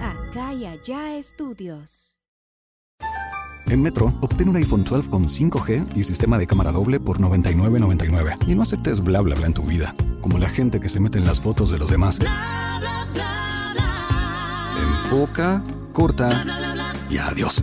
Acá y allá estudios. En Metro, obtén un iPhone 12 con 5G y sistema de cámara doble por $99.99. Y no aceptes bla bla bla en tu vida, como la gente que se mete en las fotos de los demás. Enfoca, corta y adiós.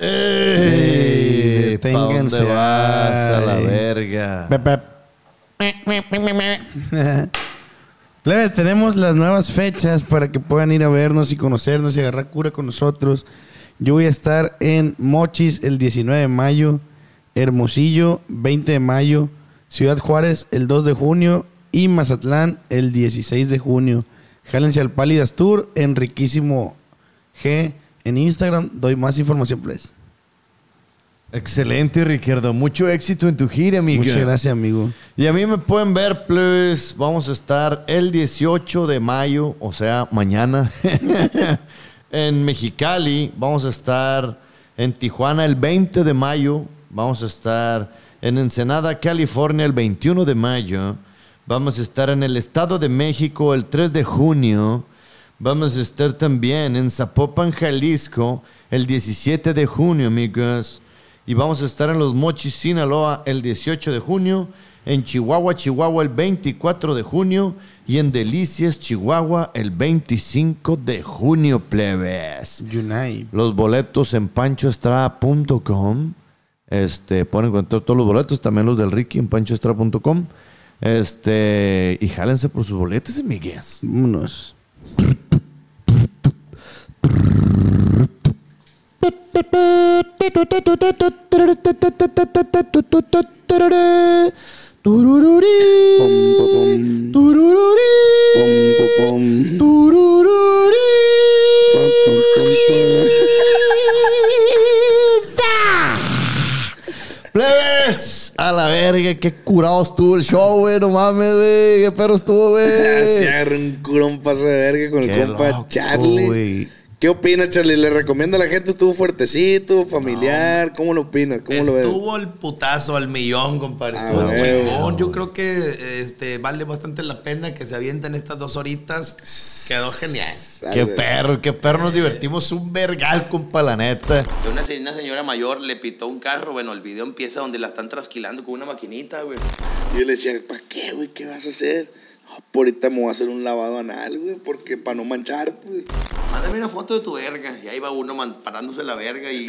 ¡Ey! ¿Pa' Ténganse dónde vas a la verga? Plebes, tenemos las nuevas fechas para que puedan ir a vernos y conocernos y agarrar cura con nosotros. Yo voy a estar en Mochis el 19 de mayo, Hermosillo 20 de mayo, Ciudad Juárez el 2 de junio y Mazatlán el 16 de junio. Jálense al Pálidas Tour en Riquísimo G en Instagram. Doy más información, please. Excelente, Ricardo. Mucho éxito en tu gira, amigo. Muchas gracias, amigo. Y a mí me pueden ver, please. Vamos a estar el 18 de mayo, o sea, mañana, en Mexicali. Vamos a estar en Tijuana el 20 de mayo. Vamos a estar en Ensenada, California, el 21 de mayo. Vamos a estar en el Estado de México el 3 de junio. Vamos a estar también en Zapopan, Jalisco, el 17 de junio, amigos. Y vamos a estar en Los Mochis, Sinaloa, el 18 de junio. En Chihuahua, Chihuahua, el 24 de junio. Y en Delicias, Chihuahua, el 25 de junio, plebes. Yunai. Los boletos en panchoestrada.com. Este, pueden encontrar todos los boletos, también los del Ricky en panchoestrada.com. Este, y jálense por sus boletos, amigues. Vámonos. ¡Plebes! A la verga, qué curado estuvo el show, güey. No mames, güey. Qué perro estuvo, güey. Se agarró un curón paso de verga con Qué el compa loco, Charlie. ¿Qué opina, Charlie? ¿Le recomienda a la gente? ¿Estuvo fuertecito, familiar? ¿Cómo lo opina? ¿Cómo lo ves? Estuvo el putazo al millón, compadre. Ah, chingón. Yo creo que este, vale bastante la pena que se avienten estas dos horitas. Quedó genial. Qué perro, qué perro. Nos divertimos un vergal, compa, la neta. Una, una señora mayor le pitó un carro. Bueno, el video empieza donde la están trasquilando con una maquinita, güey. Y yo le decía, ¿para qué, güey? ¿Qué vas a hacer? "Ah, por ahorita me voy a hacer un lavado anal, güey, porque para no manchar, pues. Mándame una foto de tu verga. Y ahí va uno man- parándose la verga y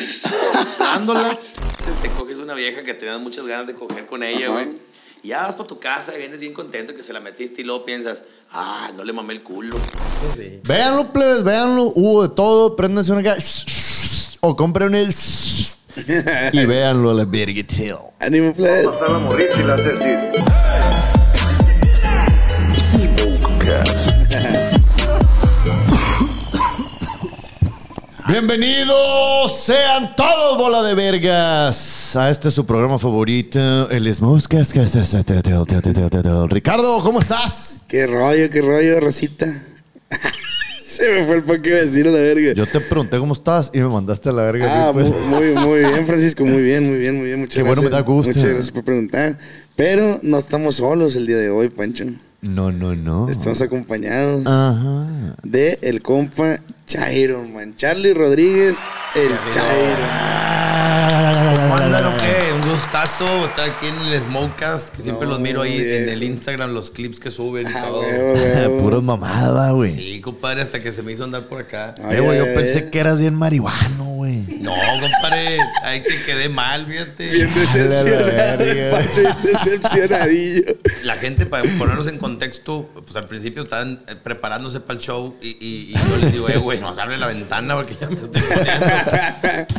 dándola. Te coges una vieja que te dan muchas ganas de coger con ella, Ajá. güey. Y ya vas para tu casa y vienes bien contento que se la metiste y luego piensas, ah, no le mamé el culo. Véanlo, plebes, véanlo. Hubo de todo. Préndanse una acá. O compren el. Y véanlo a la verga, tío. Ánimo, Fred. Pasar a morir sin hacer Bienvenidos sean todos, bola de vergas, a este su programa favorito, el Smoscas. Ricardo, ¿cómo estás? Qué rollo, qué rollo, Rosita. Se me fue el pa' que iba a decir a la verga. Yo te pregunté cómo estás y me mandaste a la verga. Ah, pues. muy, muy, bien, Francisco, muy bien, muy bien, muy bien. Muchas Qué bueno, me da gusto. Muchas gracias por preguntar. Pero no estamos solos el día de hoy, Pancho. No, no, no. Estamos acompañados Ajá. de el compa Chairo, man. Charlie Rodríguez, el Chairo. ¿Cómo andan o qué? Un gustazo estar aquí en el Smokecast, que siempre No, los miro ahí bien. en el Instagram, los clips que suben y Ah, todo. Puros mamadas, güey. Sí, compadre, hasta que se me hizo andar por acá. Ay, Eh, güey, yo pensé ay. que eras bien marihuano, güey. No, compadre, ahí te quedé mal, fíjate. Bien decepcionado, decepcionadillo. La gente, para ponernos en contexto, pues al principio estaban eh, preparándose para el show y, y- y yo les digo, eh, güey, nos abre la ventana porque ya me estoy poniendo.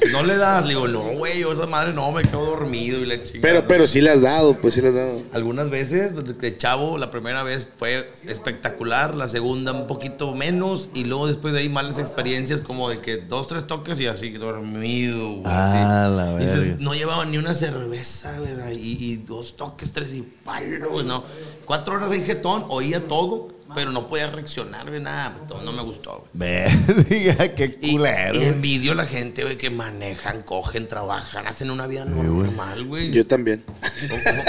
No le das, le digo, no, güey, yo esa madre no, me quedo dormido y la chingada. Pero, pero sí le has dado, pues sí le has dado. Algunas veces, pues, de chavo, la primera vez fue espectacular, la segunda un poquito menos, y luego después de ahí malas experiencias, como de que dos, tres toques y así dormido, güey. Ah, la verga. no llevaba ni una cerveza, güey, y, y dos toques, tres y palo, güey, no. Cuatro horas en jetón, oía todo, pero no podía reaccionar, güey, nada, pues, todo no me gustó, güey. Verga, qué culero. y envidio a la gente, güey, que manejan, cogen, trabajan, hacen una vida normal, güey. Yo también. ¿Cómo- cómo?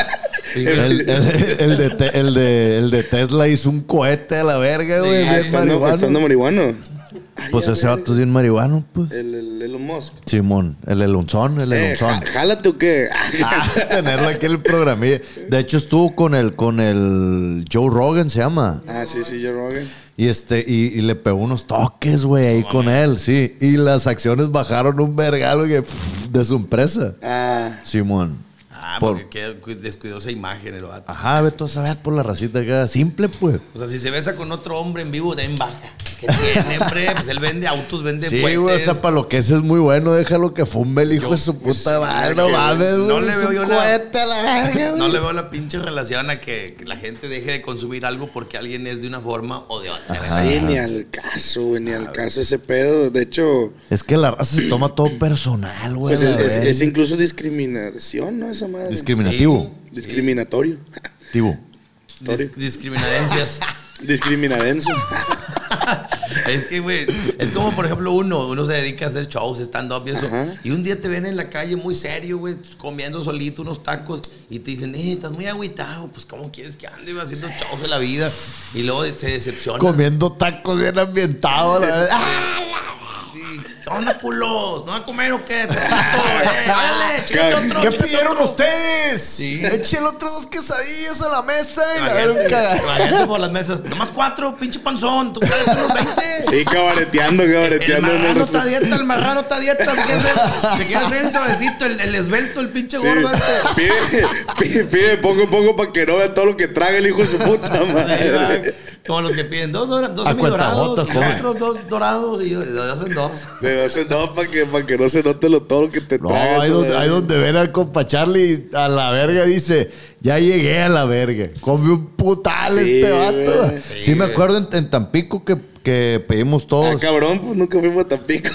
Y- El, el- el de, te- el, de, el de Tesla hizo un cohete a la verga, güey. Bien Estando, marihuano. estando marihuano. Pues ese a vato es bien marihuano, pues. El, el Elon Musk. Simón, el elonzón, el Eh, elonzón. jálate o qué. Ah, tenerlo aquí en el programilla. De hecho, estuvo con el, con el Joe Rogan, se llama. Ah, sí, sí, Joe Rogan. Y este, y, y le pegó unos toques, güey, ahí con él, sí. Y las acciones bajaron un vergalo que, pff, de su empresa. Ah, Ah, Simón. Por- porque descuidó esa imagen el vato. Ajá, ve tú a saber por la racita acá. Simple, pues. O sea, si se besa con otro hombre en vivo, también baja. Es que tiene, hombre. Pues él vende autos, vende Sí, güey, o sea, para lo que ese es muy bueno, déjalo que fume el hijo de su puta madre. No que- mames, güey. no le es veo yo la- cohete a la verga, güey. No le veo la pinche relación a que, que la gente deje de consumir algo porque alguien es de una forma o de otra. sí, ni al caso, güey, ni al caso ese pedo. De hecho, Es que la raza se toma todo personal, güey. pues es, es- verga. es incluso discriminación, ¿no? Esa madre. Discriminativo. Discriminatorio. Tivo. Dis- discriminadencias. Discriminadenso. es que, güey, es como, por ejemplo, uno, uno se dedica a hacer shows, stand-up y eso. Ajá. Y un día te ven en la calle muy serio, güey, comiendo solito unos tacos y te dicen, eh, estás muy agüitado. Pues, ¿cómo quieres que ande haciendo shows de la vida? Y luego se decepciona. Comiendo tacos bien ambientados, la verdad. ¡Ah! ¿Qué onda, culos? ¿No van a comer o qué? Otro, ¿Qué pidieron ustedes? Sí. Echen otros dos quesadillas a la mesa y la dieron cagada. por las mesas. Nomás cuatro, pinche panzón. Tú sabes unos 20. Sí, cabareteando, cabareteando el marrano está dieta, el marrano está dieta. Se quiere hacer, el suavecito, el, el esbelto, el pinche gordo este. Pide, pide, a poco para que no vea todo lo que traga el hijo de su puta madre. Como los que piden dos, dos semidorados, otros dos dorados y ellos hacen dos. De dos para que, pa' que no se note lo, todo lo que te No, tragas. ahí donde, ahí ven al compa Charlie a la verga dice, ya llegué a la verga. Come un putal Sí, este vato. güey. Sí, Sí, me acuerdo en, en Tampico que, que pedimos Ah, todos. cabrón, pues nunca fuimos a Tampico.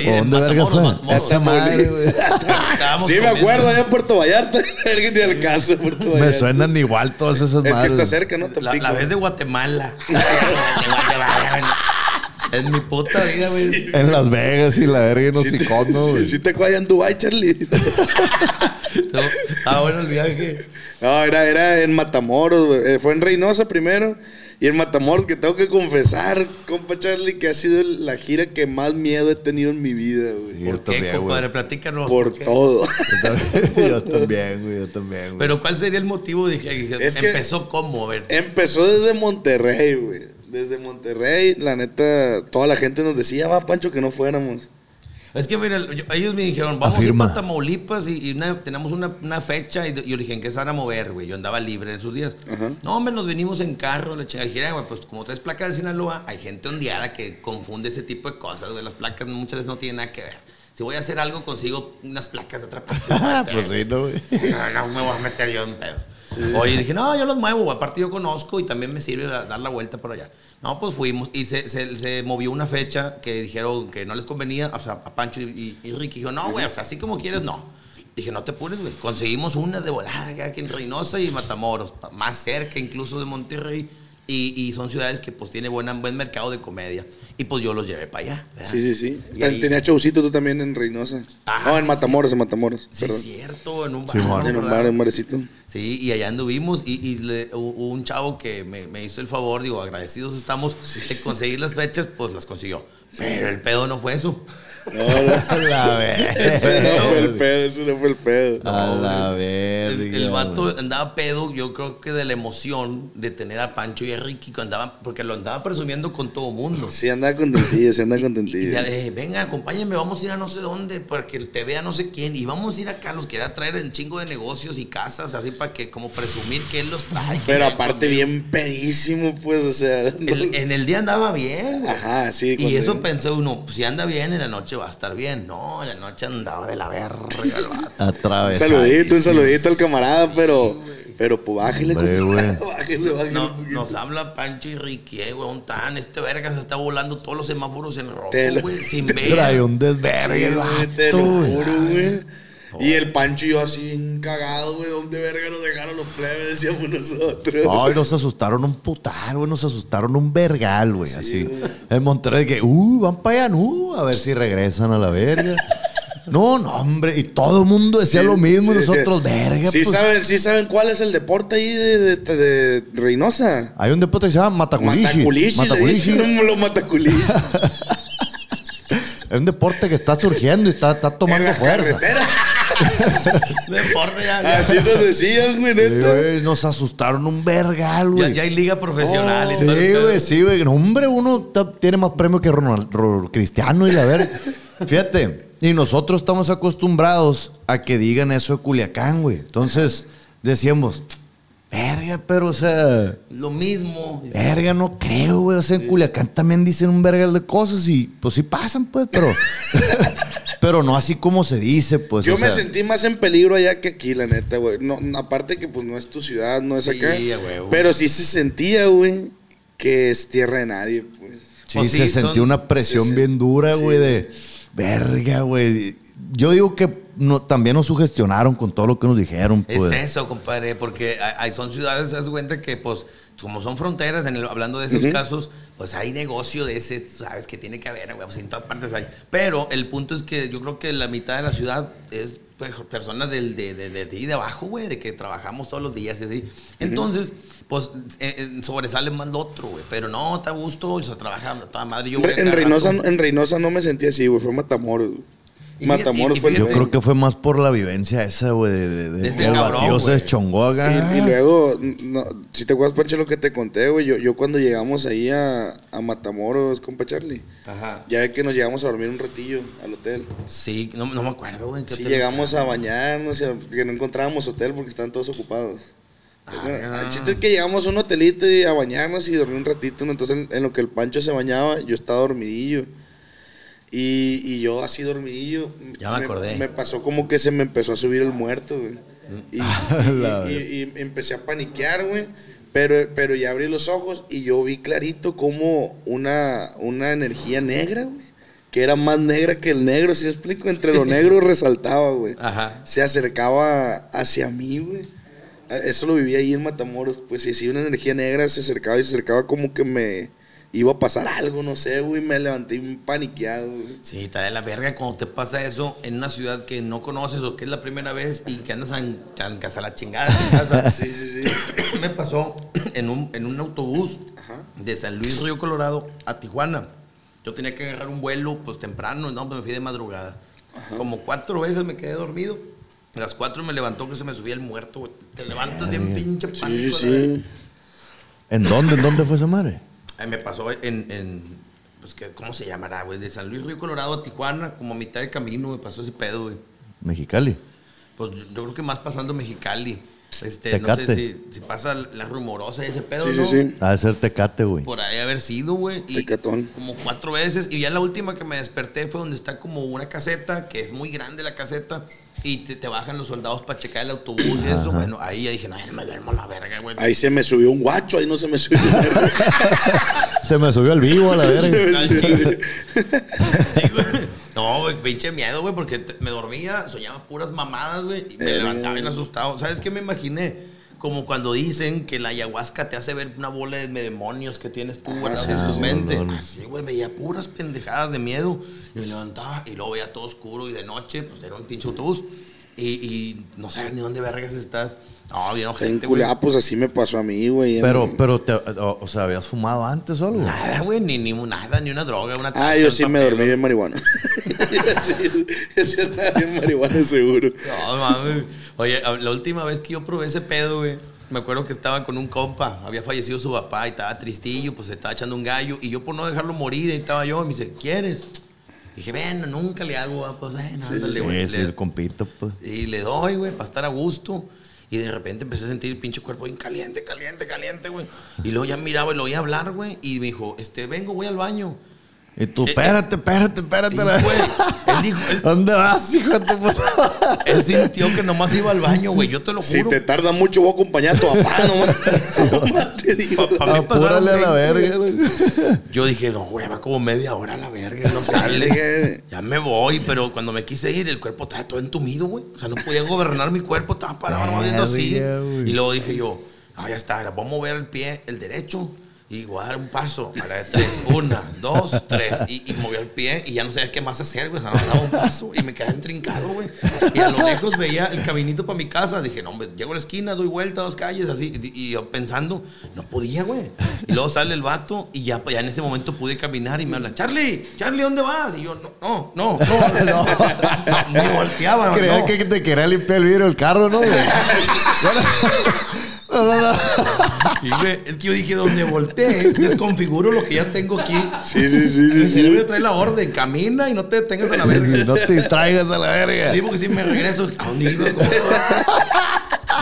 Sí, ¿O ¿Dónde verga fue? Esa madre, güey. Sí, me acuerdo, allá en Puerto Vallarta. Alguien ni al caso, Puerto Me Vallarta. suenan igual todas esas Es que madres. está cerca, ¿no? La, la vez de Guatemala. en mi puta vida, güey. En Las Vegas y la verga y no Sí güey. sí te acuerdas en Dubai, Charlie. Estaba bueno el viaje. No, era, era en Matamoros, güey. Eh, Fue en Reynosa primero. Y en Matamoros, que tengo que confesar, compa Charlie, que ha sido la gira que más miedo he tenido en mi vida, güey. Yo ¿Por qué, también, compadre? güey. Platícanos. Por qué. todo. Yo también, yo también, güey. Yo también, güey. Pero ¿cuál sería el motivo? Dije, dije, Es que- empezó cómo, a ver. Empezó desde Monterrey, güey. Desde Monterrey, la neta, toda la gente nos decía, va, Pancho, que no fuéramos. Es que mira, yo- ellos me dijeron, vamos Afirma. a ir para Tamaulipas y, y una- tenemos una, una fecha y yo dije, ¿en qué se van a mover, güey? Yo andaba libre esos días. Ajá. No, hombre, nos venimos en carro, le chingada. Dije, "Ah, güey, pues como tres placas de Sinaloa, hay gente ondeada que confunde ese tipo de cosas, güey. Las placas muchas veces no tienen nada que ver. Si voy a hacer algo, consigo unas placas de otra parte. Pues sí, ¿no, güey? No, no me voy a meter yo en pedos. Oye, dije, no, yo los muevo. Aparte yo conozco y también me sirve dar la vuelta por allá. No, pues fuimos y se, se- se movió una fecha que dijeron que no les convenía, o sea, a Pancho y, y, Ricky dijo, no, güey, o sea, así como quieres, no. Dije, no te apures, güey. Conseguimos una de volada aquí en Reynosa y Matamoros, más cerca incluso de Monterrey. Y, y son ciudades que pues tienen buena, buen mercado de comedia. Y pues yo los llevé para allá. ¿verdad? Sí, sí, sí. Y Ten- ahí- Tenía showcito tú también en Reynosa. Ah, no, en sí, Matamoros, en Matamoros. Sí, perdón. cierto, en un bar. Simón. En un bar, en un barecito. Sí, y allá anduvimos y, y le- hu- hubo un chavo que me, me hizo el favor, digo, agradecidos estamos de conseguir las fechas, pues las consiguió. Pero el pedo no fue eso. No, no. La verga. no fue el pedo, eso no fue el pedo. A la El, verga. el vato güey. andaba pedo, yo creo que de la emoción de tener a Pancho y a Ricky, que andaban, porque lo andaba presumiendo con todo mundo. Sí, andaba contentillo, sí andaba Y contentillo. decía, eh, venga, acompáñenme, vamos a ir a no sé dónde, para que te vea no sé quién. Y vamos a ir acá, los quería traer en chingo de negocios y casas, así para que, como presumir que él los trae. Pero aparte bien pedísimo, pues, o sea. El- en el día andaba bien. Ajá, sí. Y eso pensó uno, pues, si anda bien, en la noche va a estar bien. No, en la noche andaba de la verga Atravesado. saludito, un saludito al camarada, pero. Pero pues bájele, Hombre, bájele, bájele. No, nos habla Pancho y Ricky, eh, güey, un tan, este verga se está volando todos los semáforos en rojo, güey, sin Trae ver. un desvergue Sí, el güey, güey. güey. Y el Pancho y yo así cagado, güey. ¿Dónde verga nos dejaron los plebes? Decíamos nosotros. Ay, nos asustaron un putal, güey. Nos asustaron un vergal, güey. así. En Monterrey, que, uh, van para allá, uh, a ver si regresan a la verga. No, no, hombre. Y todo el mundo decía lo mismo y sí. nosotros, verga. Sí, pues. saben, sí saben cuál es el deporte ahí de, de, de Reynosa. Hay un deporte que se llama Mataculishi. dicen los mataculishi. Es un deporte que está surgiendo y está, está en tomando la fuerza. carretera. Deporte ya, ya, Así nos decían, güey, Sí, neta. güey, nos asustaron un vergal, güey. ya hay liga profesional. y Sí, todo güey, sí, güey. No, hombre, uno tiene más premio que Ronald, Ro- Cristiano y la verga. Fíjate, y nosotros estamos acostumbrados a que digan eso de Culiacán, güey. Entonces, decíamos, verga, pero, o sea, Lo mismo. verga, no creo, güey. O sea, en Culiacán también dicen un vergal de cosas y, pues, sí pasan, pues, pero... pero no así como se dice, pues, Yo o me sea, sentí más en peligro allá que aquí, la neta, güey. No, aparte que pues no es tu ciudad, no es Sí, acá. a huevo. Pero sí se sentía, güey, que es tierra de nadie, pues. Sí, Pues se sí, son- sentía una presión sí, bien dura, güey, güey. de verga, güey. Yo digo que no, también nos sugestionaron con todo lo que nos dijeron, pues. Es eso, compadre, porque hay, son ciudades, das cuenta que, pues, como son fronteras, en el- hablando de esos casos, pues hay negocio de ese, sabes que tiene que haber, güey, pues en todas partes hay. Pero el punto es que yo creo que la mitad de la ciudad es per- personas del, de, de, de, de ahí de abajo, güey, de que trabajamos todos los días y así. Entonces, pues, eh, eh, sobresale más lo otro, güey. Pero no, está a gusto, y se trabaja toda madre. Yo voy en, Reynosa, en Reynosa no me sentí así, güey. Fue Matamoros, güey. Y Matamoros y fue el Yo creo que fue más por la vivencia esa, güey, de, de, de cabrón, se. Y, y luego, no, si te acuerdas, Pancho, lo que te conté, güey. Yo, yo cuando llegamos ahí a, a Matamoros, compa Charlie, Ajá. ya ve que nos llegamos a dormir un ratillo al hotel. Sí, no, no me acuerdo, güey. ¿qué Sí, llegamos a bañarnos, que no encontrábamos hotel porque estaban todos ocupados. Ah. el chiste es que llegamos a un hotelito y a bañarnos y dormir un ratito. ¿no? Entonces, en, en lo que el Pancho se bañaba, yo estaba dormidillo. Y, y yo así dormidillo. Ya me acordé. Me pasó como que se me empezó a subir el muerto, güey. Y, La y- y- y empecé a paniquear, güey. Pero, pero ya abrí los ojos y yo vi clarito como una, una energía negra, güey. Que era más negra que el negro, si me explico. Entre lo negro resaltaba, güey. Ajá. Se acercaba hacia mí, güey. Eso lo viví ahí en Matamoros. Pues sí, sí, una energía negra se acercaba y se acercaba como que me iba a pasar algo, no sé, güey. Me levanté paniqueado, güey. Sí, está de la verga cuando te pasa eso en una ciudad que no conoces o que es la primera vez y que andas en, en casa la chingada. en casa. Sí, sí, sí. Me pasó en un, en un autobús de San Luis Río Colorado a Tijuana. Yo tenía que agarrar un vuelo pues temprano, no, pues, me fui de madrugada. Como cuatro veces me quedé dormido. A las cuatro me levantó que se me subía el muerto, güey. Te levantas bien pinche Sí, pánico. sí, verga. sí. ¿En dónde? ¿En dónde fue esa madre? Ay, me pasó en, en pues, que, ¿cómo se llamará, güey? De San Luis Río Colorado a Tijuana, como a mitad de camino me pasó ese pedo, güey. Mexicali. Pues yo creo que más pasando Mexicali. Este, no Tecate. sé si, si pasa la rumorosa ese pedo, Sí, sí, ¿no? sí. Ha de ser Tecate, güey. Por ahí haber sido, güey. y Tecatón. Como cuatro veces. Y ya la última que me desperté fue donde está como una caseta, que es muy grande la caseta. y te, te bajan los soldados para checar el autobús y eso. Bueno, ahí ya dije, no, ya no me duermo a la verga, güey. Ahí se me subió un guacho, ahí no se me subió. Se me subió al vivo a la verga. No, güey, pinche miedo, güey, porque te- me dormía, soñaba puras mamadas, güey, y me Verga. levantaba bien asustado. ¿Sabes qué me imaginé? Como cuando dicen que la ayahuasca te hace ver una bola de demonios que tienes tú, güey, Ah, sí, en sí, tu sí. mente. Así, güey, veía puras pendejadas de miedo. Y me levantaba y luego veía todo oscuro y de noche, pues era un pinche autobús. Y, y no sabes ni dónde vergas estás. No, vieron En gente, güey. culea, pues así me pasó a mí, güey. en- Pero, pero, te, o, o sea, ¿habías fumado antes o algo? Nada, güey, ni, ni nada, ni una droga, una Ah, yo sí me dormí bien marihuana. sí, yo sí bien marihuana seguro. No, mames. Oye, la última vez que yo probé ese pedo, güey, me acuerdo que estaba con un compa, había fallecido su papá y estaba tristillo, pues se estaba echando un gallo. Y yo por no dejarlo morir, ahí estaba yo, me dice, ¿quieres? Dije, bueno, nunca le hago, ah, pues bueno, ándale, güey. sí, Le- el compito, pues. y le doy, güey, para estar a gusto. Y de repente empecé a sentir el pinche cuerpo bien caliente, caliente, caliente, güey. Y luego ya miraba y lo oía hablar, güey. Y me dijo, este, vengo, voy al baño. Y tú, Eh, espérate, espérate, espérate. Güey, él dijo, él, ¿Dónde vas, hijo de tu puta? él sintió que nomás iba al baño, güey. Yo te lo Si juro. te tarda mucho, voy a acompañar a tu papá, nomás. Nomás te digo. Pa- pa' mí pasaron Apúrale a la 20, verga. güey. Yo dije, no, güey, va como media hora a la verga, no sale. Ya me voy, pero cuando me quise ir, el cuerpo estaba todo entumido, güey. O sea, no podía gobernar mi cuerpo, estaba parado viendo así. Y luego dije yo, ah, ya está, ahora voy a mover el pie, el derecho, y voy a dar un paso a la de tres. Una, dos, tres. Y, y moví el pie y ya no sabía qué más hacer, güey. O sea, no daba un paso y me quedé entrincado, güey. Y a lo lejos veía el caminito para mi casa. Dije, no, hombre, llego a la esquina, doy vuelta, dos calles, así. Y, yo pensando, no podía, güey. Y luego sale el vato y ya, ya en ese momento pude caminar y me habla, Charlie, Charlie, ¿dónde vas? Y yo, no, no, no, no, no. no ni volteaba, no. Creía que te quería limpiar el vidrio del carro, ¿no? güey? No, no, no. Y, güey, es que yo dije, donde volteé, desconfiguro lo que ya tengo aquí. Sí, sí, sí. sí, El sí. cerebro trae la orden, camina y no te detengas a la verga. No te distraigas a la verga. Sí, porque si me regreso, ¿a dónde iba?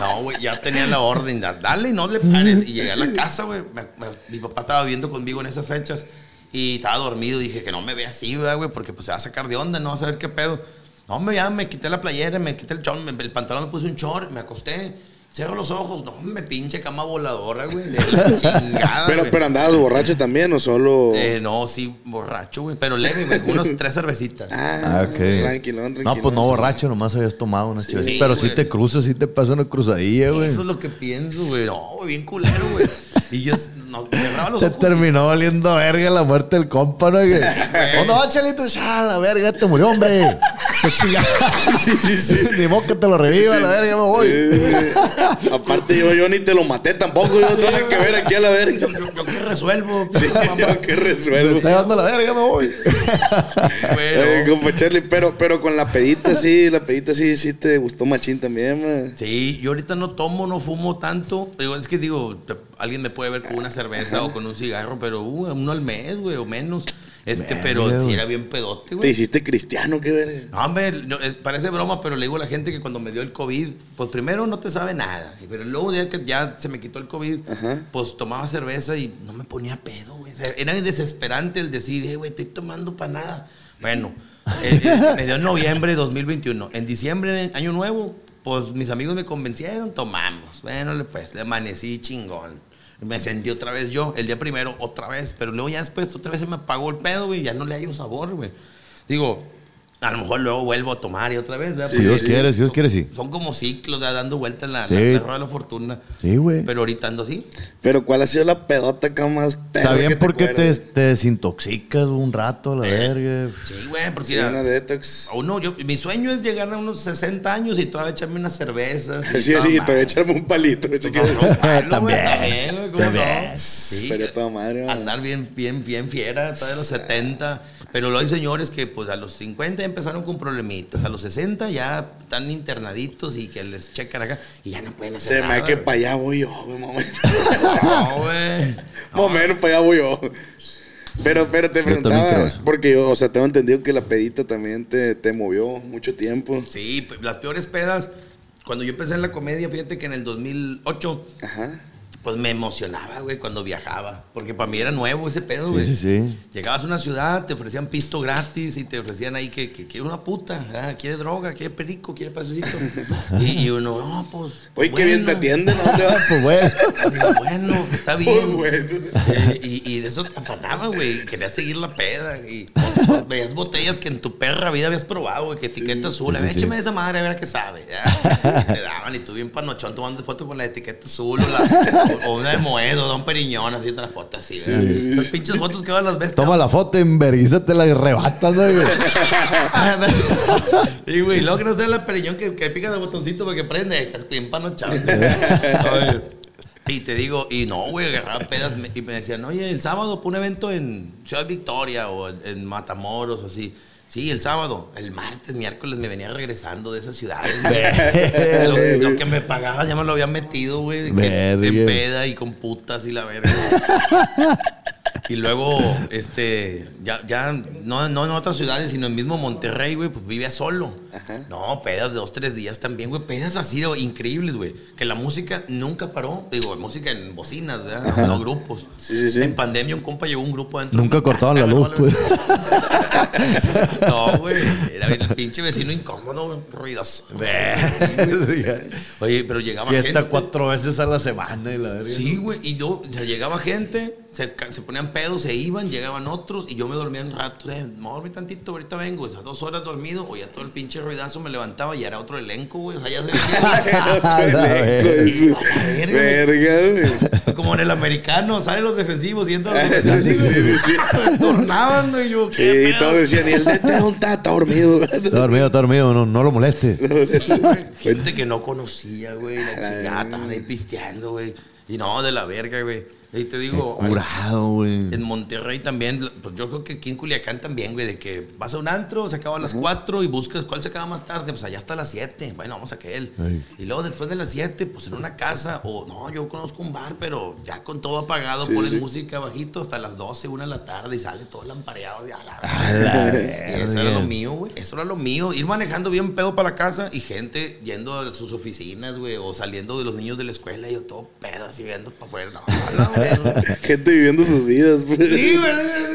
No, güey, ya tenía la orden. da- Dale, no le pares. Y llegué a la casa, güey. me- me- Mi papá estaba viviendo conmigo en esas fechas y estaba dormido. Dije que no me vea así, ¿verdad, güey, porque pues se va a sacar de onda, no va a saber qué pedo. No, hombre, ya me quité la playera, me quité el chor, me- el pantalón, me puse un short, me acosté. Cierro los ojos, no, me pinche cama voladora, güey, de la chingada. Pero, güey. pero andabas borracho también o solo. Eh, no, sí, borracho, güey, pero leve, güey, unas tres cervecitas. Ah, Ah, ok. Tranquilón, tranquilón. No, pues no borracho, nomás habías tomado una. Sí, Pero si güey. te cruzas, si te pasa una cruzadilla, güey. Eso es lo que pienso, güey. No, güey, bien culero, güey. Y yo no, cerraba los Se ojos. terminó valiendo verga la muerte del compa, ¿no? Que, ¿Dónde va, Chalito? Ya, la verga, te murió, hombre. Qué chingada. Ni modo que te lo reviva, la verga, me voy. Eh, aparte, yo, yo ni te lo maté tampoco. Yo no tengo que ver aquí a la verga. Yo, yo, yo que resuelvo. Sí, yo que resuelvo. Me está llevando la verga, me voy. Eh, Pero, compa Charlie, pero, pero con la pedita sí, la pedita sí, sí te gustó machín también, man. sí, yo ahorita no tomo, no fumo tanto. Digo, es que digo, te- alguien me puede ver con una cerveza o con un cigarro, pero uh, uno al mes, güey, o menos. Este, pero Verga, sí era bien pedote, Te güey. hiciste cristiano, qué verga. No, hombre, no, eh, parece broma, pero le digo a la gente que cuando me dio el COVID, pues primero no te sabe nada. Pero luego ya que ya se me quitó el COVID, Ajá. pues tomaba cerveza y no me ponía pedo, güey. O sea, era desesperante el decir, eh, güey, estoy tomando para nada. Bueno, eh, eh, me dio en noviembre de 2021. En diciembre, año nuevo, pues mis amigos me convencieron, tomamos. Bueno, pues, le amanecí chingón. Me sentí otra vez yo, el día primero otra vez, pero luego ya después otra vez se me apagó el pedo, güey, ya no le hallo sabor, güey. Digo, a lo mejor luego vuelvo a tomar y otra vez, ¿verdad? Si Dios quiere, si Dios quiere, sí. Son como ciclos, ¿verdad? dando vueltas en la, Sí. la, la rueda de la fortuna. Sí, güey. Pero ahorita ando así. Pero ¿cuál ha sido la pedota acá más Está bien que porque te, acuerdas? te desintoxicas un rato, a la verga. Sí, güey, porque Sí, mira, una detox. a uno, yo, mi sueño es llegar a unos 60 años y todavía echarme unas cervezas. y Sí, sí, te voy a madre. echarme un palito. no, romperlo, güey, También, también, güey, ¿cómo también. no? Sí, Estaría toda madre. Andar bien, bien, bien fiera, todavía los 70. Pero hay señores que pues a los 50 ya empezaron con problemitas. A los 60 ya están internaditos y que les checan acá y ya no pueden hacer Se me nada. da que güey. para allá voy yo, güey, mamá. No, güey. Más o menos para allá voy yo. Pero, pero te preguntaba, porque yo, o sea, tengo entendido que la pedita también te, te movió mucho tiempo. Sí, las peores pedas. Cuando yo empecé en la comedia, fíjate que en el 2008 Ajá. Pues me emocionaba, güey, cuando viajaba. Porque para mí era nuevo ese pedo, güey. Sí, sí, sí. Llegabas a una ciudad, te ofrecían pisto gratis y te ofrecían ahí que, que quiere una puta, quiere droga, quiere perico, quiere pasecito. y, y uno, no, pues. Oye, qué bien te bueno". atienden, ¿a dónde vas? Pues bueno. Digo, bueno, está bien. Pues bueno. Eh, y, y de eso te afanaba, güey. Querías seguir la peda. Y veías botellas que en tu perra vida habías probado, güey. Que etiqueta azul. A ver, échame esa madre a ver a qué sabe. Y te daban y tú bien panochón tomando foto con la etiqueta azul o, la- o- una de Moedo, de un periñón, así otra foto así. ¿verdad? Las pinches fotos que van las ves. Toma la foto, enverguízatela y rebatas, ¿no, güey? Y, güey, luego que no sea la periñón que, que pica el botoncito para que prende. Estás bien panochado. Y te digo, y no, güey, agarraba pedas y me decían, oye, el sábado pon un evento en Ciudad Victoria o en, en Matamoros o así. Sí, el sábado. El martes, miércoles me venía regresando de esas ciudades. lo, lo que me pagaban ya me lo había metido, güey. En peda y con putas y la verga. Y luego, este, ya, ya, no, no en otras ciudades, sino en mismo Monterrey, güey, pues vivía solo. No, pedas de dos, tres días también, güey, pedas así, güey, increíbles, güey. Que la música nunca paró. Digo, música en bocinas, ¿verdad? No grupos. Sí, sí, sí. En pandemia un compa llevó un grupo dentro Nunca de cortaban la luz, güey, pues. No, güey. Era el pinche vecino incómodo, güey, ruidoso. Oye, pero llegaba Fiesta gente. cuatro veces a la semana y la verga. Sí, güey. Y yo, o sea, llegaba gente, se, se ponían pedos, se iban, llegaban otros y yo me dormía un rato. Eh, me voy a dormir tantito, ahorita vengo. O sea, dos horas dormido, oía todo el pinche ruidazo, me levantaba y era otro elenco, güey. O sea, ya se A la verga. Verga, güey. Como en el americano, salen los defensivos y entran los defensivos. Sí, sí, sí. Tornaban, güey. Yo, Sí, ¿qué y todos decían, y el de ¿dónde está? Dormido. Está dormido, está dormido, no, no lo moleste. Gente que no conocía, güey. La chingada, estaban ahí pisteando, güey. Y no, de la verga, güey. Y te digo. Curado, güey. En Monterrey también, pues yo creo que aquí en Culiacán también, güey, de que vas a un antro, se acaba a las 4 y buscas cuál se acaba más tarde, pues allá hasta las 7, bueno, vamos a aquel. Ay. Y luego después de las 7, pues en una casa, o no, yo conozco un bar, pero ya con todo apagado, Sí, pones sí. música bajito hasta las 12, 1 de la tarde y sale todo lampareado. de a la la eso era lo mío, güey. Eso era lo mío. Ir manejando bien pedo para la casa y gente yendo a sus oficinas, güey, o saliendo de los niños de la escuela y yo todo pedo así viendo para afuera. No, verga. Gente viviendo sus vidas, pues. Sí, güey.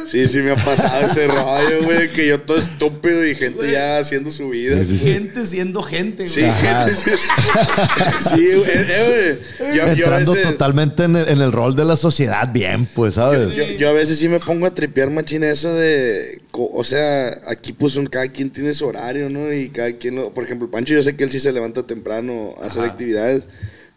Sí, sí me ha pasado ese rollo, güey, que yo todo estúpido y gente ya haciendo su vida. pues. Gente siendo gente, güey. Sí, gente. Sí, sí güey. eh, güey. Yo, yo a Entrando veces, totalmente en el, en el rol de la sociedad, bien, pues, ¿sabes? yo, yo a veces sí me pongo a tripear machina eso de. O sea, aquí pues un, cada quien tiene su horario, ¿no? Y cada quien lo. Por ejemplo, Pancho, yo sé que él sí se levanta temprano a hacer actividades.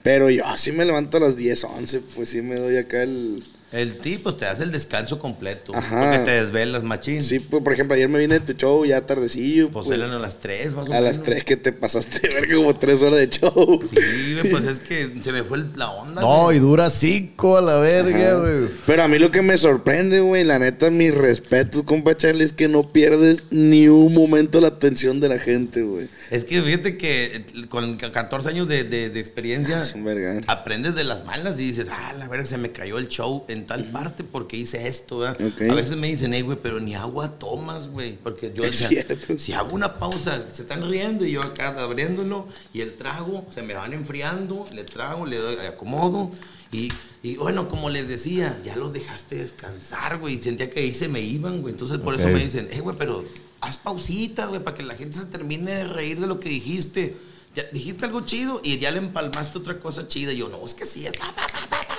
Pero yo sí me levanto a las 10, 11, pues sí me doy acá el. El tipo te hace el descanso completo. Ajá. Porque te desvelas, machín. Sí, pues por ejemplo, ayer me vine de tu show ya tardecillo. Pues pues, eran a las 3, más o a las menos. 3 que te pasaste verga como 3 horas de show. Sí, güey, pues es que se me fue la onda. No, güey. y dura cinco a la verga, güey. Pero a mí lo que me sorprende, güey, la neta, mis respetos, compa Charlie, es que no pierdes ni un momento la atención de la gente, güey. Es que fíjate que eh, con 14 años de, de- de experiencia, Es un vergán. aprendes de las malas y dices, ah, la verga, se me cayó el show en tal parte porque hice esto, ¿verdad? Ok. A veces me dicen, hey, güey, pero ni agua tomas, güey. Porque yo, Es o sea, cierto. si hago una pausa, se están riendo y yo acá abriéndolo y el trago, se me van enfriando, le trago, le doy, le acomodo. Y, y bueno, como les decía, ya los dejaste descansar, güey. Sentía que ahí se me iban, güey. Entonces por eso Ok. me dicen, eh, güey, pero haz pausitas, güey, para que la gente se termine de reír de lo que dijiste. Ya, dijiste algo chido y ya le empalmaste otra cosa chida. Y yo, no, es que sí, es pa, pa, pa".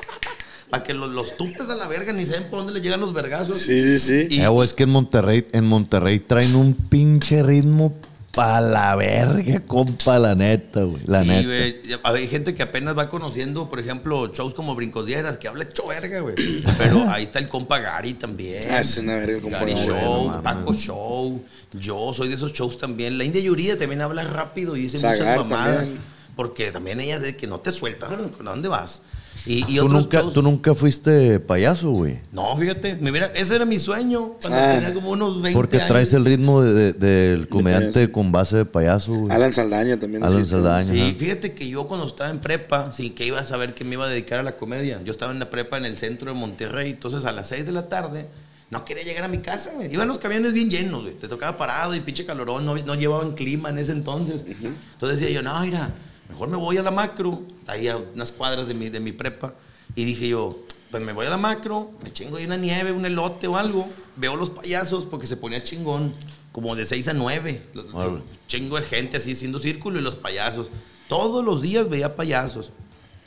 Para que los, los tupes a la verga ni saben por dónde le llegan los vergazos. Sí, sí, sí. Y- Eh, güey, es que en Monterrey, en Monterrey traen un pinche ritmo pa' la verga, compa, la neta, güey. La sí, neta. Ya- Hay gente que apenas va conociendo, por ejemplo, shows como Brincos Dieras, que habla hecho verga, güey. Pero ahí está el compa Gary también. Ah, es una verga el compa Gary Gary, Show, no. Paco Show. Yo soy de esos shows también. La India Yuridia también habla rápido y dice Zagar muchas mamadas. también. Porque también ella es de que no te suelta. ¿A dónde vas? Y, y ¿Tú, otros nunca, shows- tú nunca fuiste payaso, güey. No, fíjate, me hubiera- ese era mi sueño cuando Ah. tenía como unos 20 Porque años. traes el ritmo de- de- del comediante payaso. con base de payaso, güey. Alan Saldaña también. Alan. Saldaña. Sí, ajá. fíjate que yo cuando estaba en prepa, sin que iba a saber que me iba a dedicar a la comedia, yo estaba en la prepa en el centro de Monterrey, entonces a las 6 de la tarde no quería llegar a mi casa, güey. Iban los camiones bien llenos, güey. Te tocaba parado y pinche calorón, no, no llevaban clima en ese entonces. Entonces decía yo, no, mira, mejor me voy a la macro, ahí a unas cuadras de mi, de mi prepa. Y dije yo, pues me voy a la macro, me chingo ahí una nieve, un elote o algo. Veo los payasos porque se ponía chingón, como de 6 a 9. Órale. Chingo de gente así haciendo círculo y los payasos. Todos los días veía payasos.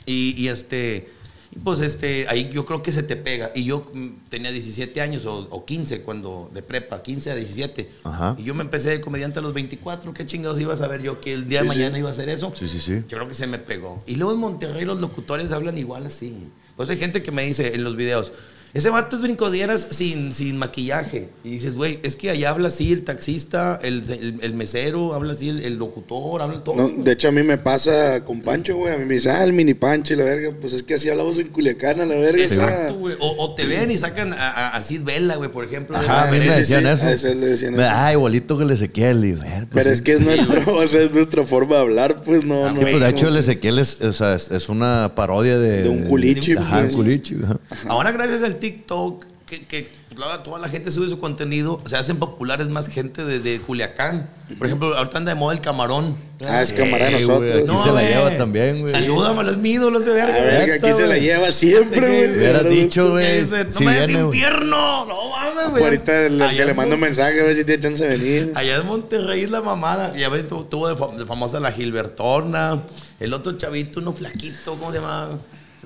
Y, y este, y pues este, ahí yo creo que se te pega. Y yo mm, tenía 17 años o, o 15 cuando, de prepa, 15 a 17. Ajá. Y yo me empecé de comediante a los 24. ¿Qué chingados iba a saber yo que el día de sí. mañana iba a hacer eso? Sí, sí, sí. Yo creo que se me pegó. Y luego en Monterrey los locutores hablan igual así. Pues hay gente que me dice en los videos, ese vato es brincodieras sin, sin maquillaje. Y dices, güey, es que allá habla así el taxista, el, el- el mesero, habla así el, el locutor. No, güey. de hecho, a mí me pasa con Pancho, güey. A mí me dice, ah, el mini Pancho y la verga. Pues es que así hablamos en Culiacán, a la verga. Exacto, güey. O, o te ven y sacan a, a, a Sid Vela, güey, por ejemplo. Ajá, a mí me decían sí, eso. a ese le decían eso. Ah, igualito que el Ezequiel. Y, ver, pues, Pero es que es nuestro, o sea, es nuestra forma de hablar, pues no. Ah, no Sí, pues, de hecho, el Ezequiel es, o sea, es, es una parodia de... De un culichi, Ajá, pues. un culichi. ajá. Ahora, gracias al TikTok, que, que toda, toda la gente sube su contenido, se hacen populares más gente de, de Culiacán. Por ejemplo, ahorita anda de moda el camarón. Ah, es camarada de nosotros. aquí se la güey. lleva también, güey. Salúdame, los mídolos, ese verga. A ver, aquí se la lleva siempre, güey. Hubieras Pero- dicho, güey. no si me des infierno. No mames, güey. Ahorita el, Allá que le mando un mensaje a ver si tiene chance de venir. Allá en Monterrey es la mamada. Y a veces tu- tuvo de, fam- de famosa la Gilbertona. El otro chavito, uno flaquito, ¿cómo se llama?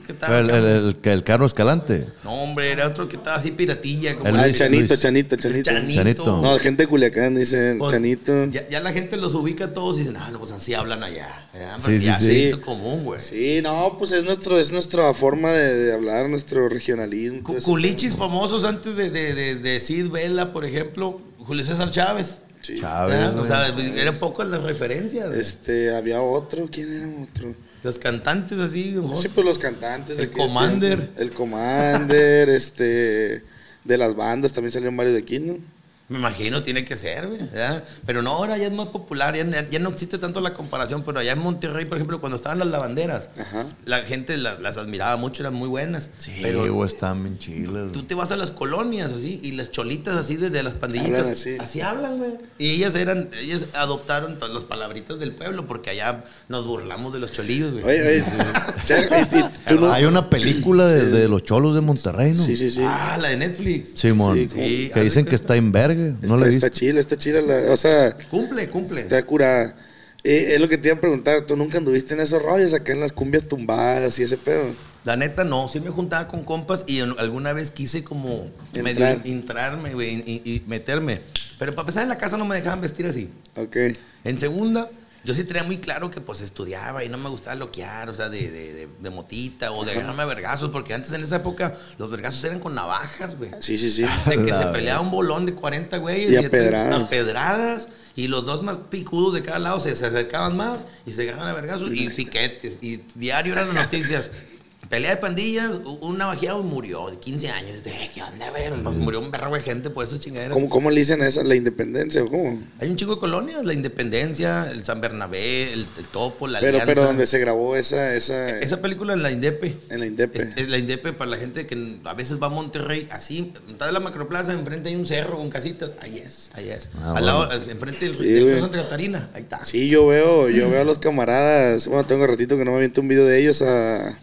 Que estaba El, acá. el, el, que el Carlos Escalante. No, hombre, era otro que estaba así piratilla. Como El Ah, Luis, Chanito, Luis. Chanito, Chanito. Chanito. Chanito. No, gente de Culiacán dice Pues, Chanito. Ya, ya la gente los ubica a todos y dicen, ah, no, pues así hablan allá. ¿verdad? Sí, sí, ya sí. se hizo común, güey. Sí, no, pues es nuestro, es nuestra forma de, de hablar, nuestro regionalismo. Cu- eso. Culichis famosos antes de, de, de, de Sid Vela, por ejemplo, Julio César Chávez. Sí. Chávez. ¿verdad? O sea, eran pocas las referencias. Este, había otro, ¿quién era otro? Los cantantes así, mejor. Sí, pues los cantantes. El Commander. tiempos. El Commander, este, de las bandas también salieron varios de aquí, ¿no? Me imagino, tiene que ser, güey. ¿verdad? Pero no, ahora ya es más popular, ya, ya no existe tanto la comparación, pero allá en Monterrey, por ejemplo, cuando estaban las lavanderas, Ajá. la gente la- las admiraba mucho, eran muy buenas. Sí, pero están bien chilas. tú te vas a las colonias así y las cholitas así desde las pandillitas Hablan así. así. hablan, güey. Y ellas eran, ellas adoptaron todas las palabritas del pueblo porque allá nos burlamos de los cholillos, güey. Oye, oye, no- Hay una película de, de los cholos de Monterrey, ¿no? Sí, sí, sí. Ah, la de Netflix. Simón. Sí, sí. que dicen que está en verga. No está, la está chila, está chila. la- o sea, Cumple, cumple. está curada. Eh, es lo que te iba a preguntar. ¿Tú nunca anduviste en esos rollos acá en las cumbias tumbadas y ese pedo? La neta no, sí me juntaba con compas y alguna vez quise como Entrar. medio entrarme, güey, y, y meterme. Pero para empezar en la casa no me dejaban vestir así. Ok. En segunda, yo sí tenía muy claro que pues estudiaba y no me gustaba loquear, o sea, de, de, de- de motita o de agarrarme a vergazos, porque antes en esa época los vergazos eran con navajas, güey. Sí, sí, sí. De que se peleaba un bolón de 40 güeyes. Y a de- pedradas. a pedradas, Y los dos más picudos de cada lado se, se acercaban más y se agarraban a vergazos y piquetes. Y diario eran las noticias. Pelea de pandillas, un navajeado murió de 15 años. Eh, ¿Qué onda, güey? Pues murió un perro de gente por esas chingaderas. ¿Cómo, ¿Cómo le dicen a esa? ¿La independencia cómo? Hay un chico de colonias, la Independencia, el San Bernabé, el, el Topo, la Pero, Alianza. pero donde se grabó esa... esa, Esa película en la Indepe. En la Indepe. Es, es la Indepe para la gente que a veces va a Monterrey, así, está de la macroplaza, enfrente hay un cerro con casitas. Ahí es, ahí es. Ah, Al bueno. lado, enfrente del, Sí, del Santa Catarina. Ahí está. Sí, yo veo, yo veo a los camaradas. Bueno, tengo ratito que no me aviento un video de ellos a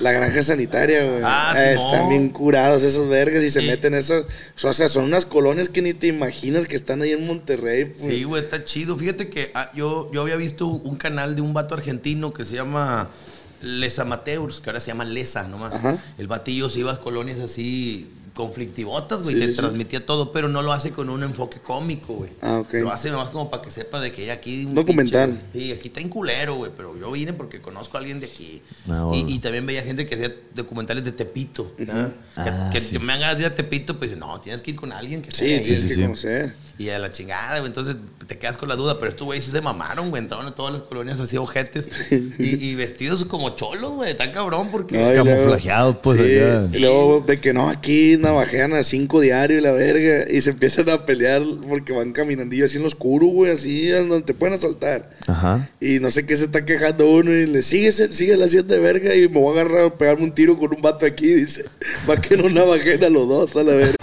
la granja sanitaria, güey. Ah, Eh, Simón. Están bien curados esos vergas y se Sí. meten esas. O sea, son unas colonias que ni te imaginas que están ahí en Monterrey. pues. Sí, güey, está chido. Fíjate que ah, yo, yo había visto un canal de un vato argentino que se llama Les Amateurs, que ahora se llama Lesa nomás. Ajá. El batillo se iba a colonias así conflictivotas, güey, Sí, te sí, sí. transmitía todo, pero no lo hace con un enfoque cómico, güey. Ah, ok. Lo hace nomás como para que sepa de que hay aquí un Documental. pinche- Sí, aquí está en culero, güey, pero yo vine porque conozco a alguien de aquí. Ah, y, bueno. y también veía gente que hacía documentales de Tepito. ¿no? Ah, que sí. que me hagan ir a Tepito, pues no, tienes que ir con alguien que sea Sí, de tienes sí, que sí. conocer. Y a la chingada, güey. Entonces te quedas con la duda. Pero estos güeyes sí se mamaron, güey. Entraron a todas las colonias así ojetes. y, y vestidos como cholos, güey. Tan cabrón porque... No, Camuflajeados, pues, sí, acá. Y luego de que no, aquí navajean a cinco diarios y la verga. Y se empiezan a pelear porque van caminandillo así en lo oscuro, güey, así en donde te pueden asaltar. Ajá. Y no sé qué se está quejando uno y le sigue, sigue la haciendo de verga y me voy a agarrar a pegarme un tiro con un vato aquí, dice. Va que no navajen a los dos, a la verga.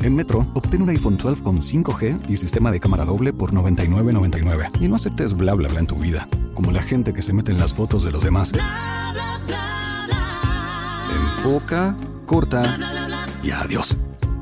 En Metro, obtén un iPhone 12 con 5G y sistema de cámara doble por $99.99. Y no aceptes bla bla bla en tu vida, como la gente que se mete en las fotos de los demás. enfoca, corta y adiós.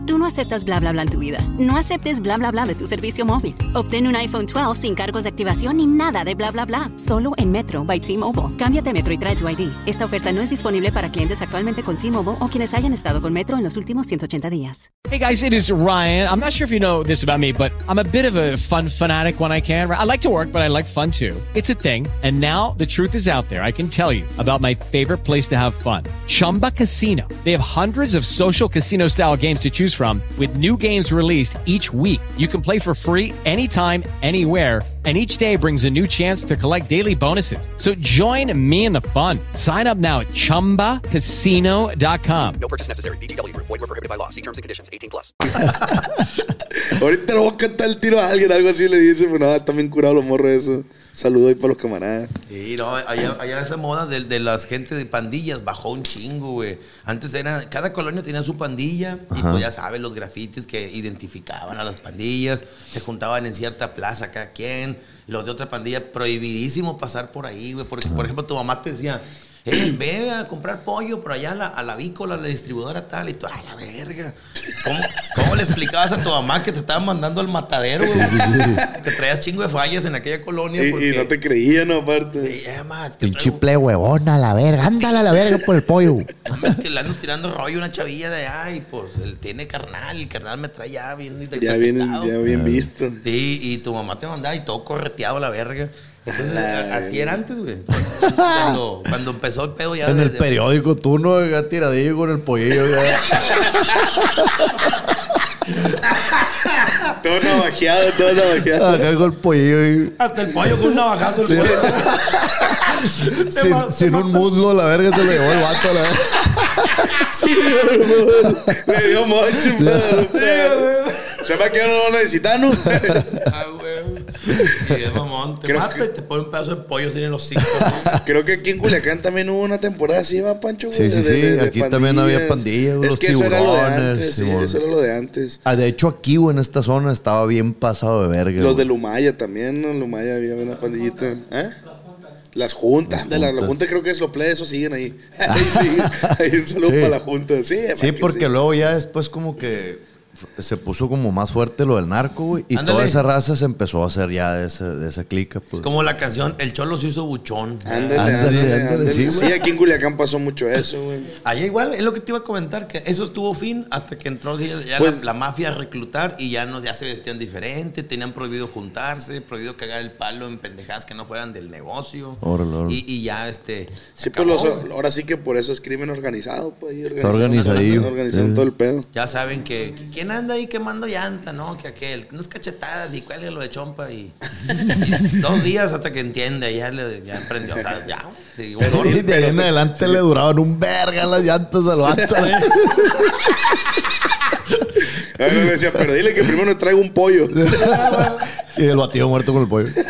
Tú no aceptas bla bla bla en tu vida. No aceptes bla bla bla de tu servicio móvil. Obtén un iPhone 12 sin cargos de activación ni nada de bla bla bla. Solo en Metro by T-Mobile. Cámbiate a Metro y trae tu ID. Esta oferta no es disponible para clientes actualmente con T-Mobile o quienes hayan estado con Metro en los últimos 180 días. Hey guys, it is Ryan. I'm not sure if you know this about me, but I'm a bit of a fun fanatic when I can. I like to work, but I like fun too. It's a thing. And now the truth is out there. I can tell you about my favorite place to have fun Chumba Casino. They have hundreds of social casino style games to choose from, with new games released each week. You can play for free anytime, anywhere. And each day brings a new chance to collect daily bonuses. So join me in the fun. Sign up now at chumbacasino.com. No purchase necessary. VGW Group. Void were prohibited by law. See terms and conditions. 18 plus. Ahorita le voy a cantar el tiro a alguien, algo así le dice, pero no, están bien curados los morros eso. Saludo ahí para los camaradas. Sí, no, allá, allá esa moda de, de las gente de pandillas bajó un chingo, güey. Antes era, cada colonia tenía su pandilla y pues ya sabes, los grafitis que identificaban a las pandillas, se juntaban en cierta plaza cada quien. Los de otra pandilla, prohibidísimo pasar por ahí, güey. Porque, por ejemplo, tu mamá te decía, eh, ve a comprar pollo por allá a la, a la vícola, a la distribuidora tal, y tú, a la verga. ¿Cómo, ¿Cómo le explicabas a tu mamá que te estaban mandando al matadero, güey? que traías chingo de fallas en aquella colonia. Y, porque, y no te creían, ¿no? Aparte. Sí, además, que El traigo- chiple huevón a la verga. Ándale a la verga por el pollo. Es que le ando tirando rollo una chavilla de allá y pues él tiene carnal, el carnal me trae ya bien Ya bien, ya bien visto. Sí, y tu mamá te mandaba y todo correteado a la verga. Entonces, la así era antes, güey. Cuando, cuando empezó el pedo ya En el periódico, tú no ya tiradillo con el pollillo. ya. Todo navajeado, todo navajeado. Acá con el pollillo. y- Hasta el pollo con un navajazo. el Sí. pollo. Sin, sin un muslo, la verga se lo llevó el vato. La verga. Sí, hermano. Le dio mocho. Se me quedó no lo necesitan, ¿no? Ah, güey. Y es mamón, te Creo mata que- y te pone un pedazo de pollo en los cinco. Creo que aquí en Culiacán también hubo una temporada así, ¿va, Pancho? güey? Sí, sí, sí. Aquí también había pandillas, Es los que eso era lo de tiburones, antes, sí, eso era lo de antes. Ah, de hecho, aquí, güey, en esta zona estaba bien pasado de verga. Los güey. de Lumaya también, ¿no? En Lumaya había una pandillita. ¿Eh? Las juntas. de la, la juntas. junta creo que es lo plebe, eso siguen ahí. ahí siguen. Ahí un saludo Sí. para la junta. Sí, porque sí. luego ya después como que se puso como más fuerte lo del narco, güey. Y Ándale. toda esa raza se empezó a hacer ya de, ese- de esa clica, pues. Como la canción El Cholo se hizo buchón. Ándale, sí, aquí en Culiacán pasó mucho eso, güey. Allá igual, es lo que te iba a comentar, que eso estuvo fin hasta que entró ya, ya Pues- la, la mafia a reclutar y ya, no, ya se vestían diferente, tenían prohibido juntarse, prohibido cagar el palo en pendejadas que no fueran del negocio. Órale, órale. Y, y ya, este... Sí, pues los- ahora sí que por eso es crimen organizado, pues. ahí Está organizadillo. Organizaron todo el pedo. Ya saben que, que quién anda ahí quemando llanta, ¿no? Que aquel, unas cachetadas y cuelgue lo de chompa y, y dos días hasta que entiende, ya le ya aprendió, o sea, ya. sí, un Y de ahí en adelante le duraban un verga las llantas al vato. A ver, me decía, pero dile que primero le traigo un pollo. y el batido muerto con el pollo.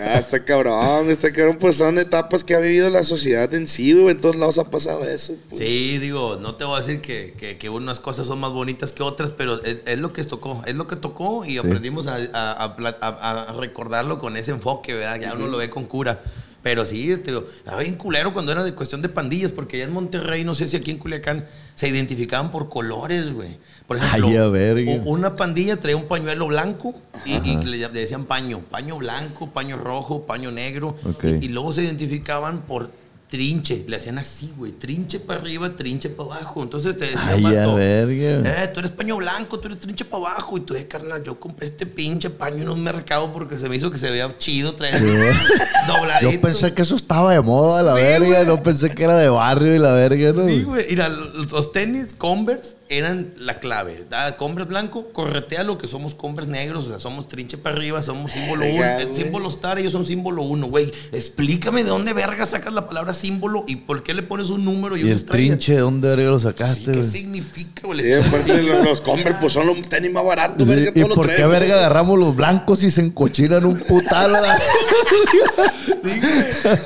Ah, está cabrón, está cabrón. Pues son etapas que ha vivido la sociedad en sí, güey. En todos lados ha pasado eso. pues. Sí, digo, no te voy a decir que, que- que unas cosas son más bonitas que otras, pero es, es lo que tocó, es lo que tocó y aprendimos a, a- a a- a recordarlo con ese enfoque, ¿verdad? Ya uno lo ve con cura. Pero sí, este, digo, estaba bien culero cuando era de cuestión de pandillas, porque allá en Monterrey, no sé si aquí en Culiacán, se identificaban por colores, güey. Por ejemplo, Ay, a una pandilla traía un pañuelo blanco y, y le, decían paño, paño blanco, paño rojo, paño negro. Y luego se identificaban por trinche. Le hacían así, güey. Trinche para arriba, trinche para abajo. Entonces te decían, Ay, a verga. eh, tú eres paño blanco, tú eres trinche para abajo. Y tú, eh, carnal, yo compré este pinche paño en un mercado porque se me hizo que se veía chido traer dobladito. Yo pensé que eso estaba de moda, la Sí, verga. güey. No pensé que era de barrio y la verga, ¿no? Sí, güey. Mira, los los tenis Converse eran la clave. Da, Converse blanco, corretea lo que somos Converse negros. O sea, somos trinche para arriba, somos símbolo Verga, uno. El güey. símbolo star, ellos son símbolo uno, güey. Explícame de dónde verga sacas la palabra símbolo y por qué le pones un número y, Y una el estrella. trinche, ¿de dónde verga lo Sí, sacaste, ¿Qué significa, güey? Sí, aparte los, los Converse, pues son los tenis más baratos, Sí, verga, ¿Y todos los por qué traemos. verga agarramos los blancos y se encochinan un putal?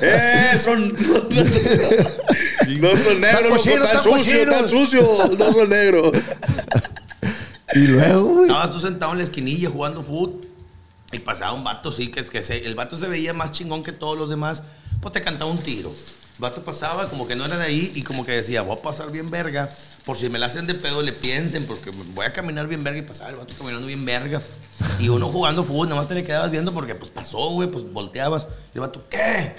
Eh, son. no son negros, no son tan sucios, tan sucios. No son negros. y luego, güey. Estabas tú sentado en la esquinilla jugando fútbol y pasaba un vato, sí, que, que se- el vato se veía más chingón que todos los demás, pues te cantaba un tiro. Vato pasaba como que no era de ahí y como que decía, voy a pasar bien verga. Por si me la hacen de pedo, le piensen, porque voy a caminar bien verga y pasaba el vato caminando bien verga. Y uno jugando fútbol, nada más te le quedabas viendo porque pues pasó, güey, pues volteabas. Y el vato, ¿qué?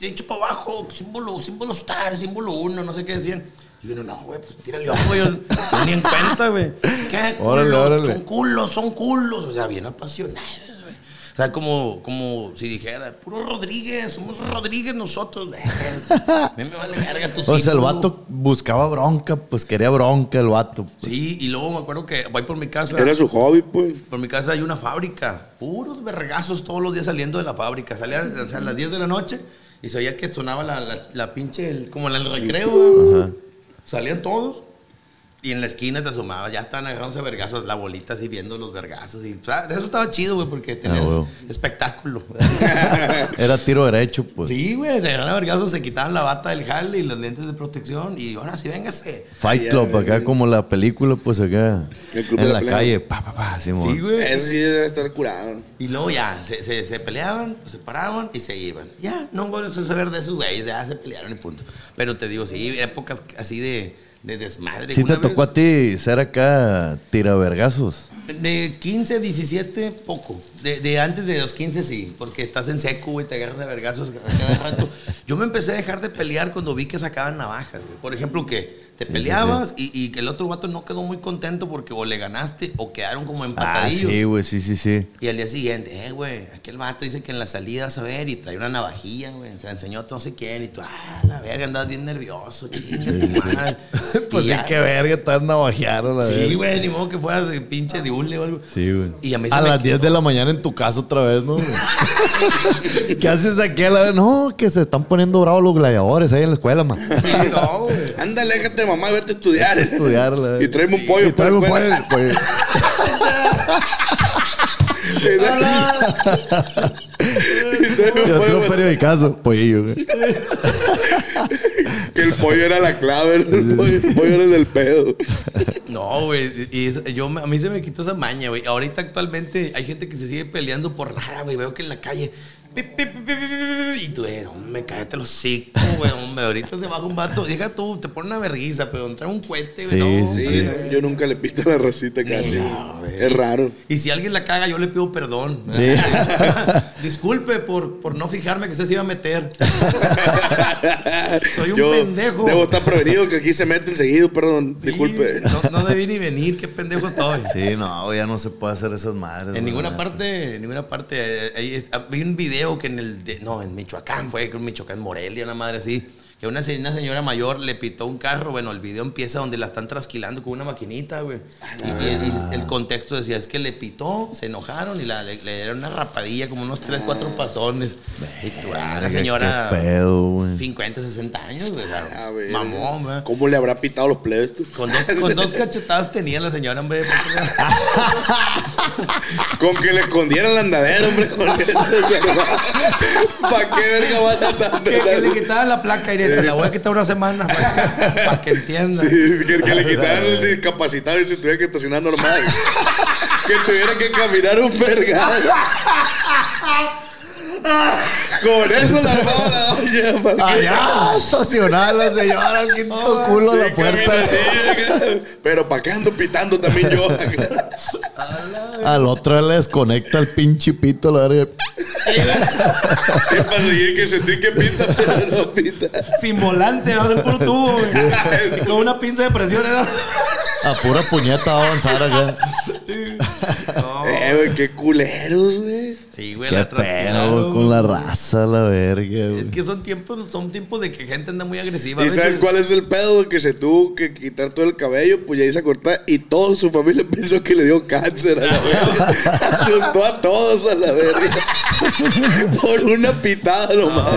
Te echo para abajo, símbolo, símbolo star, símbolo uno, no sé qué decían. Y uno, no, güey, pues tírale ojo. Yo ni en cuenta, güey. ¿Qué? Órale, órale. Son culos, son culos. O sea, bien apasionados, güey. O sea, como, como si dijera, puro Rodríguez, somos Rodríguez nosotros. A mí me vale verga tu O sea, el vato buscaba bronca, pues quería bronca el vato. Sí, y luego me acuerdo que voy por mi casa. Era su hobby, pues. Por mi casa hay una fábrica. Puros vergazos todos los días saliendo de la fábrica. Salían o sea, a las 10 de la noche y se oía que sonaba la, la, la pinche, el- como en el recreo. Salían todos. Y en la esquina te asomabas, ya estaban agarrándose vergazos, la bolita así viendo los vergazos. Y, o sea, eso estaba chido, güey, porque tenías huevo. espectáculo. Era tiro derecho, pues. sí, güey, se agarraban a vergazos, se quitaban la bata del jale y los lentes de protección. Y ahora sí, véngase. Fight Club, acá como la película, pues acá. En la calle, pa, pa, pa. Sí, güey. Eso sí debe estar curado. Y luego ya, se, se, se peleaban, se paraban y se iban. Ya, no vuelves a saber de esos güeyes, ya se pelearon y punto. Pero te digo, sí, épocas así de, de desmadre. Sí te tocó vez- a ti ser acá tiravergazos. De 15, 17, poco. De, de antes de los 15, sí. Porque estás en seco, güey, te agarras de vergazos a cada rato. Yo me empecé a dejar de pelear cuando vi que sacaban navajas, güey. Por ejemplo, que te Sí, sí, peleabas Y, y que el otro vato no quedó muy contento porque o le ganaste o quedaron como Ah, empatadillos. sí, güey, sí, sí, sí. Y al día siguiente, eh, güey, aquel vato dice que en la salida vas a ver y trae una navajilla, güey. Se la enseñó a no sé quién y tú, ah, la verga, andabas bien nervioso, chinga tu madre. Pues sí, ya, qué verga, estar navajeado, la Sí, güey, ni modo que fueras de pinche diule o algo. Sí, güey. Y a mí las quitó. 10 de la mañana en tu casa otra vez, ¿no? ¿Qué haces aquí a la vez? No, que se están poniendo bravos los gladiadores ahí en la escuela, man. Sí, no, güey. Ándale, déjate mamá, vete a estudiar. Estudiar, la Y tráeme un pollo Y tráeme un para pollo. la pollo. Y otro periodicazo, pollillo, güey. Que el pollo era la clave, el pollo, el pollo era el del pedo. No, güey. Y yo, a mí se me quitó esa maña, güey. Ahorita actualmente hay gente que se sigue peleando por nada, güey. Veo que en la calle. Y tú, eh, hombre, cállate los hocico, güey. Hombre, ahorita se baja un vato. Deja tú, te pone una verguiza, pero trae un cohete, güey. Sí, no, sí, Sí, no, yo nunca le pito a la racita casi. No, es raro. Y si alguien la caga, yo le pido perdón. Sí. Disculpe por, por no fijarme que usted se iba a meter. Soy un Yo pendejo. Debo estar prevenido que aquí se meten seguido, perdón. Sí, Disculpe. No, no debí ni venir, qué pendejo estoy. Sí, no, ya no se puede hacer esas madres. En ninguna parte, en ninguna parte. eh, ah, vi un video que en el. de- no, en Michoacán fue, en Michoacán, Morelia, una madre así. Que una, una señora mayor le pitó un carro. Bueno, el video empieza donde la están trasquilando con una maquinita, güey. Y, el, y el contexto decía: es que le pitó, se enojaron y la- le, le dieron una rapadilla, como unos 3, 4 pasones. Y tú, ah, una señora. Pedo, güey. 50, 60 años, güey. o sea, A ver. Mamón, güey. ¿Cómo le habrá pitado los plebes tú? Con dos, con dos cachetadas tenía la señora, hombre. Con que le escondiera el andadero, hombre. ¿Para qué verga va a tratar Que, que le quitaban la placa y se la voy a quitar una semana para, que entienda. Sí, que, que le quitaran el discapacitado y se tuviera que estacionar normal. que tuviera que caminar un vergal. Con eso la armaba la. ¿pa'? Allá, estacionada la señora, quinto culo a Sí, la puerta. camina. Pero ¿para qué ando pitando también yo? Al otro le desconecta el pinche pito, la verga. Sí, para seguir que sentir que pita, pero no pita. Sin volante, va a ser puro tubo, güey. Con una pinza de presión, ¿eh? A pura puñeta va a avanzar acá. Eh, güey, qué culeros, güey. Sí, güey, Qué la pedo con la raza, la verga, güey. Es que son tiempos, son tiempos de que gente anda muy agresiva. A ¿Y sabes cuál es el pedo, güey? Que se tuvo que quitar todo el cabello, pues ya hizo cortar y toda su familia pensó que le dio cáncer a la verga. Asustó a todos a la verga. Por una pitada nomás.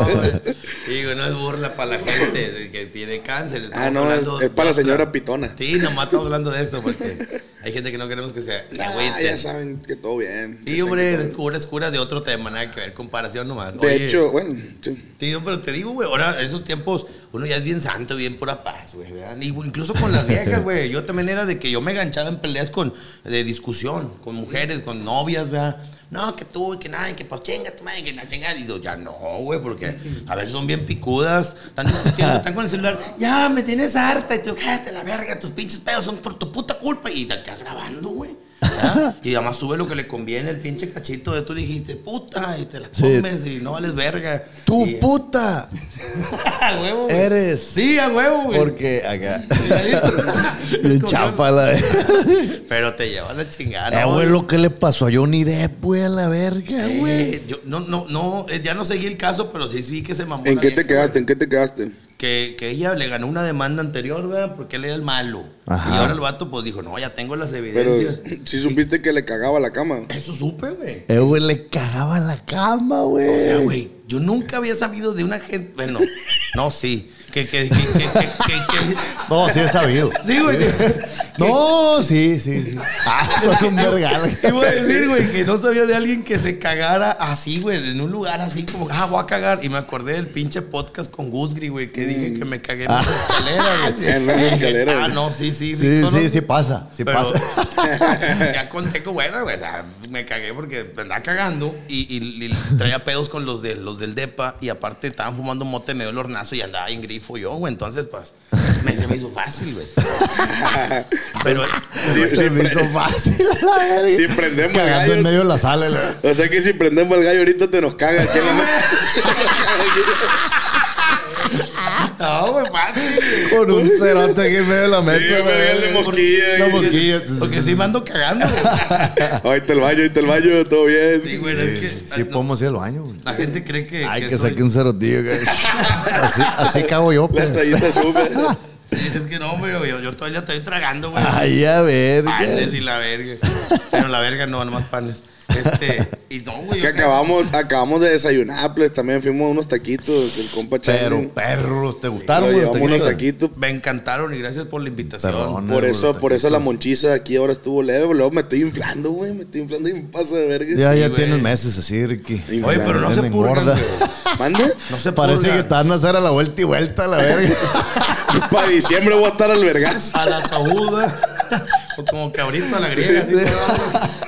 Güey, no es burla para la gente que tiene cáncer. ah, no, es, hablando es para la señora pitona. Sí, nomás estamos hablando de eso porque Hay gente que no queremos que se, se Ah, ya saben que todo bien. Sí, hombre, todo es cura, de otro tema, nada que ver, comparación nomás. De Oye, hecho, bueno, sí. Tío, pero te digo, güey, ahora en esos tiempos uno ya es bien santo, bien pura paz, güey. ¿verdad? Y, incluso con las viejas, güey. Yo también era de que yo me enganchaba en peleas con, de discusión, con mujeres, con novias, ¿verdad? No, que tú, que nada, que pues chinga tu madre, que la chingada. Y yo, ya no, güey, porque a veces son bien picudas, están discutiendo, están con el celular. Ya, me tienes harta. Y tú, cállate la verga, tus pinches pedos son por tu puta culpa. Y te acá grabando, güey. ¿Verdad? Y además sube lo que le conviene el pinche cachito de tú dijiste, puta, y te la Sí. comes y no vales verga. ¡Tu Y- puta! a huevo, güey. Eres. Sí, a huevo, güey. Porque acá. Bien como- chapa la Pero te llevas a chingar, Eh, güey, lo que le pasó a Johnny Depp, güey, a la verga, güey. Eh, yo no, no, no, eh, ya no seguí el caso, pero sí vi que se mamó. ¿En qué te quedaste? ¿En qué te quedaste? Que, que ella le ganó una demanda anterior, ¿verdad? Porque él era el malo. Ajá. Y ahora el vato, pues dijo, no, ya tengo las Pero evidencias. si supiste que le cagaba la cama. Eso supe, güey. Eh, güey, le cagaba la cama, güey. O sea, güey, yo nunca había sabido de una gente. Bueno, no, sí. Que, que, que, que, que, que- No, sí he sabido. Sí, güey. No, sí, sí. sí. Ah, soy un vergal. Iba a decir, güey, que no sabía de alguien que se cagara así, güey, en un lugar así como, ah, voy a cagar. Y me acordé del pinche podcast con Gusgri, güey, que dije que me cagué en las escaleras, güey. En las escaleras, Ah, no, sí, sí, sí. Sí, no, sí, no, sí pasa. Sí pero pasa. ya conté que bueno, güey. O sea, me cagué porque andaba cagando y, y- y traía pedos con los, de, los del DEPA y aparte estaban fumando mote medio el hornazo y andaba en grifo yo, güey. Entonces, pues, me, se me hizo fácil, güey. Pero, Sí, Se sí, me hizo fácil la. Si prendemos el Cagando en gallo. medio de la sala. la- O sea que si prendemos el gallo ahorita te nos caga aquí en la mesa. no, güey, fácil. Con un cerote aquí en medio de la mesa. Sí, la me de mosquilla. Porque sí me ando cagando. Ahorita el baño, ahorita el baño, todo bien. Sí, güey, es que Sí, podemos ir al baño, la gente cree que. Ay, que saque un cerotillo, güey. Así, así cago yo, pues. húmedas. Sí, Es que no, güey, yo, yo todavía estoy tragando, güey. Ay, a ver. Panes y la verga. Pero la verga no, nomás panes. Este, y no, güey. Que acabamos, acabamos de desayunar, pues también fuimos a unos taquitos, el compa Pero, perros, ¿te gustaron, güey? los llevamos unos taquitos? taquitos. Me encantaron y gracias por la invitación. Perdón. Por Los eso, por eso taquitos. la monchiza aquí ahora estuvo leve. Luego me estoy inflando, güey. Me estoy inflando y me pasa de verga. Ya, Sí, ya güey. tienes meses así, Ricky. Oye, pero no se purgan, engorda. güey. ¿Mande? No se Parece purgan. que te van a hacer a la vuelta y vuelta, la verga. Para diciembre voy a estar al vergazo. A la ataúda. o como cabrito a la griega. así,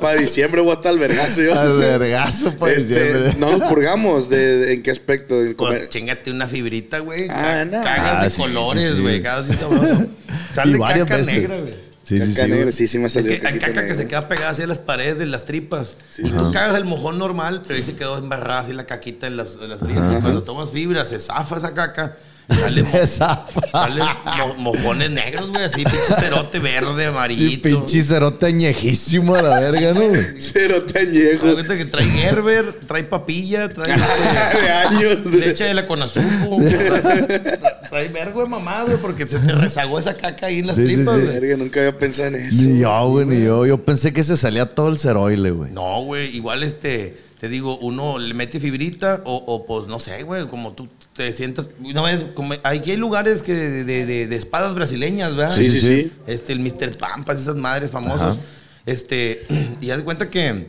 Para diciembre voy a estar al vergazo yo. Al vergazo para Este, diciembre. no nos purgamos. De, de- ¿En qué aspecto? Con- comer. chingate una fibrita, güey. Ah, no. Cagas Ah, de sí, colores, sí, sí. güey. Cagas bien sabroso. Sale y caca veces. negra, güey. Sí, sí, Caca sí. negra, güey. sí, sí me Es salió. que hay caquita caca que negra. se queda pegada así a las paredes de las tripas. Tú cagas el mojón normal, pero ahí se quedó embarrada así la caquita en las, en las orillas. Cuando tomas fibra, se zafa esa caca. Sale, mo- Se zafa. sale mo- mojones negros, güey, así, pinche cerote verde, Y amarillito. pinche cerote añejísimo a la verga, ¿no, güey? Cero Haz tañejo. de cuenta que trae Gerber, trae papilla, trae este, de años. leche de la Conazupo. trae, trae vergo de mamá, güey, porque se te rezagó esa caca ahí en las Sí, sí, tripas, sí. güey. Verga, nunca había pensado en eso. Ni yo, güey, ni yo. Yo pensé que se salía todo el ceroile, güey. No, güey, igual este, te digo, uno le mete fibrita o, o, pues no sé, güey, como tú te sientas. Una vez, como, aquí hay lugares que de, de- de- de espadas brasileñas, ¿verdad? Sí, sí, sí. Este, el Mr. Pampas, esas madres famosas. Este, y haz de cuenta que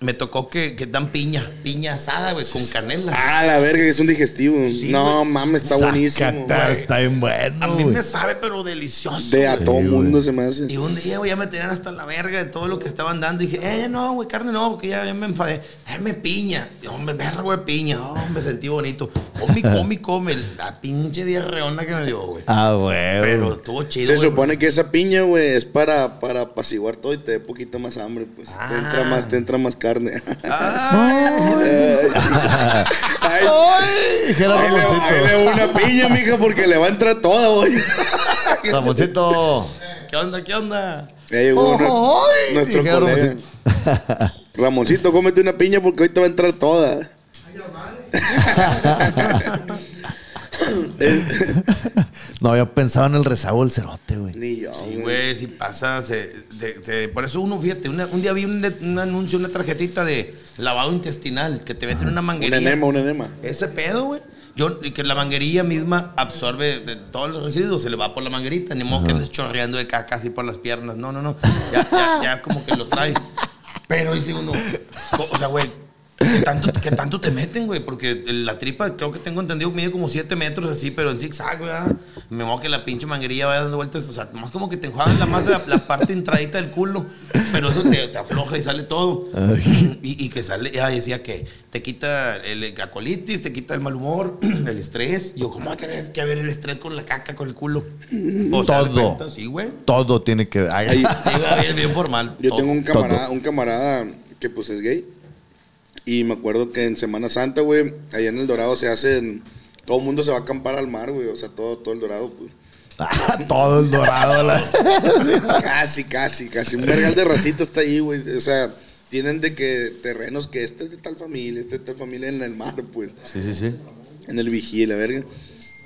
me tocó que, que dan piña, piña asada, güey, con canela. Ah, la verga, que es un digestivo. Sí, no, güey. mames, está buenísimo. Sácata, está bien bueno, A mí me sabe, pero delicioso. De a todo Sí, mundo se me hace. Y un día, güey, ya me tenían hasta la verga de todo lo que estaban dando. Y dije, eh, no, güey, carne no, porque ya, ya me enfadé. Dame piña. Y, hombre, verga, güey, piña. Oh, me sentí bonito. Come, come, come. La pinche diarreona que me dio, güey. Ah, güey. Pero estuvo chido, Se güey, supone que esa piña, güey, es para, para apaciguar todo y te dé poquito más hambre, pues. Te Ah. entra más, te entra más carne. Ay, Ay, ¡Ay! Doy una piña, mija, porque le va a entrar toda, güey. Ramoncito. ¿Qué onda, qué onda? Ya llegó Ay, nuestro. Ramoncito, cómete una piña porque hoy te va a entrar toda. No había pensado en el rezago del cerote, güey. Ni yo. Sí, güey. si pasa, se, de- se- por eso uno, fíjate, una- un día vi un, un anuncio, una tarjetita de lavado intestinal, que te meten una Un manguerilla. enema, un enema. Ese pedo, güey. Yo, y que la manguerilla misma absorbe de todos los residuos, se le va por la manguerita, ni modo que andes chorreando de caca así por las piernas. No, no, no. Ya, ya, ya como que lo trae. Pero dice uno, o sea, güey, ¿qué tanto, qué tanto te meten, güey? Porque la tripa, creo que tengo entendido, mide como 7 metros así, pero en zigzag, güey. ¿verdad? Me modo que la pinche manguerilla vaya dando vueltas. O sea, más como que te enjuagan la más la, parte entradita del culo. Pero eso te, te afloja y sale todo. Y, y que sale, ya decía que te quita el, la colitis, te quita el mal humor, el estrés. Yo, ¿cómo tienes que ver el estrés con la caca, con el culo? O sea, ¿de Todo. cuenta? Sí, güey. Todo tiene que Ahí- Sí, güey, bien, bien formal. Yo todo. tengo un camarada, un camarada que pues es gay. Y me acuerdo que en Semana Santa, güey, allá en El Dorado se hacen... Todo el mundo se va a acampar al mar, güey. O sea, todo, todo El Dorado, pues. todo el dorado. la- Casi, casi, casi. Un vergal de racita está ahí, güey. O sea, tienen de que terrenos que este es de tal familia, este es de tal familia en el mar, pues. Sí, sí, sí. En el vigía, la verga.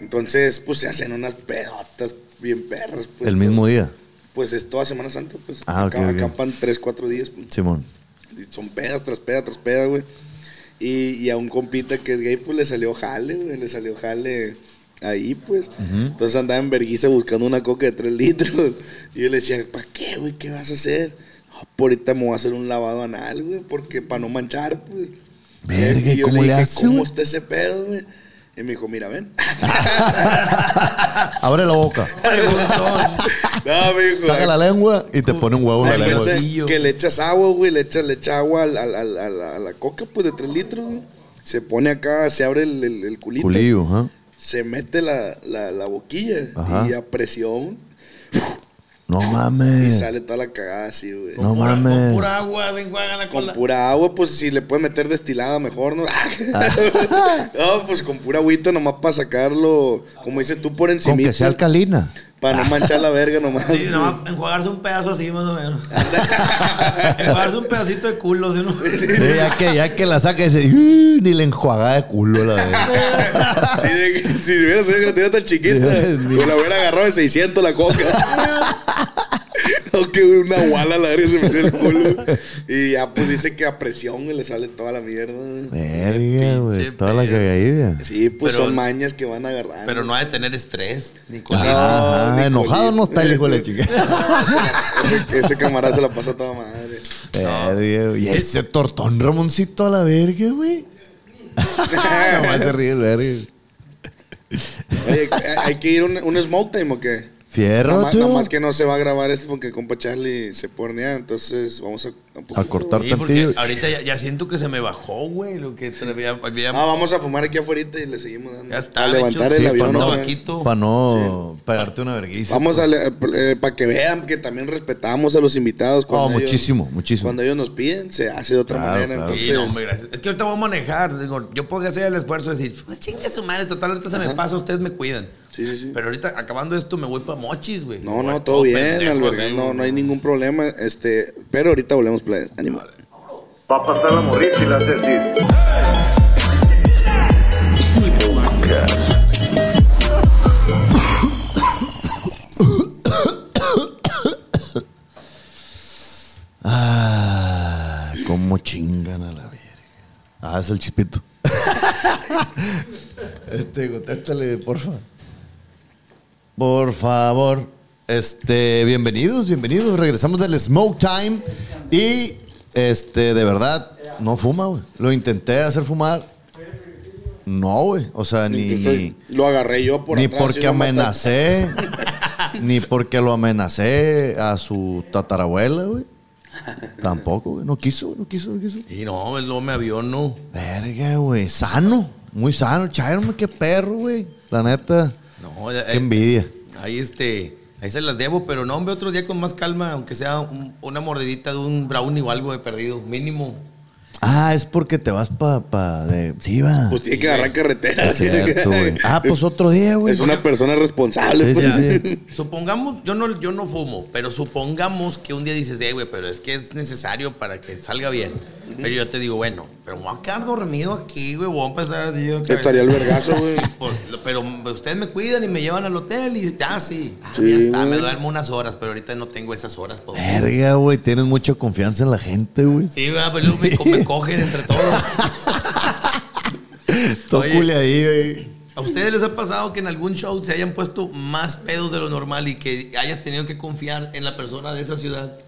Entonces, pues se hacen unas pedotas bien perras, pues. El mismo día. Pues es toda Semana Santa, pues. Ah, ok, Acá- ok. Acampan tres, cuatro días, pues. Simón. Son pedas tras pedas tras pedas, güey. Y, y a un compita que es gay, pues le salió jale, güey. Le salió jale ahí, pues. Entonces andaba en vergüenza buscando una coca de 3 litros. Y yo le decía, ¿para qué, güey? ¿Qué vas a hacer? "No, por ahorita me voy a hacer un lavado anal, güey. Porque para no manchar, pues. Verga, ¿cómo le hace, ¿Cómo está ese pedo, güey? Y me dijo, mira, ven. Abre la boca. no, me dijo. Saca la lengua y te pone un huevo en la lengua. que le echas agua, güey, le echas, le echas agua al- al- al- a, la, a la coca, pues de 3 litros, güey. Se pone acá, se abre el, el, el culito. Culillo. Se mete la, la, la boquilla Ajá. y a presión No y mames. sale toda la cagada así, güey. No Pura- Con mames. pura agua, se enjuagan la Con cola. pura agua, pues si le puedes meter destilada mejor, ¿no? Ah. no, pues con pura agüita nomás para sacarlo, como dices tú, por encima. Con que sea alcalina. Para no manchar la verga nomás. Sí, no, enjuagarse un pedazo así más o menos. enjuagarse un pedacito de culo, ¿sí? Sí, ya, que, ya que la saca y dice, "Uh, ni la enjuagada de culo la verga. Sí, de si hubiera sido que la tenía tan chiquita, pues la hubiera agarrado de 600 la coca. o que una guala la verga se metió en el culo. Y ya pues dice que a presión le sale toda la mierda. Verga, güey. Toda la cagadilla. Sí, pues Pero- son mañas que van agarrando. Pero no ha de tener estrés. Ni con Ajá, ni enojado no está el hijo de la chica. ese, ese camarada se la pasa toda madre. Verga, güey. Y ese tortón Ramoncito a la verga, güey. Nomás se ríe el verga. Oye, ¿hay que ir un, un smoke time o qué? Fierro, Nada más, nada más que no se va a grabar esto porque compa Charlie se pornea, entonces vamos a... un poquito, cortar. Sí, porque ahorita ya, ya siento que se me bajó, güey. Lo que había, había Ah, vamos a fumar aquí afuera y le seguimos dando. Ya está, a levantar hecho, el sí, avión. para no-. Para no pegarte una vergüenza. Vamos a para que vean que también respetamos a los invitados. Oh, ellos- muchísimo, muchísimo. Cuando ellos nos piden, se hace de otra Claro, manera. claro. Entonces, Sí, no, hombre, gracias. Es que ahorita voy a manejar. Digo, yo podría hacer el esfuerzo de decir, pues chingue su madre, total, ahorita se me pasa, ustedes me cuidan. Sí, sí, sí. Pero ahorita, acabando esto, me voy para mochis, güey. no, no, todo bien, así, no, no hay ningún problema. Este, pero ahorita volvemos play. Ánimo. Va a pasar la morrita y la hace así. Ah, cómo chingan a la verga. Ah, es el chispito. este, contéstale, porfa. Por favor. Este, bienvenidos, bienvenidos. Regresamos del Smoke Time. Y, este, de verdad, no fuma, güey. Lo intenté hacer fumar. No, güey. O sea, ni, lo agarré yo por ni atrás. porque amenacé, ni porque lo amenacé a su tatarabuela, güey. Tampoco, güey. No quiso, no quiso, no quiso. Y no, el me avionó. Verga, güey. Sano. Muy sano. Chairo, qué perro, güey. La neta. No, eh, Qué envidia. Ahí este, ahí se las debo, pero no, hombre, otro día con más calma, aunque sea un- una mordidita de un brownie o algo de perdido, mínimo. Ah, es porque te vas pa, pa de. Sí, va. Pues tiene que agarrar carretera. Es cierto, güey. Ah, pues otro día, güey. Es una persona responsable. Sí, pues. sí, sí. Supongamos, yo no, yo no fumo, pero supongamos que un día dices, eh, güey, pero es que es necesario para que salga bien. Pero yo te digo, bueno, pero voy a quedar dormido aquí, güey, voy a empezar así. ok. Estaría el vergazo, güey. Pues, pero ustedes me cuidan y me llevan al hotel y ya, sí. Ah, Sí, ya está, me duermo unas horas, pero ahorita no tengo esas horas. Verga, güey. Tienes mucha confianza en la gente, güey. Sí, va, pero luego me, me cogen entre todos. Todo Oye. cule ahí, güey. ¿A ustedes les ha pasado que en algún show se hayan puesto más pedos de lo normal y que hayas tenido que confiar en la persona de esa ciudad?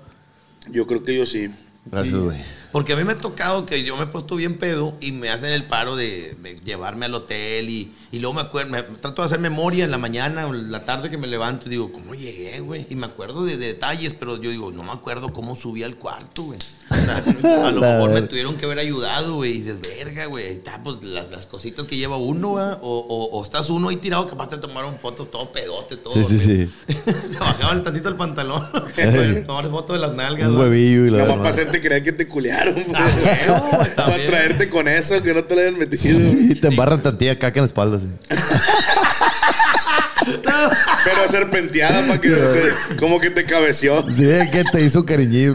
Yo creo que yo sí. Gracias, güey. Porque a mí me ha tocado que yo me he puesto bien pedo y me hacen el paro de, llevarme al hotel y, y luego me acuerdo, me, trato de hacer memoria en la mañana o en la tarde que me levanto y digo, ¿cómo llegué, güey? Y me acuerdo de, de detalles, pero yo digo, no me acuerdo cómo subí al cuarto, güey. O sea, a lo mejor me tuvieron que haber ayudado, güey. Y dices, verga, güey. ahí Está, pues las, las cositas que lleva uno, güey. O, o, o estás uno ahí tirado, capaz te tomaron fotos todo pedote, todo. Sí, sí, güey. sí. Te bajaban tantito el pantalón. Tomar fotos de las nalgas. Un güey. huevillo y la hacerte creer que te culearon. Pues. Ah, huevo, güey, para traerte con eso, que no te lo hayan metido. Y te embarran tantilla caca en la espalda, sí. Pero serpenteada para que no se- como que te cabeció. Sí, es que te hizo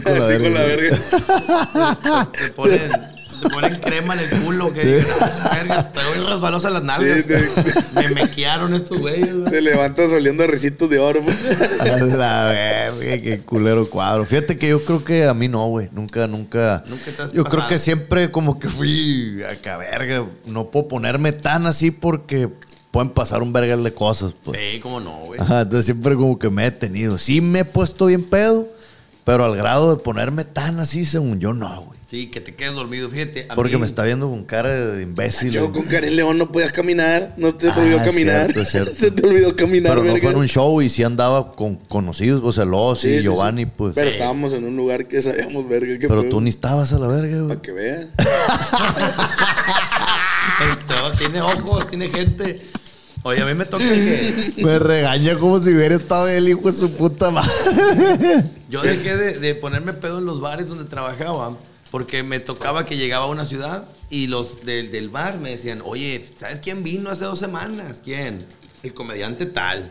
con con la verga. Te ponen, te ponen crema en el culo. Que "Ah, te doy resbalosa las nalgas. Sí, te- Me mequearon estos güeyes. güey. Te levantas oliendo a risitos de oro. A la verga, qué culero cuadro. Fíjate que yo creo que a mí no, güey. Nunca, nunca. Nunca te has Yo creo que siempre como que fui acá, verga. No puedo ponerme tan así porque pueden pasar un vergal de cosas, pues. Sí, cómo no, güey. Ajá, entonces siempre como que me he detenido. Sí me he puesto bien pedo, pero al grado de ponerme tan así, según yo, no, güey. Sí, que te quedes dormido. Fíjate. a Porque mí- me está viendo con cara de imbécil. Yo güey. con Karen León no podías caminar. No te, Ah, olvidó es caminar. cierto, cierto. Se te olvidó caminar, Pero no verga. fue en un show y sí andaba con conocidos, o sea, Los Sí, y sí, Giovanni, sí. pues. Pero estábamos en un lugar que sabíamos, verga. que Pero tú ni estabas a la verga, güey. Para que veas. Todo tiene ojos, tiene gente. Oye, a mí me toca que. Me regaña como si hubiera estado el hijo de su puta madre. Yo dejé de, de ponerme pedo en los bares donde trabajaba porque me tocaba que llegaba a una ciudad y los del, del bar me decían, oye, ¿sabes quién vino hace dos semanas? ¿Quién? El comediante tal.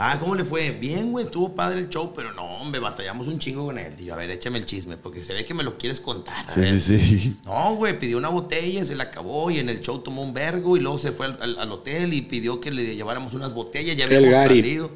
Ah, ¿cómo le fue? Bien, güey, estuvo padre el show, pero no, hombre, batallamos un chingo con él. Y yo, a ver, échame el chisme, porque se ve que me lo quieres contar. a Sí, ver. sí, sí. No, güey, pidió una botella, se la acabó y en el show tomó un vergo y luego se fue al, al- al hotel y pidió que le lleváramos unas botellas. Ya El habíamos Gary. salido.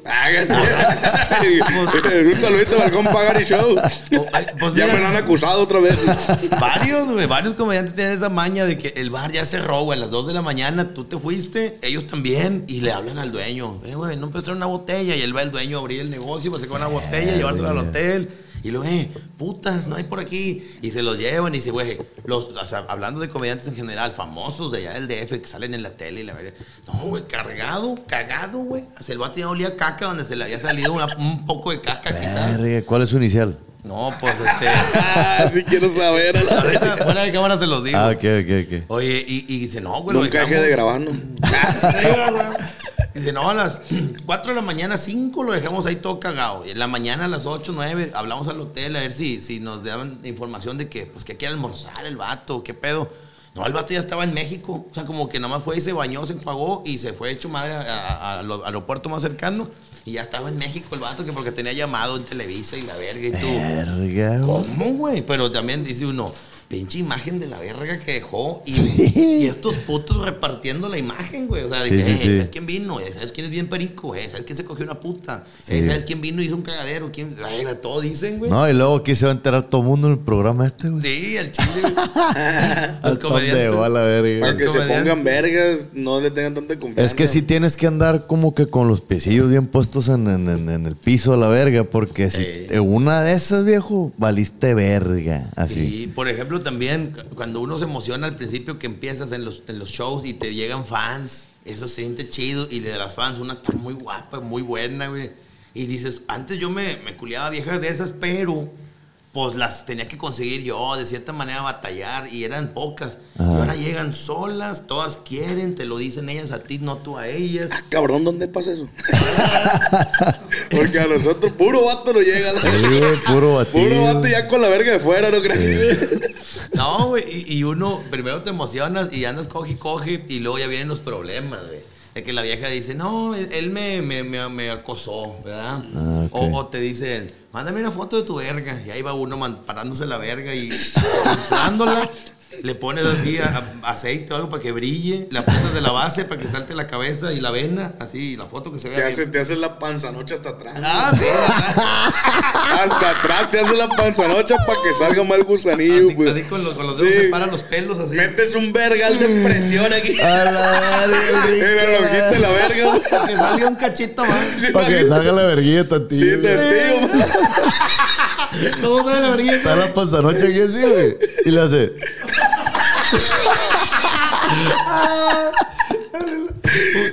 un saludito al compa Gary Show. Oh, ay, pues ya mira. me lo han acusado otra vez. Varios, güey, varios comediantes tienen esa maña de que el bar ya cerró, güey, a las 2 de la mañana, tú te fuiste, ellos también, y le hablan al dueño, eh, güey, no empezaron una botella, y él va el dueño a abrir el negocio, pues sacar una botella, llevársela al hotel, y luego, eh, putas, no hay por aquí, y se los llevan, y dice, güey, los, o sea, hablando de comediantes en general, famosos de allá del DF, que salen en la tele y la verga, no, güey, cargado, cagado, güey, hasta el vato ya olía caca donde se le había salido una- un poco de caca, quizás. Verga, ¿Cuál es su inicial? No, pues este. Sí quiero saber. a la. Ahorita, fuera de cámara se los digo. Ah, ok, ok, ok. Oye, y, y dice, no, güey, lo Nunca dejé de grabar, ¿no? Dice, no, a las 4 de la mañana, 5 lo dejamos ahí todo cagado. Y en la mañana a las 8, 9 hablamos al hotel a ver si, si nos daban información de que, pues, que quiere almorzar el vato, qué pedo. No, el vato ya estaba en México. O sea, como que nada más fue y se bañó, se enjuagó y se fue hecho madre al aeropuerto más cercano. Y ya estaba en México el vato, que porque tenía llamado en Televisa y la verga y tú. Verga. ¿Cómo, güey? Pero también dice uno, pinche imagen de la verga que dejó. Y, y estos putos repartiendo la imagen, güey. O sea, de Sí, que, sí, "Eh, sí. ¿sabes quién vino? Eh, ¿Sabes quién es bien perico? Eh, ¿Sabes quién se cogió una puta? Sí. ¿Sabes quién vino y hizo un cagadero? ¿Quién? Ay, güey, todo dicen, güey. No, y luego aquí se va a enterar todo el mundo en el programa este, güey. Sí, el chile, güey. Los comediantes. va la verga. Para que se pongan vergas, no le tengan tanta confianza. Es que sí tienes que andar como que con los piecillos bien puestos en, en- en- en el piso a la verga, porque si una de esas, viejo, valiste verga. Así. Sí, por ejemplo, también cu- cuando uno se emociona al principio que empiezas en los, en los shows y te llegan fans, eso se siente chido. Y de las fans, una está muy guapa, muy buena, güey. Y dices, antes yo me, me culiaba viejas de esas, pero pues las tenía que conseguir yo, de cierta manera batallar, y eran pocas. Y ahora llegan solas, todas quieren, te lo dicen ellas a ti, no tú a ellas. Ah, cabrón, ¿dónde pasa eso? Porque a nosotros puro vato nos llega. la- Sí, puro batido. Puro vato ya con la verga de fuera, ¿no crees? No, güey, y, y uno primero te emocionas y andas coge y coge y luego ya vienen los problemas, güey. De que la vieja dice, no, él, me, me, me, me acosó, ¿verdad? Ah, o, o te dicen, mándame una foto de tu verga. Y ahí va uno man- parándose la verga y inflándola. le pones así a- a- aceite o algo para que brille, la pones de la base para que salte la cabeza y la vena, así, la foto que se vea Te hace, te hace la panzanocha hasta atrás. Ah, sí, Hasta atrás te hace la panzanocha para que salga mal gusanillo, así, güey. así con, los, con los dedos Sí. separan los pelos así. Metes un vergal de presión aquí. A la verga, la lonjita de la verga, güey. Para que salga un cachito más. Sí, Para que salga la verguilla Sí, tantillo. te digo. ¿Cómo sale la vergüenza? Está la panzanocha aquí así, güey. Y le hace.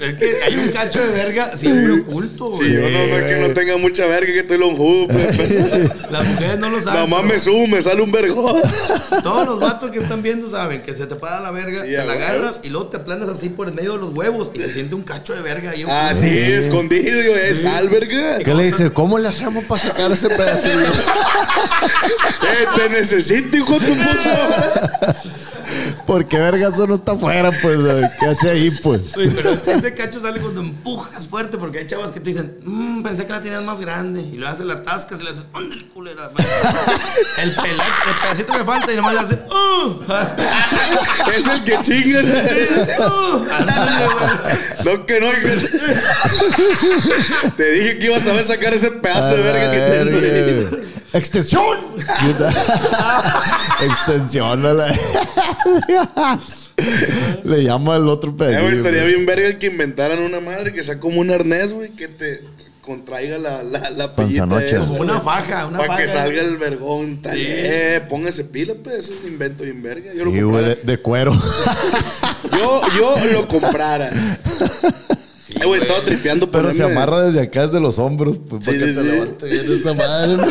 Es que hay un cacho de verga siempre oculto, güey. Sí, yo no, no es que no tenga mucha verga, que estoy lonjudo, pues. Las mujeres no lo saben. Nada más pero me subo, me sale un vergón. Todos los vatos que están viendo saben que se te para la verga, Sí, te la agarras y luego te aplanas así por el medio de los huevos y se siente un cacho de verga ahí. Ah, sí, escondido, yo, es sal, verga. ¿Qué le dice? ¿Cómo le hacemos para sacar ese pedacillo? Eh, te necesito, hijo de tu puta. Porque verga eso no está afuera, pues. ¿Qué hace ahí, pues? Uy, pero ese cacho sale cuando empujas fuerte porque hay chavas que te dicen, "Mm, pensé que la tenías más grande. Y luego haces la tascas y le haces, ándale, culera. El pelazo, el pedacito que falta y nomás le haces, "Uh". Es el que chinga. "Uh". No, que no. Te dije que ibas a ver sacar ese pedazo de A verga que verga, tengo. güey. ¡Extensión! Extensión a la... Le llama al otro Eh, güey, estaría bien verga que inventaran una madre que sea como un arnés, güey, que te contraiga la, la, la esa, Como una faja, una Para que salga el vergón. tal. Eh, póngase pila, pues. Es un invento bien verga. Yo lo Sí, güey, de, de cuero. Yo, yo lo comprara. eh, güey, estaba tripeando Pero se amarra desde acá, desde los hombros, pues, Sí, para que sí, se sí. levante bien esa madre.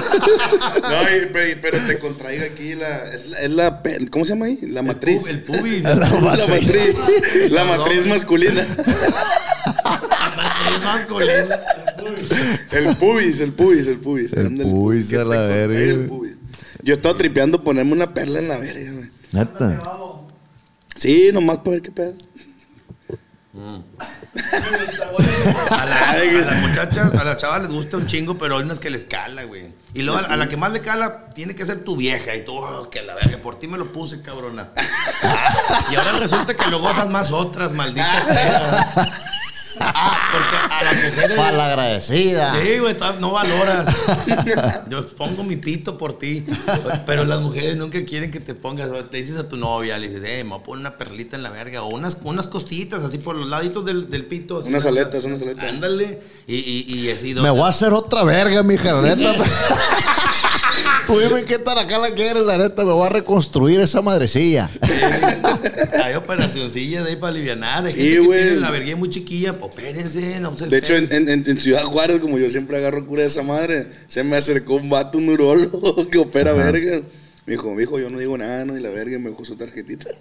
No, y- pero, pero te contraiga aquí la. Es la, es la ¿Cómo se llama ahí? La matriz. El pubis. la matriz. La matriz masculina. Es masculino. El pubis, el pubis, el pubis. El Ándale, pubis que a te la verga, el güey. pubis. Yo estaba tripeando ponerme una perla en la verga, güey. Neta. Sí, nomás para ver qué pedo. A, la- a las muchachas, a las chavas les gusta un chingo, pero hay unas que les cala, güey. Y luego a, a la que más le cala, tiene que ser tu vieja. Y tú, oh, que la verga, por ti me lo puse, cabrona. Y ahora resulta que lo gozas más otras, maldita sea. Ah, porque a las mujeres. Para agradecida. Sí, güey, no valoras. Yo pongo mi pito por ti. Pero las mujeres nunca quieren que te pongas. Le dices a tu novia, le dices, eh, me voy a poner una perlita en la verga. O unas, unas costillitas así por los laditos del, del pito. así. Unas aletas, unas aletas. Ándale. Y, y, y así. Me voy a hacer otra verga, la neta. Tú dime qué tan acá la quieres, la neta. Me voy a reconstruir esa madrecilla. Hay operacioncillas ahí para aliviar. Hay Sí, que la verguilla muy chiquilla. Opérense, no se De hecho, en, en- en- Ciudad Juárez, como yo siempre agarro cura de esa madre, se me acercó un vato, un urólogo que opera verga. Me dijo, mijo, yo no digo nada, ¿no? Y la verga me dejó su tarjetita.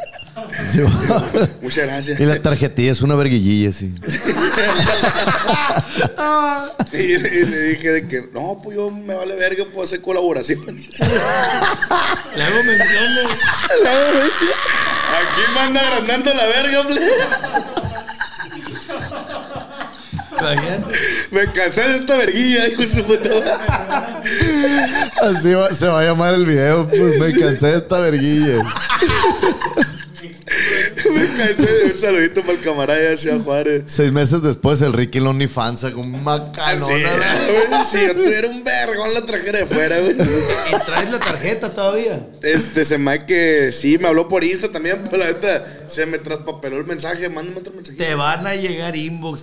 Sí, Muchas gracias. y la tarjetilla es una verguillilla, sí. Y le, y le dije de que, no, pues yo me vale verga, puedo hacer colaboración. Le hago menciones. Aquí me anda agrandando la verga, ple. Me cansé de esta verguilla, hijo de su puta madre. Así va- se va a llamar el video. Pues me cansé de esta verguilla. Me cansé de un saludito para el camarada de Ciudad Juárez. Seis meses después, el Ricky en OnlyFans con un macanón. era, güey. Si yo tuviera un vergón, la trajera de fuera, güey. Y traes la tarjeta todavía. Este, se me ha que sí, me habló por Insta también, pero la neta se me traspapeló el mensaje. Mándame otro mensaje. Te van a llegar inbox.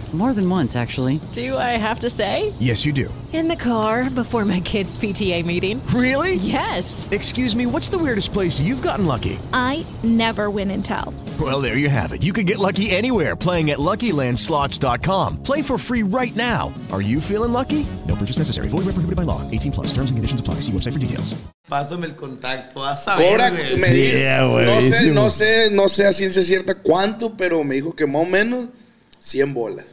More than once, actually. Do I have to say? Yes, you do. In the car before my kids' PTA meeting. Really? Yes. Excuse me, what's the weirdest place you've gotten lucky? I never win and tell. Well, there you have it. You can get lucky anywhere playing at LuckyLandSlots.com. Play for free right now. Are you feeling lucky? No purchase necessary. Void where prohibited by law. 18 plus. Terms and conditions apply. See website for details. Pásame el contacto, vas a ver, Cobra, güey. me Sí, dijo, no sé, no sé, no sé a ciencia cierta cuánto, pero me dijo que más o menos 100 bolas.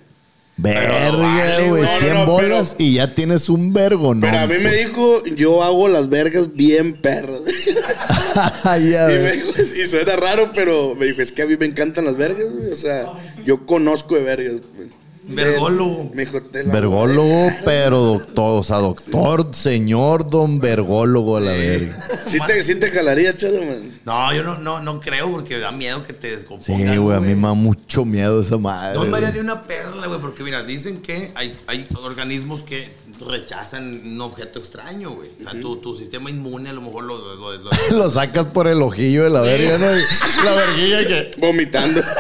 Verga, güey. güey. No, 100 no, no, bolas y ya tienes un vergo, ¿no? Pero a mí me dijo, yo hago las vergas bien perras. y, me dijo, y suena raro, pero me dijo, es que a mí me encantan las vergas, güey. O sea, yo conozco de vergas. güey. Vergólogo. Me dijo, te la Vergólogo, pero doctor, o sea, doctor, señor don vergólogo a la verga. Sí te, sí te jalaría, chalo, man. No, yo no, no, no creo porque da miedo que te descompongan. Sí, güey, a mí me da mucho miedo esa madre. No me haría ni una perla, güey, porque mira, dicen que hay, hay organismos que rechazan un objeto extraño, güey. O sea, tu, tu sistema inmune a lo mejor lo... lo, lo- Lo sacas por el ojillo de la verga, ¿no? Y La verguilla que... Vomitando.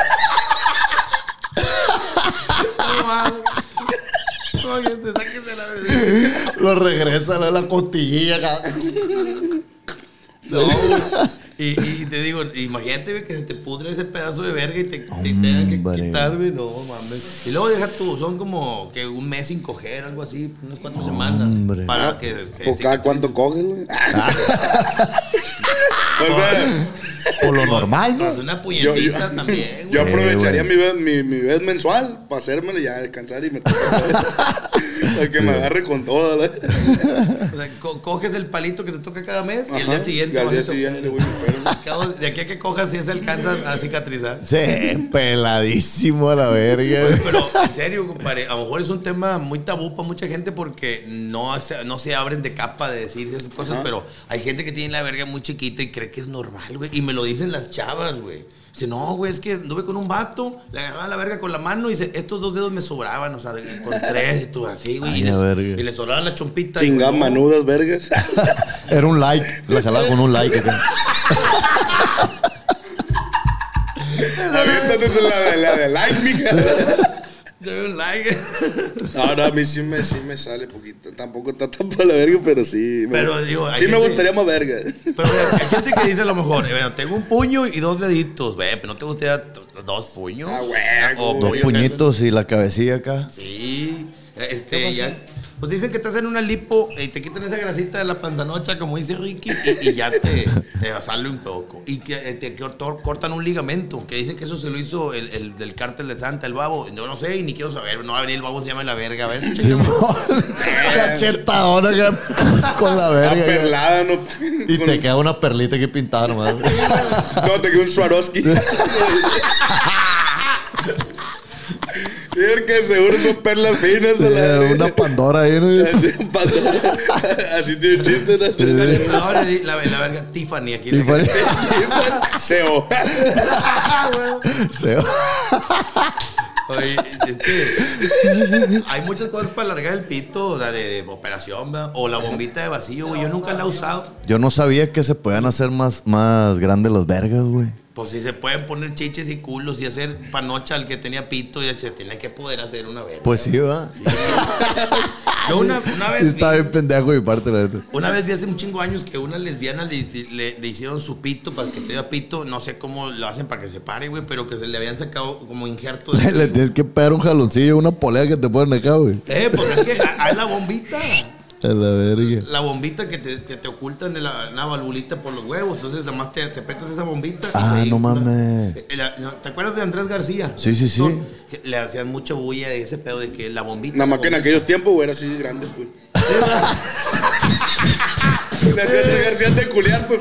No, mames. No, que te saques de la verdad. Lo regresa a la costillilla acá. No. Y, y te digo, imagínate, güey, que se te pudre ese pedazo de verga y te, te tenga que quitar, güey. No, mames. Y luego deja tú, son como que un mes sin coger, algo así, unas cuatro semanas. Hombre. Para Ah, que se- ¿O se- cada cuánto coges, güey? o sea, Por lo normal, ¿no? Una yo, puñetita yo- también, güey. yo aprovecharía güey. mi vez, mi, mi vez mensual para hacérmelo y ya descansar y me Para que me agarre con todo. ¿la? O sea, co- coges el palito que te toca cada mes y el día siguiente y al vas día siguiente, güey, De aquí a que cojas, si se alcanza a cicatrizar. Sí, peladísimo a la verga. Oye, pero en serio, compadre, a lo mejor es un tema muy tabú para mucha gente porque no se, no se abren de capa de decir esas cosas, Ajá. pero hay gente que tiene la verga muy chiquita y cree que es normal, güey. Y me lo dicen las chavas, güey. Dice, no, güey, es que anduve con un vato, le agarraba la verga con la mano y dice, estos dos dedos me sobraban, o sea, con tres y tú así, güey. Ay, Y, les- y le sobraban la chompita. y, Chingadas güey, no. manudas, vergas. Era un like. La jalaba con un like acá. Aviéntate la de, la de like, mija. Yo veo un like. No, no, a mí sí me, sí me sale poquito. Tampoco está tan para la verga, pero sí. me- digo, sí me gustaría más verga. Pero mira, hay gente que dice a lo mejor, bueno, tengo un puño y dos deditos, ve, pero no te gustaría dos puños. Ah, güey, O güey. Dos puñitos y la cabecilla acá. Sí. Este, ya. Pues dicen que te hacen una lipo y te quitan esa grasita de la panzanocha, como dice Ricky, y, y ya te, te sale un poco. Y que eh, te cortan un ligamento, que dicen que eso se lo hizo el, el del cártel de Santa, el babo. Yo no sé y ni quiero saber. No va a venir el babo, se llama la verga, a ver. Simón. Cachetadona acá, con la La verga. acá. perlada, no. Y te queda una perlita aquí pintada nomás. No, te queda un Swarovski. Porque seguro son perlas finas. a la Eh, una Pandora ahí, ¿no? Así, pasa- así tiene chiste, ¿no? Ahora sí, la, la verga Tiffany aquí. Y fue- SEO. Se- Oye, es que hay muchas cosas para alargar el pito, o sea, de, de operación, ¿verdad? o la bombita de vacío, güey. Yo nunca la he usado. Yo no sabía que se podían hacer más, más grandes los vergas, güey. Pues si se pueden poner chiches y culos y hacer panocha al que tenía pito, y se tiene que poder hacer una vez. Pues sí, va. Yo una, una vez. Está vi- bien pendejo de mi parte, la neta. Una vez vi hace un chingo años que una lesbiana le, le- le hicieron su pito para que tenga pito. No sé cómo lo hacen para que se pare, güey, pero que se le habían sacado como injerto. de- Le, tienes que pegar un jaloncillo, una polea que te ponen acá, güey. Eh, pues es que hay la bombita. A la verga. La bombita que te, que te ocultan en la, una valvulita por los huevos. Entonces, nada más te, te apretas esa bombita. Ah, no mames. Eh, ¿Te acuerdas de Andrés García? Sí, sí, sí. Le hacían mucha bulla de ese pedo de que la bombita. Nada más que en aquellos tiempos, güey, era así grande, pues. Le hacían le hacían de culiar, pues.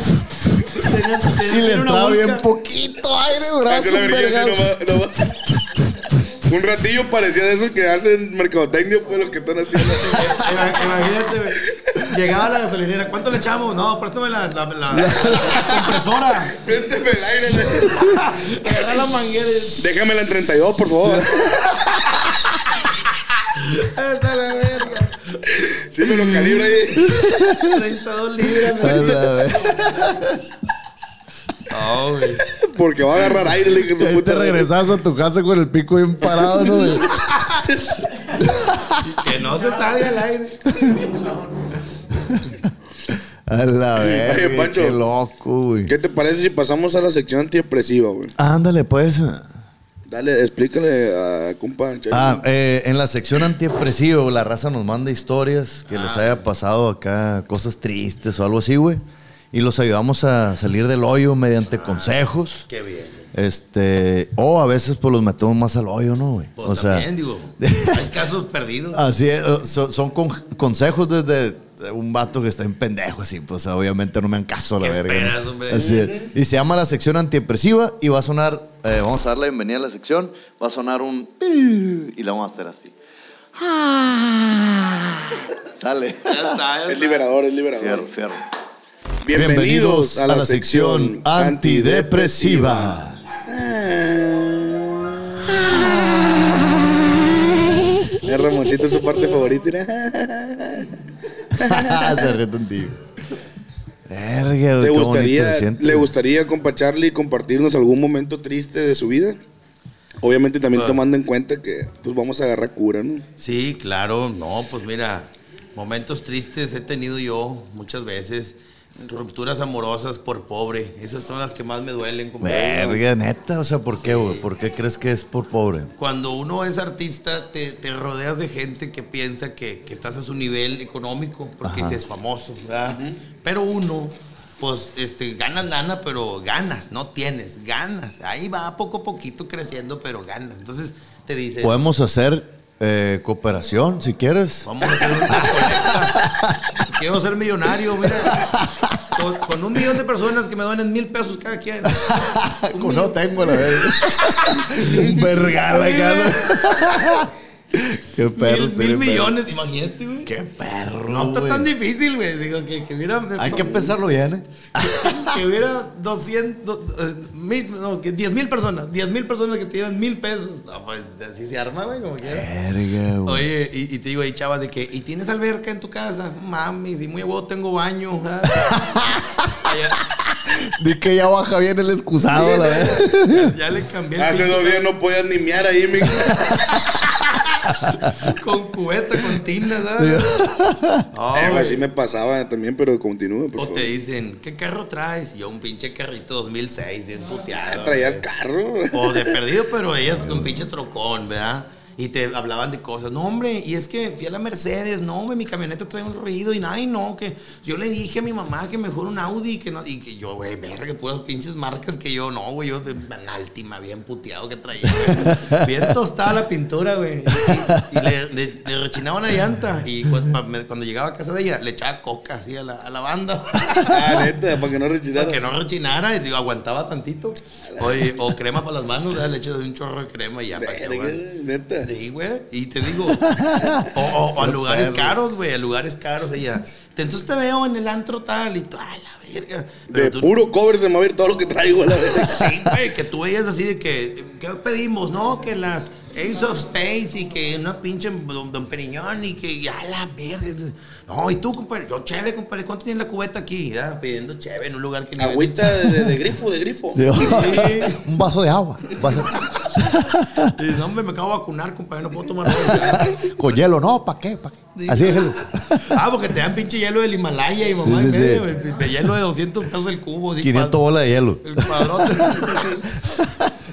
Y le entraba bien poquito aire, la un ratillo parecía de esos que hacen mercadotecnia, pues lo que están haciendo. Ima- Imagínate, güey. Llegaba a la gasolinera. ¿Cuánto le echamos? No, préstame la, la, la- la compresora. Méteme el aire. agarra la manguera. Déjamela en 32, por favor. Está la verga. Sí, me lo calibra ahí. 32 libras. A güey. la verga. No, güey. Porque va a agarrar aire, le Y ahí te regresas a tu casa con el pico bien parado, ¿no? güey? Que no se salga al aire. A la verga, Oye, qué loco, güey. ¿Qué te parece si pasamos a la sección antidepresiva, güey? Ándale, pues. Dale, explícale a compa. Ah, eh, en la sección antidepresivo, la raza nos manda historias que les haya pasado acá, cosas tristes o algo así, güey. Y los ayudamos a salir del hoyo mediante consejos. Qué bien. Este, o a veces pues los metemos más al hoyo, ¿no, güey? Pues o sea, también, digo, hay casos perdidos. así es, son, son con- consejos desde un vato que está en pendejo, así, pues obviamente no me han caso a la ¿Qué verga. ¿no? esperas, hombre? Así es. Y se llama la sección antidepresiva y va a sonar, eh, vamos a dar la bienvenida a la sección, va a sonar un y la vamos a hacer así. Sale. Ya está, ya Es liberador, es liberador. Fierro, fierro. Bienvenidos, a la, sección antidepresiva. Es Ramoncito es su parte favorita. Se ríe. Verga, güey, ¿Te qué bonito gustaría. ¿Le gustaría, compa Charlie, compartirnos algún momento triste de su vida? Obviamente también Ah. tomando en cuenta que pues vamos a agarrar cura, ¿no? Sí, claro, no, pues mira, momentos tristes he tenido yo muchas veces. Rupturas amorosas por pobre. Esas son las que más me duelen. Verga, neta, o sea, ¿por qué, güey? ¿Por qué crees que es por pobre? Cuando uno es artista, te, te rodeas de gente que piensa que, que estás a su nivel económico, porque Ajá. es famoso, ¿verdad? Pero uno, pues, este, ganas lana, pero ganas, no tienes, ganas. Ahí va poco a poquito creciendo, pero ganas. Entonces, te dices... Podemos hacer eh, cooperación, si quieres. Vamos a hacer una. Quiero ser millonario, mira. Con, con un millón de personas que me donen mil pesos cada quien. No tengo la verga. Un vergal acá. ¿no? Qué perros Mil, mil perro. millones, imagínate, güey. Qué perro. No está tan difícil, güey. Digo, que, que hubiera. Hay que empezarlo bien, ¿eh? Que hubiera 200, eh, mil, no, que 10 mil personas. 10 mil personas que te dieran mil pesos. No, pues así se arma, güey, como quiera. Verga, güey. Oye, y, y te digo ahí, chavas, de que, ¿y tienes alberca en tu casa? Mami, si muy huevo tengo baño. ¿ah? Di que ya baja bien el excusado, la verga. ya, ya le cambié el Hace dos días no podías ni mear ahí, mi con cubeta, con tina, ¿sabes? No, Eh, güey, sí me pasaba también, pero continúe, por O favor. te dicen, ¿qué carro traes? Y yo, un pinche carrito 2006, bien puteado. Ah, Traías güey. carro. O de perdido, pero ellas con pinche trocón, ¿verdad? Y te hablaban de cosas. No, hombre, y es que fui a la Mercedes. No, hombre, mi camioneta trae un ruido. Y ay, no, que yo le dije a mi mamá que mejor un Audi. Que no, y que yo, güey, verga, puras pinches marcas que yo, no, güey, yo de Altima, bien puteado que traía. Bien tostada la pintura, güey. Y, y le, le- le rechinaba una llanta. Y cuando, cuando llegaba a casa de ella, le echaba coca así a la, a la banda. Ah, neta, para que no rechinara. Para que no rechinara y digo, aguantaba tantito. Oye, o crema para las manos, le echas un chorro de crema y ya. para que Verga, neta. Sí, güey. Y te digo, o, a lugares caros, güey, a lugares caros. Ella, "Te- entonces te veo en el antro tal y tú, a la verga. Pero De tú- puro cover se me va a ir todo lo que traigo, la verdad. Sí, güey, que tú veías así de que, ¿qué pedimos? No, que las Ace of Space y que una pinche Don, don Periñón y que ya la verga. No, y tú, compadre, yo chévere, compadre, ¿cuánto tiene la cubeta aquí? Ya, pidiendo chévere en un lugar que ni Agüita de, de- de grifo, de grifo. Sí, Un vaso de agua. Un vaso- Y, no, hombre, me acabo de vacunar, compadre, no puedo tomar agua. Con hielo, no, ¿para qué? ¿Pa' qué? Así déjalo. Ah, porque te dan pinche hielo del Himalaya y mamá, Sí, medio, de hielo de 200 pesos el cubo. así, 500 pa- bolas de hielo. El padrote.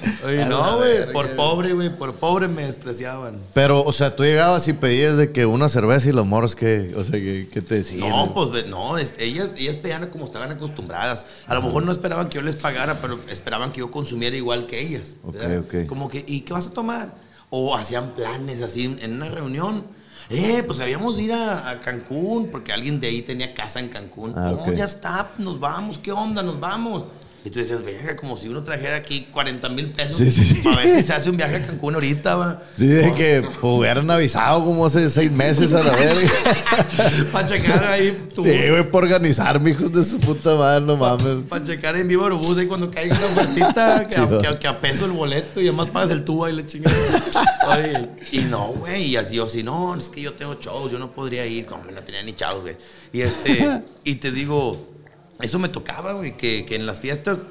Oye, no, güey, por pobre, güey, por pobre me despreciaban. Pero, o sea, tú llegabas y pedías de que una cerveza y los moros que, o sea, que, que te decían. No, pues no, es- ellas, ellas pedían como estaban acostumbradas. A lo mejor no esperaban que yo les pagara, pero esperaban que yo consumiera igual que ellas. Ok, ¿verdad? ok. Como que, ¿y qué vas a tomar? O hacían planes así en- una reunión. Eh, pues habíamos de ir a, a Cancún, porque alguien de ahí tenía casa en Cancún. Ah, no, ok. ya está, nos vamos, ¿qué onda? Nos vamos. Y tú decías, verga, como si uno trajera aquí 40 mil pesos Sí, sí, sí. para ver si se hace un viaje a Cancún ahorita, va. Sí, de que hubieran avisado como hace seis meses a la verga. Para checar ahí tu, Sí, güey, por organizarme, hijos de su puta madre, no mames. Para checar en vivo Aerobús ahí cuando caiga una vueltita que, a, que, que a peso el boleto y además pagas el tubo y le chingas. Oye, y no, güey, y así yo así, no, es que yo tengo shows, yo no podría ir, como no tenía ni chavos, güey. Y este, y te digo, eso me tocaba, güey, que, que en las fiestas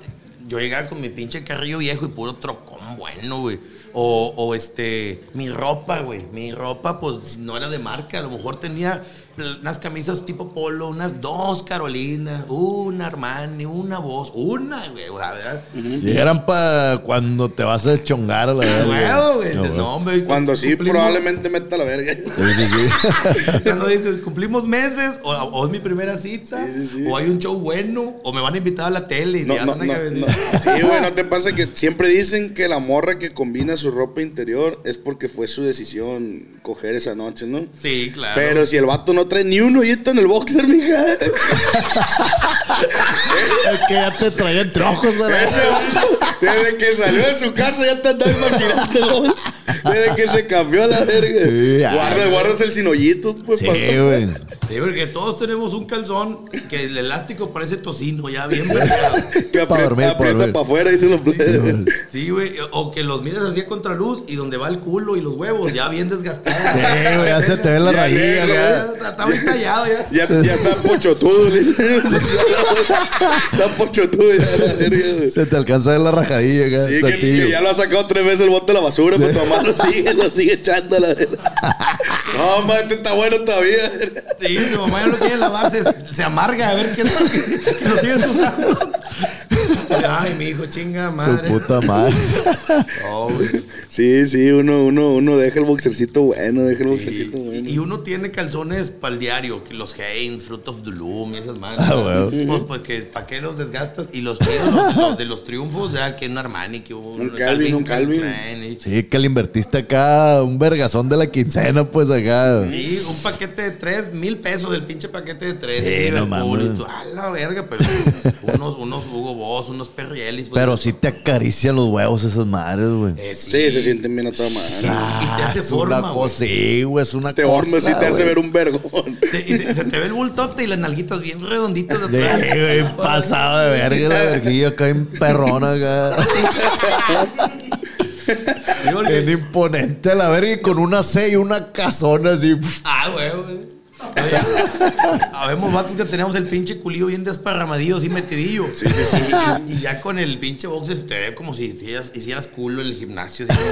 yo llegaba con mi pinche carrillo viejo y puro trocón bueno, güey. O, o este, mi ropa, güey. Mi ropa, pues no era de marca. A lo mejor tenía unas camisas tipo polo, unas dos Carolina, una Armani, una voz, una, güey. O sea, ¿verdad? Y eran para cuando te vas a chongar a la verga. Huevo, güey. Ah, No, hombre. Cuando sí, cumplimos- probablemente meta la verga. Sí, sí, sí. Cuando dices, cumplimos meses, o, o es mi primera cita, o hay un show bueno, o me van a invitar a la tele y No, te no, no, no. Sí, güey, ¿no te pasa que siempre dicen que la morra que combina su ropa interior es porque fue su decisión coger esa noche, ¿no? Sí, claro. Pero si el vato no trae ni un hoyito en el boxer, mija. Es que ya te traían trojos a la Ese vato, desde que salió de su casa ya te andaba imaginando. Desde que se cambió a la verga. Sí. Guarda, guardas el sin hoyitos, pues. Sí, pa- güey. Sí, porque todos tenemos un calzón que el elástico parece tocino, ya bien vergado. Que aprieta, dormir, pa' aprieta dormir. para afuera y se lo plebe. Sí, güey. O que los mires así a contraluz y donde va el culo y los huevos, ya bien desgastados. Sí, güey, ya se te Ya rayitas, negro, güey. Ya Está, está muy callado ya. Ya, ya está pochotudo. le dice. está pochotudo ya la verga, güey. Se te alcanza a ver la acá, Sí, que, ya lo ha sacado tres veces el bote de la basura, pues tu mamá lo sigue, lo sigue echando a la verga. No, mamá, este está bueno todavía. Sí, tu mamá ya no quiere lavarse, se amarga a ver qué tal, que lo sigues usando. Ay, mi hijo, chinga Su madre. puta madre. Oh, güey. Sí, sí, uno, uno, uno deja el boxercito bueno, deja el boxercito bueno. Y uno tiene calzones para el diario, que los Hanes, Fruit of the Loom y esas madres. Ah, güey. Pues porque, ¿para qué los desgastas? Y los los, los de los triunfos, ya que un Armani, que un, Un Calvin, un Calvin. Klein, Sí, que le invertiste acá un vergazón de la quincena, pues acá. Sí, un paquete de tres, mil pesos del pinche paquete de tres. Sí, no mames. A la verga, pero unos, unos Hugo Boss, unos Perrielis. pues, Pero sí te acarician los huevos esas madres, güey. eh, sí. Sí, se sienten bien a toda madre. y te hace es forma, una cosa, sí, güey, es una Te cosa. hormas y te hace ver un vergón. Te- y te- se te ve el bultote y las nalguitas bien redonditas Sí, de atrás. güey, pasado de verga la verguilla acá en perrona acá. Porque- Bien imponente a la verga y con una C y una casona así. Ah, güey, güey. Habemos vatos que tenemos el pinche culillo bien desparramadillo, así metidillo. Sí, sí, sí. Y ya con el pinche se te ve como si hicieras, hicieras culo en el gimnasio. así,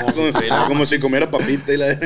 como, como si tuviera Como si comiera papita y la.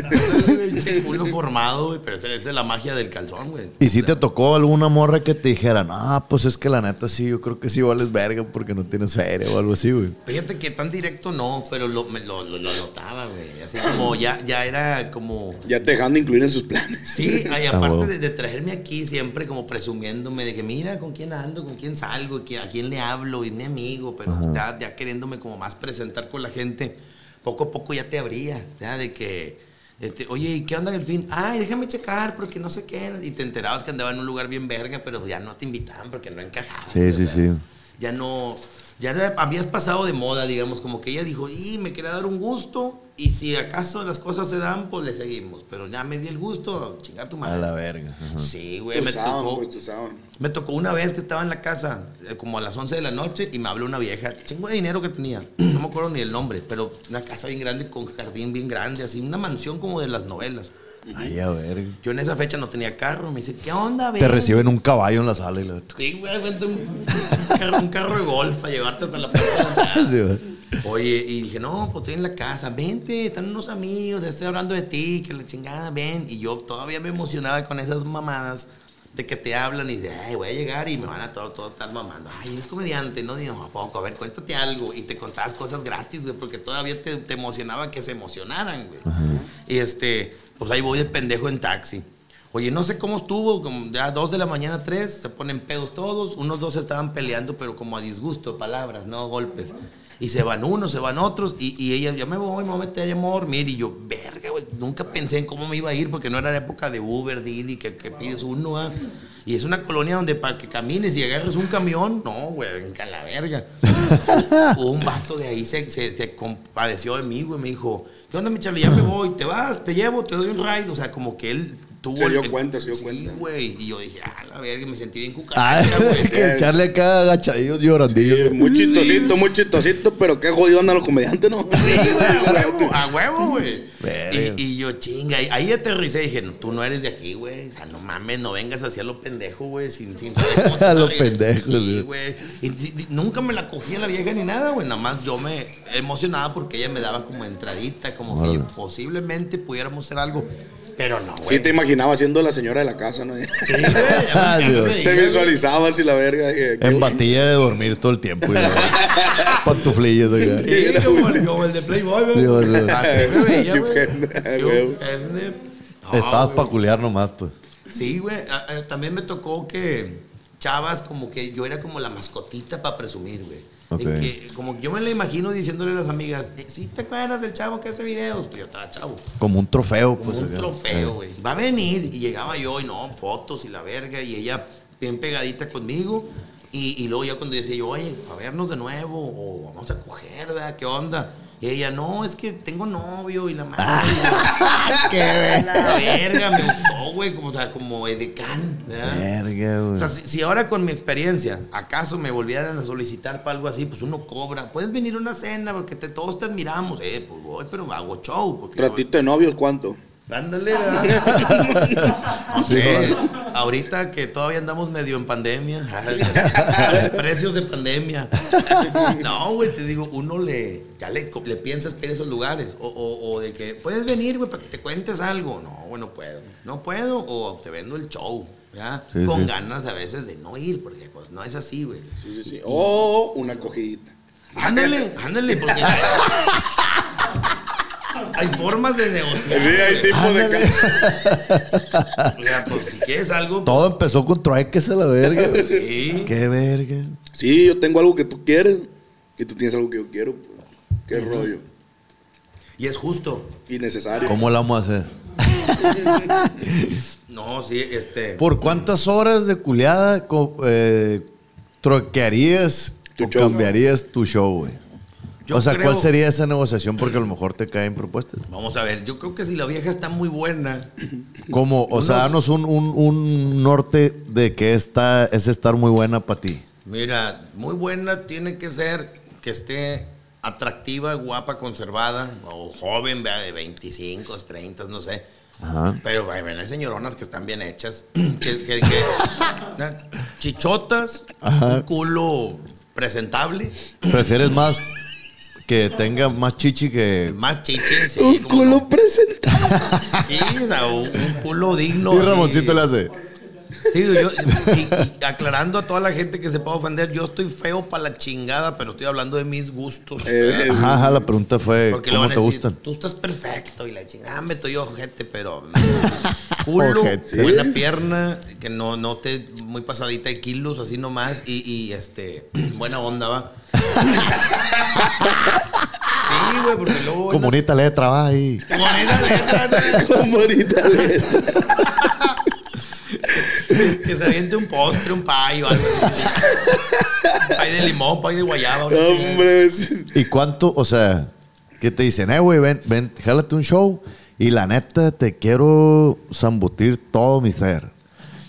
culo formado, güey. Pero esa, esa es la magia del calzón, güey. ¿Y si te tocó alguna morra que te dijera, no, pues es que la neta sí, yo creo que sí vales verga porque no tienes feria o algo así, güey? Fíjate que tan directo no, pero lo, me- lo, lo- lo notaba, güey. Así como ya, ya era como... Ya te dejan de incluir en sus planes. Sí, Ah, aparte de, de traerme aquí siempre como presumiéndome de que mira con quién ando, con quién salgo, a quién le hablo, y mi amigo, pero ya, ya queriéndome como más presentar con la gente, poco a poco ya te abría, ya de que, este, oye, ¿y qué onda en el fin? Ay, déjame checar porque no sé qué, y te enterabas que andaba en un lugar bien verga, pero ya no te invitaban porque no encajabas. Sí, sí, sí. ya no, ya habías pasado de moda, digamos, como que ella dijo, y me quería dar un gusto, y si acaso las cosas se dan, pues le seguimos, pero ya me di el gusto, chingar tu A madre. la verga. ajá. Sí, güey, me tocó, pues me tocó una vez que estaba en la casa, eh, como a las 11 de la noche, y me habló una vieja, chingo de dinero que tenía, no me acuerdo ni el nombre, pero una casa bien grande, con jardín bien grande, así, una mansión como de las novelas. Ay, a verga. Yo en esa fecha no tenía carro, me dice, ¿qué onda, Te ven?" reciben un caballo en la sala y la... Sí, güey, un, carro, un carro de golf para llevarte hasta la puerta. Sí, güey. Oye, y dije, no, pues estoy en la casa, vente, están unos amigos, estoy hablando de ti, que la chingada, ven. Y yo todavía me emocionaba con esas mamadas de que te hablan y de, ay, voy a llegar y me van a todos, todos estar mamando. Ay, eres comediante, ¿no? Digo, ¿a poco? A ver, cuéntate algo. Y te contabas cosas gratis, güey, porque todavía te, te emocionaba que se emocionaran, güey. Y este, pues ahí voy de pendejo en taxi. Oye, no sé cómo estuvo, como ya dos de la mañana, tres, se ponen pedos todos, unos dos estaban peleando, pero como a disgusto, palabras, no golpes. Y se van unos, se van otros, y, y ella, ya me voy, me voy a meter, ya me voy a dormir. Y yo, verga, güey, nunca pensé en cómo me iba a ir, porque no era la época de Uber, Didi, que, que pides uno, ¿ah? Y es una colonia donde para que camines y agarres un camión, no, güey, venga la verga. un vato de ahí se, se, se compadeció de mí, güey, me dijo, ¿qué onda, mi Charlie? Ya me voy, te vas, te llevo, te doy un ride. O sea, como que él tuvo Se dio el- cuenta, se dio sí, cuenta. güey. Y yo dije, ah, la verga, me sentí bien Ah, cucaracha, güey. que echarle acá agachadillos llorandillos. Sí, muy chistosito, muy chistosito, pero qué jodido andan los comediantes, ¿no? a huevo, a huevo, güey. Y, y yo, chinga, y ahí aterricé y dije, no, tú no eres de aquí, güey. O sea, no mames, no vengas hacia lo pendejo, güey, sin, sin A lo sale. pendejo, Sí, güey. nunca me la cogí a la vieja ni nada, güey. Nada más yo me emocionaba porque ella me daba como entradita, como que posiblemente pudiéramos hacer algo. Pero no, güey. Sí, te imaginaba siendo la señora de la casa, ¿no? Ah, sí, güey. Te visualizabas y la verga. dije, En batilla de dormir todo el tiempo. y la- Pantuflillas acá. Sí, como el, como el de Playboy, güey. Sí. Así me veía, güey. Hefner. No, Estabas para culiar nomás, pues. Sí, güey. También me tocó que chavas como que yo era como la mascotita para presumir, güey. Ok. De que, como yo me la imagino diciéndole a las amigas, ¿sí te acuerdas del chavo que hace videos? Pues yo estaba chavo. Como un trofeo, pues. Como un acá. trofeo, Eh. güey. Va a venir. Y llegaba yo y no, fotos y la verga. Y ella bien pegadita conmigo. Y, y luego ya cuando decía yo, oye, a vernos de nuevo. O vamos a coger, ¿verdad? ¿Qué onda? Y ella, no, es que tengo novio y la madre. ¡Qué La verga, me usó, güey, como, o sea, como edecán, ¿verdad? Verga, güey. O sea, si, si ahora con mi experiencia, acaso me volvieran a solicitar para algo así, pues uno cobra. Puedes venir a una cena porque te, todos te admiramos. Eh, pues voy, pero hago show. Porque Tratito de novios, ¿cuánto? Ándale, ¿verdad? No Sí, sé, ahorita que todavía andamos medio en pandemia, precios de pandemia. No, güey, te digo, uno le, ya le, le piensas que ir a esos lugares. O, o- o de que puedes venir, güey, para que te cuentes algo. No, güey, no puedo. No puedo, o te vendo el show. ¿ya? Sí, Con sí. ganas a veces de no ir, porque pues no es así, güey. Sí, sí, sí. O una cogidita. Ándale, ándale, porque hay formas de negociar. Sí, hay tipos de O sea, pues si quieres algo, Todo empezó con trueques a la verga. güey. Sí. Qué verga. Sí, yo tengo algo que tú quieres y tú tienes algo que yo quiero. pues. Qué rollo. Y es justo. Y necesario. ¿Cómo la vamos a hacer? No, sí, este. ¿Por cuántas horas de culiada eh, troquearías o cambiarías tu show, güey? Yo O sea, creo- ¿cuál sería esa negociación? Porque a lo mejor te caen propuestas. Vamos a ver, yo creo que si la vieja está muy buena. Como, o sea, danos un, un- un norte de que esta es estar muy buena para ti. Mira, muy buena tiene que ser que esté atractiva, guapa, conservada, o joven, vea, de 25, 30, no sé. Ajá. Pero bueno, hay señoronas que están bien hechas. que, que- que- chichotas, Ajá. un culo presentable. ¿Prefieres más que tenga más chichi que... Más chichi, sí. Un culo no. presentable. Sí, o sea, un, un culo digno. Y. Ramoncito le hace. Sí, yo, y, y aclarando a toda la gente que se pueda ofender, yo estoy feo para la chingada, pero estoy hablando de mis gustos. ¿verdad? Ajá, ajá, la pregunta fue, Porque ¿cómo te decir, gustan? Tú estás perfecto y la chingada, ah, meto yo ojete, pero culo, Ojete. buena pierna, que no, no te muy pasadita de kilos, así nomás, y, y este, buena onda, va. Sí, güey, porque luego. Como bonita letra, va ahí. Como bonita letra, Como bonita letra. Que se aviente un postre, un pay o algo. Pay de limón, pay de guayaba. una chingada. Hombre, ¿Y cuánto, o sea, que te dicen, eh, güey, ven, ven, jálate un show y la neta te quiero zambutir todo mi ser?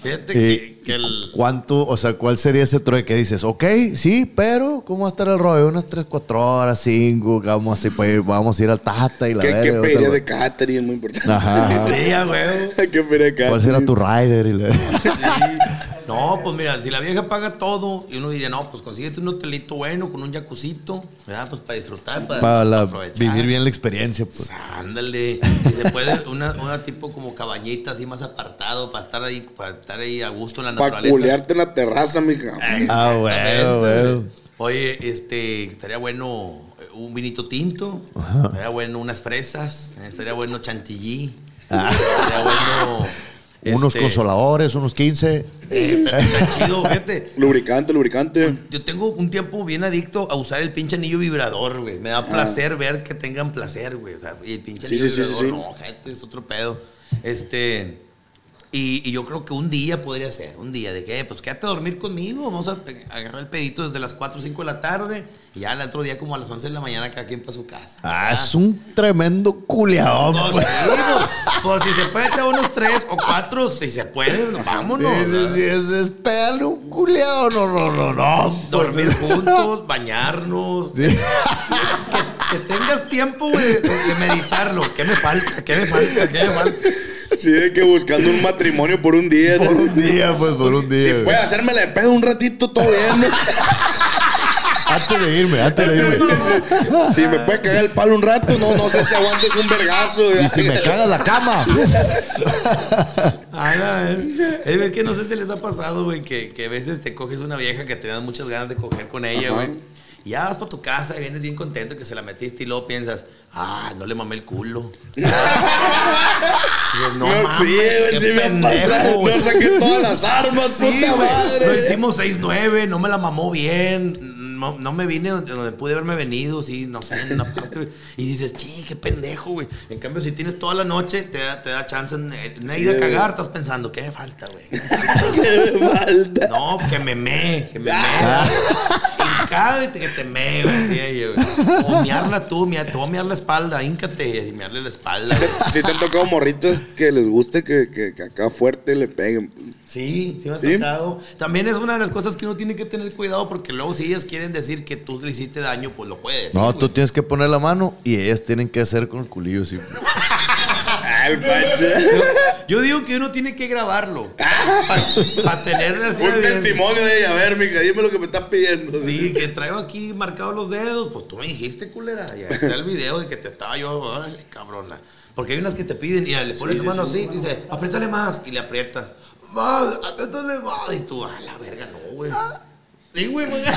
Fíjate Y- que, que el. ¿Cuánto, o sea, cuál sería ese trueque que dices, ok, sí, pero ¿cómo va a estar el rollo? Unas 3, 4 horas, 5, vamos a ir, pues, vamos a ir al Tata y la ¿Qué, qué verga, pediría otra- de catering? Muy importante. Ajá. ¿Qué pediría de catering? ¿Cuál será tu rider? Y la- No, pues mira, si la vieja paga todo, y uno diría, no, pues consíguete un hotelito bueno con un jacuzito, ¿verdad? Pues para disfrutar, para, Para la- aprovechar. vivir bien la experiencia, pues. Ándale. Y se puede, una, una tipo como cabañita así más apartado, para estar ahí, para estar ahí a gusto en la Para culearte en la terraza, mija. Ah, güey, Exactamente. güey. Oye, este, estaría bueno eh, un vinito tinto, Ajá. estaría bueno unas fresas, eh, estaría bueno chantilly, Ah. estaría bueno... Unos este, consoladores, unos 15. eh, está, chido, fíjate. Lubricante, lubricante. Yo tengo un tiempo bien adicto a usar el pinche anillo vibrador, güey. Me da placer ver que tengan placer, güey. O sea, el pinche Sí, anillo sí, vibrador, sí, sí. no, gente, es otro pedo. Este. Y, y yo creo que un día podría ser, un día de que, eh, pues quédate a dormir conmigo, vamos a pe- agarrar el pedito desde las 4 o 5 de la tarde y ya el otro día como a las 11 de la mañana cada quien para su casa. Ah, es un tremendo culeador. Pues, pues. pues, pues, si se puede echar unos tres o cuatro, si se puede, vámonos. Sí, es, pegarle un culeado. No, no, no, no. Dormir juntos, bañarnos. Sí. Que tengas tiempo, güey, de, de meditarlo. ¿Qué me falta? ¿Qué me falta? ¿Qué me falta? Sí, de que buscando un matrimonio por un día. Por un día, pues, por un día. Si güey. puede hacerme de pedo un ratito, todo bien. ¿no? Antes de irme, antes de irme. Si me puede cagar el palo un rato, no, no sé si aguantes un vergazo. Y si me caga la cama. A la Es que no sé si les ha pasado, güey, que, que a veces te coges una vieja que tenías muchas ganas de coger con ella, güey. Y ya vas para tu casa y vienes bien contento que se la metiste y luego piensas, ah, no le mamé el culo. Y dices, no, No, mames, sí, qué sí me pendejo, güey. No saqué todas las armas, Sí, puta madre. Lo hicimos 6-9, no me la mamó bien. No, no me vine donde, donde pude haberme venido, sí, no sé, en una parte. Y dices, chi, qué pendejo, güey. En cambio, si tienes toda la noche, te da, te da chance en, en Sí, ir a cagar, estás pensando, ¿qué me falta, güey? ¿Qué me falta? No, que me me, que me me. Hincado y te- que te me, güey. decía yo. O mearla tú, mea- te voy a mear la espalda, híncate y mearle la espalda. Si te han tocado morritos que les guste que, que, que acá fuerte le peguen. Sí, sí me ha ¿Sí? tocado. También es una de las cosas que uno tiene que tener cuidado porque luego si ellas quieren decir que tú le hiciste daño, pues lo puedes. No, tú tienes que poner la mano y ellas tienen que hacer con el culillo, sí. Ah. Yo digo que uno tiene que grabarlo. Para tener así Un de- testimonio de ella. A ver, mija, dime lo que me estás pidiendo. Sí, que traigo aquí marcados los dedos. Pues tú me dijiste, culera. Y ahí está el video de que te estaba yo, órale, cabrona. Porque hay unas que te piden y le pones Sí, tu sí, mano sí. así y dice, apriétale más. Y le aprietas. Más, apriétale más. Y tú, a la verga, no, güey. Sí, güey, güey.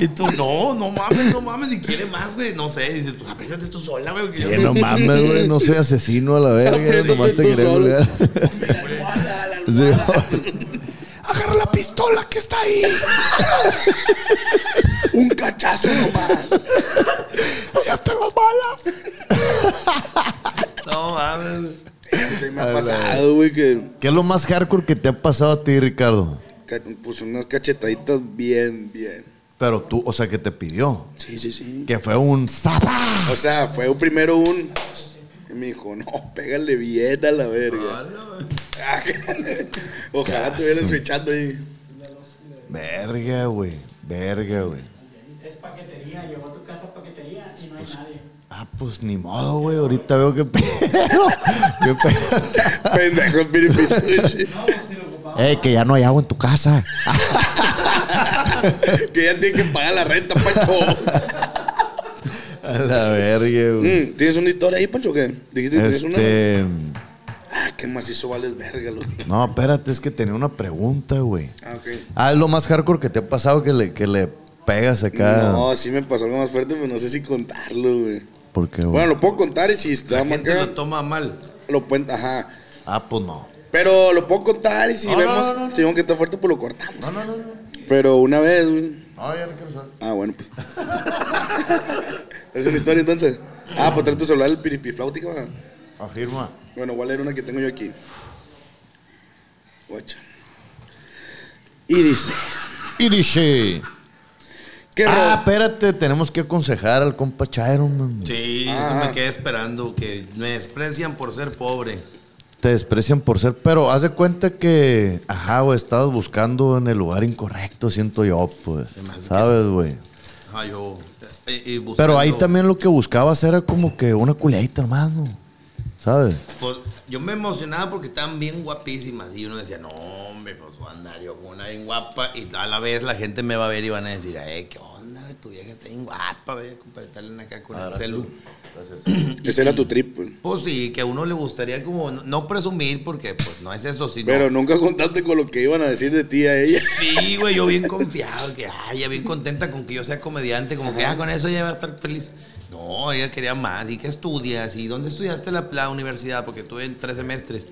Y tú, no, no mames, no mames, ni quiere más, güey. No sé, dices, pues apriétate tú sola, güey. Sí, no mames, güey. No soy asesino a la verga. Apriétate Nomás te quería. Sí, Agarra la pistola que está ahí. Un cachazo nomás. Ya tengo balas. No mames. Me ha pasado, güey, que ¿Qué es lo más hardcore que te ha pasado a ti, Ricardo? ca- pues unas cachetaditas bien, bien. Pero tú, o sea, que te pidió. Sí, sí, sí. Que fue un zapa. O sea, fue un- primero un. Y me dijo, no, pégale bien a la verga. Ojalá te hubieran switchando ahí. Verga, güey. Verga, güey. Es paquetería, llegó a tu casa paquetería y no hay nadie. Ah, pues ni modo, güey. Ahorita veo que pedo. ¿Qué pedo? Pendejo el piripituchi. Ey, que ya no hay agua en tu casa. que ya tiene que pagar la renta, Pancho. A la verga, güey. Mm, ¿Tienes una historia ahí, Pancho? ¿Qué? Dijiste que tienes una. Este. Ah, qué macizo vales verga, loco. No, espérate, es que tenía una pregunta, güey. Ah, ok. Ah, es lo más hardcore que te ha pasado que le, que le pegas acá. No, sí me pasó algo más fuerte, pero no sé si contarlo, güey. ¿Por qué, güey? Bueno, lo puedo contar y si está La más gente acá, lo toma mal. lo pueden, ajá. Ah, pues no. Pero lo puedo contar y si No, vemos, no, no, no. si vemos que está fuerte, pues lo cortamos. No, no, no. Pero una vez, güey. No, ya no quiero saber. Ah, bueno, pues. ¿Es una historia entonces? Ah, pues trae tu celular el piripiflautica. va. Afirma. Bueno, voy a leer una que tengo yo aquí. Guacha. Y dice. Y dice. ¿Qué Ah, espérate, tenemos que aconsejar al compa Chiron, man. Sí, Ah. me quedé esperando que me desprecian por ser pobre. Te desprecian por ser, pero haz de cuenta que, ajá, güey, estabas buscando en el lugar incorrecto, siento yo, pues. ¿Sabes, güey? Ah, yo. eh, y buscando- Pero ahí también lo que buscabas era como que una culeadita, hermano. ¿Sabes? Pues yo me emocionaba porque estaban bien guapísimas. Y uno decía, no, hombre, pues voy a andar yo con una bien guapa. Y a la vez la gente me va a ver y van a decir, eh, ¿qué onda? Tu vieja está bien guapa, compartirla acá con el celu. Ese era tu trip, pues. Pues sí, que a uno le gustaría como no, no presumir porque pues no es eso, sino... Pero nunca contaste con lo que iban a decir de ti a ella. Sí, güey, yo bien confiado, que ay, ella bien contenta con que yo sea comediante, como que ah, con eso ella va a estar feliz. No, ella quería más. ¿Y qué estudias? ¿Y dónde estudiaste la, la universidad? Porque estuve en tres semestres.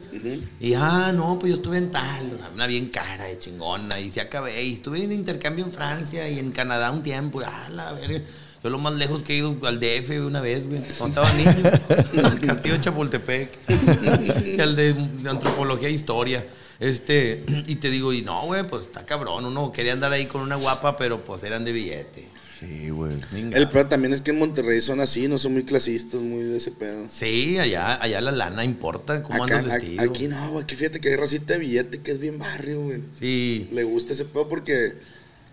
Y ah, no, pues yo estuve en tal, una bien cara de chingona. Y se acabé. Y estuve en intercambio en Francia y en Canadá un tiempo. Y ah, la verga. Yo lo más lejos que he ido al DF una vez, güey. Cuando estaba niño. al castillo de Chapultepec. y al de, de antropología e historia. Este, y te digo, y no, güey, pues está cabrón. Uno quería andar ahí con una guapa, pero pues eran de billete. Sí, güey. El pedo también es que en Monterrey son así, no son muy clasistas, muy de ese pedo. Sí, allá, allá la lana importa cómo Acá- andas a- vestido. Aquí no, güey, aquí fíjate que hay racita de billete que es bien barrio, güey. Sí. Le gusta ese pedo porque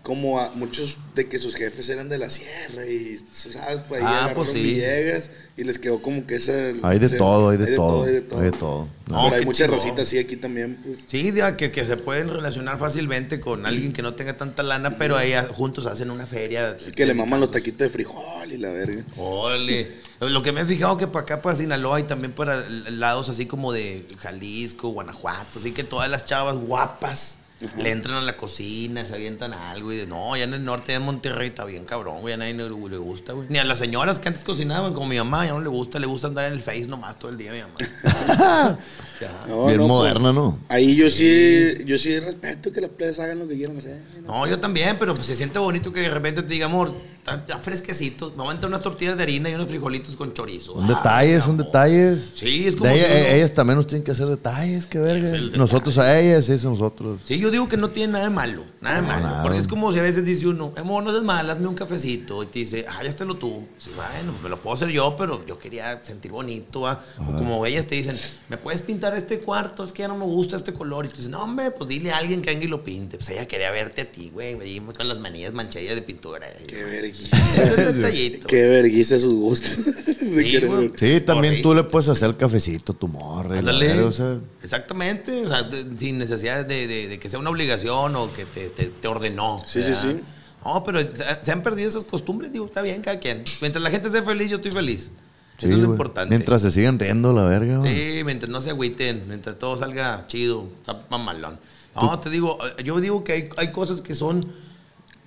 como a muchos de que sus jefes eran de la sierra y, ¿sabes? Pues ahí Ah, pues sí. Villegas y les quedó como que esa... Hay de ese- todo, hay de todo. hay de todo. Hay de todo. No, Pero hay muchas racitas así aquí también, pues. Sí, de que, que se pueden relacionar fácilmente con alguien que no tenga tanta lana, pero ahí juntos hacen una feria. Que le maman los taquitos de frijol y la verga. Ole. Lo que me he fijado que para acá, para Sinaloa y también para lados así como de Jalisco, Guanajuato, así que todas las chavas guapas le entran a la cocina, se avientan algo y de no, ya en el norte, ya en Monterrey está bien cabrón, güey, a nadie le, le gusta, güey. Ni a las señoras que antes cocinaban, como mi mamá, ya no le gusta, le gusta andar en el Face nomás todo el día, mi mamá. No, Bien no, moderna, pues, ¿no? Ahí yo sí, yo sí respeto que las playas hagan lo que quieran hacer. No, yo también, pero pues se siente bonito que de repente te diga, amor, está, está fresquecito, voy a entrar unas tortillas de harina y unos frijolitos con chorizo. Son Ah, detalles, son detalles. Sí, es como De si ella- uno- Ellas también nos tienen que hacer detalles, qué verga. Detalle. Nosotros a ellas, ellas a nosotros. Sí, yo digo que no tiene nada de malo, nada de malo. nada. Porque es como si a veces dice uno, amor, no seas mal, hazme un cafecito. Y te dice, ah, ya lo tú. Sí, bueno, me lo puedo hacer yo, pero yo quería sentir bonito, ¿va? O como ellas te dicen, ¿me puedes pintar este cuarto? Es que ya no me gusta este color. Y tú dices, no, hombre, pues dile a alguien que venga y lo pinte. Pues ella quería verte a ti, güey. Venimos con las manillas manchadillas de pintura. Qué vergüenza. Qué vergüenza sus gustos. Sí, güey. Sí, también tú le puedes hacer el cafecito a tu la Ándale. o sea, Exactamente, o sea, de- sin necesidad de, de- de que sea una obligación o que te, te- te ordenó. Sí, sí, ¿verdad? sí. No, pero se, se han perdido esas costumbres, digo, está bien cada quien. Mientras la gente esté feliz, yo estoy feliz. Sí, Eso es lo importante. Mientras se siguen riendo la verga, güey. Sí, mientras no se agüiten, mientras todo salga chido, está mamalón. No, te digo, eh, yo digo que hay, hay cosas que son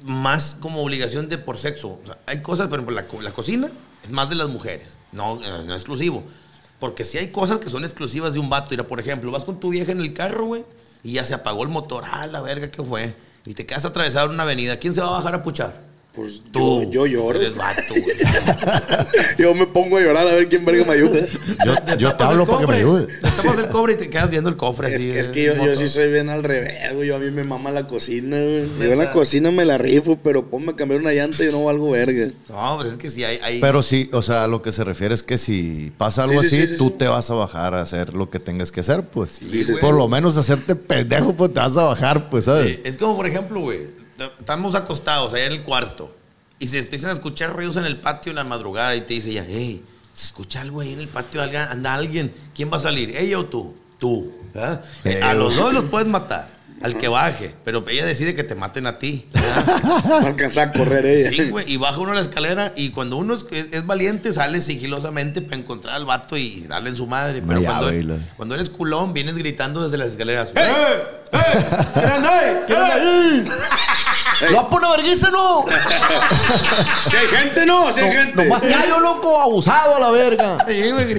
más como obligación de por sexo. O sea, hay cosas, por ejemplo, la, la cocina es más de las mujeres, no, eh, no exclusivo. Porque si hay cosas que son exclusivas de un vato. Mira, por ejemplo, vas con tu vieja en el carro, güey, y ya se apagó el motor. Ah, la verga, ¿qué fue? Y te quedas atravesado en una avenida. ¿Quién se va a bajar a puchar? Pues Tú. yo, yo lloro. Eres vato, güey. Yo me pongo a llorar a ver quién verga me ayuda. Yo, yo te hablo el para que me cofre, ayude. Te tapas el cobre y te quedas viendo el cofre Es, así. que- es que yo, sí soy bien al revés, güey. Yo a mí me mama la cocina, güey. Yo en la cocina me la rifo, pero ponme a cambiar una llanta y yo no valgo verga. No, pues es que sí hay... hay Pero sí, o sea, lo que se refiere es que si pasa algo Sí, sí, así, sí, sí, tú sí. te vas a bajar a hacer lo que tengas que hacer, pues. güey. Por lo menos hacerte pendejo, pues te vas a bajar, pues, ¿sabes? Es como, por ejemplo, güey, estamos acostados allá en el cuarto y se empiezan a escuchar ruidos en el patio en la madrugada y te dice ya, hey, se escucha algo ahí en el patio, anda alguien, ¿quién va a salir? ¿Ella o tú? Tú. Eh, a los dos los puedes matar, al que baje, pero ella decide que te maten a ti. No alcanza a correr ella. Sí, güey, y baja uno la escalera y cuando uno es, es- es valiente sale sigilosamente para encontrar al vato y darle en su madre. Pero Una cuando, cuando eres culón, vienes gritando desde las escaleras. ¡Eh! ¡Eh! ¿Quién anda ahí? ¿Quién anda ahí? ¡Lo va a poner vergüenza, no! Si hay gente, no, si hay gente. Nomás te hallo, loco, abusado a la verga. With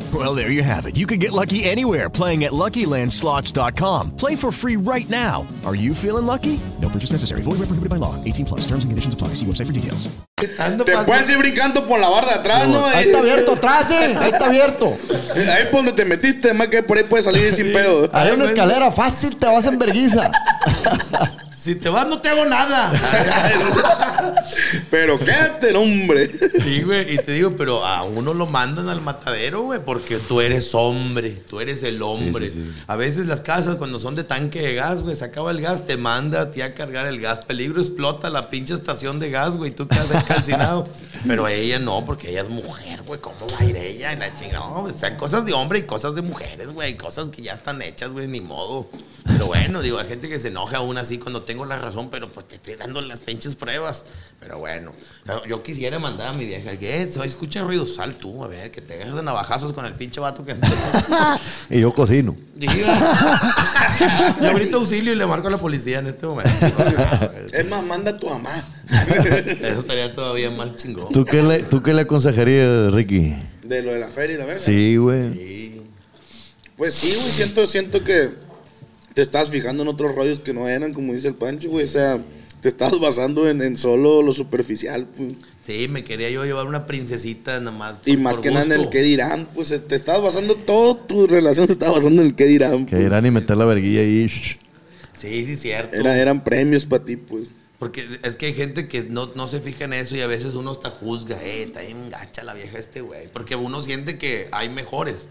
Well, there you have it. You can get lucky anywhere playing at LuckyLandSlots.com. Play for free right now. Are you feeling lucky? No purchase necessary. Void where prohibited by law. 18 plus. Terms and conditions apply. See website for details. Te puedes ir brincando por la barda de atrás, ¿no? Ahí está abierto atrás, ¿eh? Ahí está abierto. Ahí por donde te metiste, más que por ahí puedes salir sin pedo. Hay una escalera fácil, te vas en verguiza. Si te vas, no te hago nada. Pero quédate, hombre. Sí, güey. Y te digo, pero a uno lo mandan al matadero, güey, porque tú eres hombre. Tú eres el hombre. Sí, sí, sí. A veces las casas, cuando son de tanque de gas, güey, se acaba el gas, te manda a ti a cargar el gas. Peligro explota la pinche estación de gas, güey. Tú quedas ahí calcinado. pero ella no, porque ella es mujer, güey. ¿Cómo va a ir ella? Y la chingada. No, o sea, cosas de hombre y cosas de mujeres, güey. Cosas que ya están hechas, güey, ni modo. Pero bueno, digo, hay gente que se enoja aún así cuando tengo la razón, pero pues te estoy dando las pinches pruebas. Pero bueno, yo quisiera mandar a mi vieja que se escucha ruido, sal tú, a ver, que te agarres de navajazos con el pinche vato que Y yo cocino. Yo grito auxilio y le marco a la policía en este momento. Es más, manda a tu mamá. Eso sería todavía más chingón. ¿Tú qué le, tú qué le aconsejarías, Ricky? De lo de la feria y la verga. Sí, güey. Pues sí, güey, siento, siento que te estás fijando en otros rollos que no eran, como dice el Pancho, güey. O sea, te estás basando en, en solo lo superficial, pues. Sí, me quería yo llevar una princesita nada más. Y por- más que nada en el qué dirán, pues eh, te estás basando, toda tu relación se está basando en el qué dirán. Que pues. irán y meter la verguilla ahí. shh. Sí, sí, cierto. Era- eran premios para ti, pues. Porque es que hay gente que no, no se fija en eso y a veces uno hasta juzga, eh, está bien gacha la vieja este güey. Porque uno siente que hay mejores.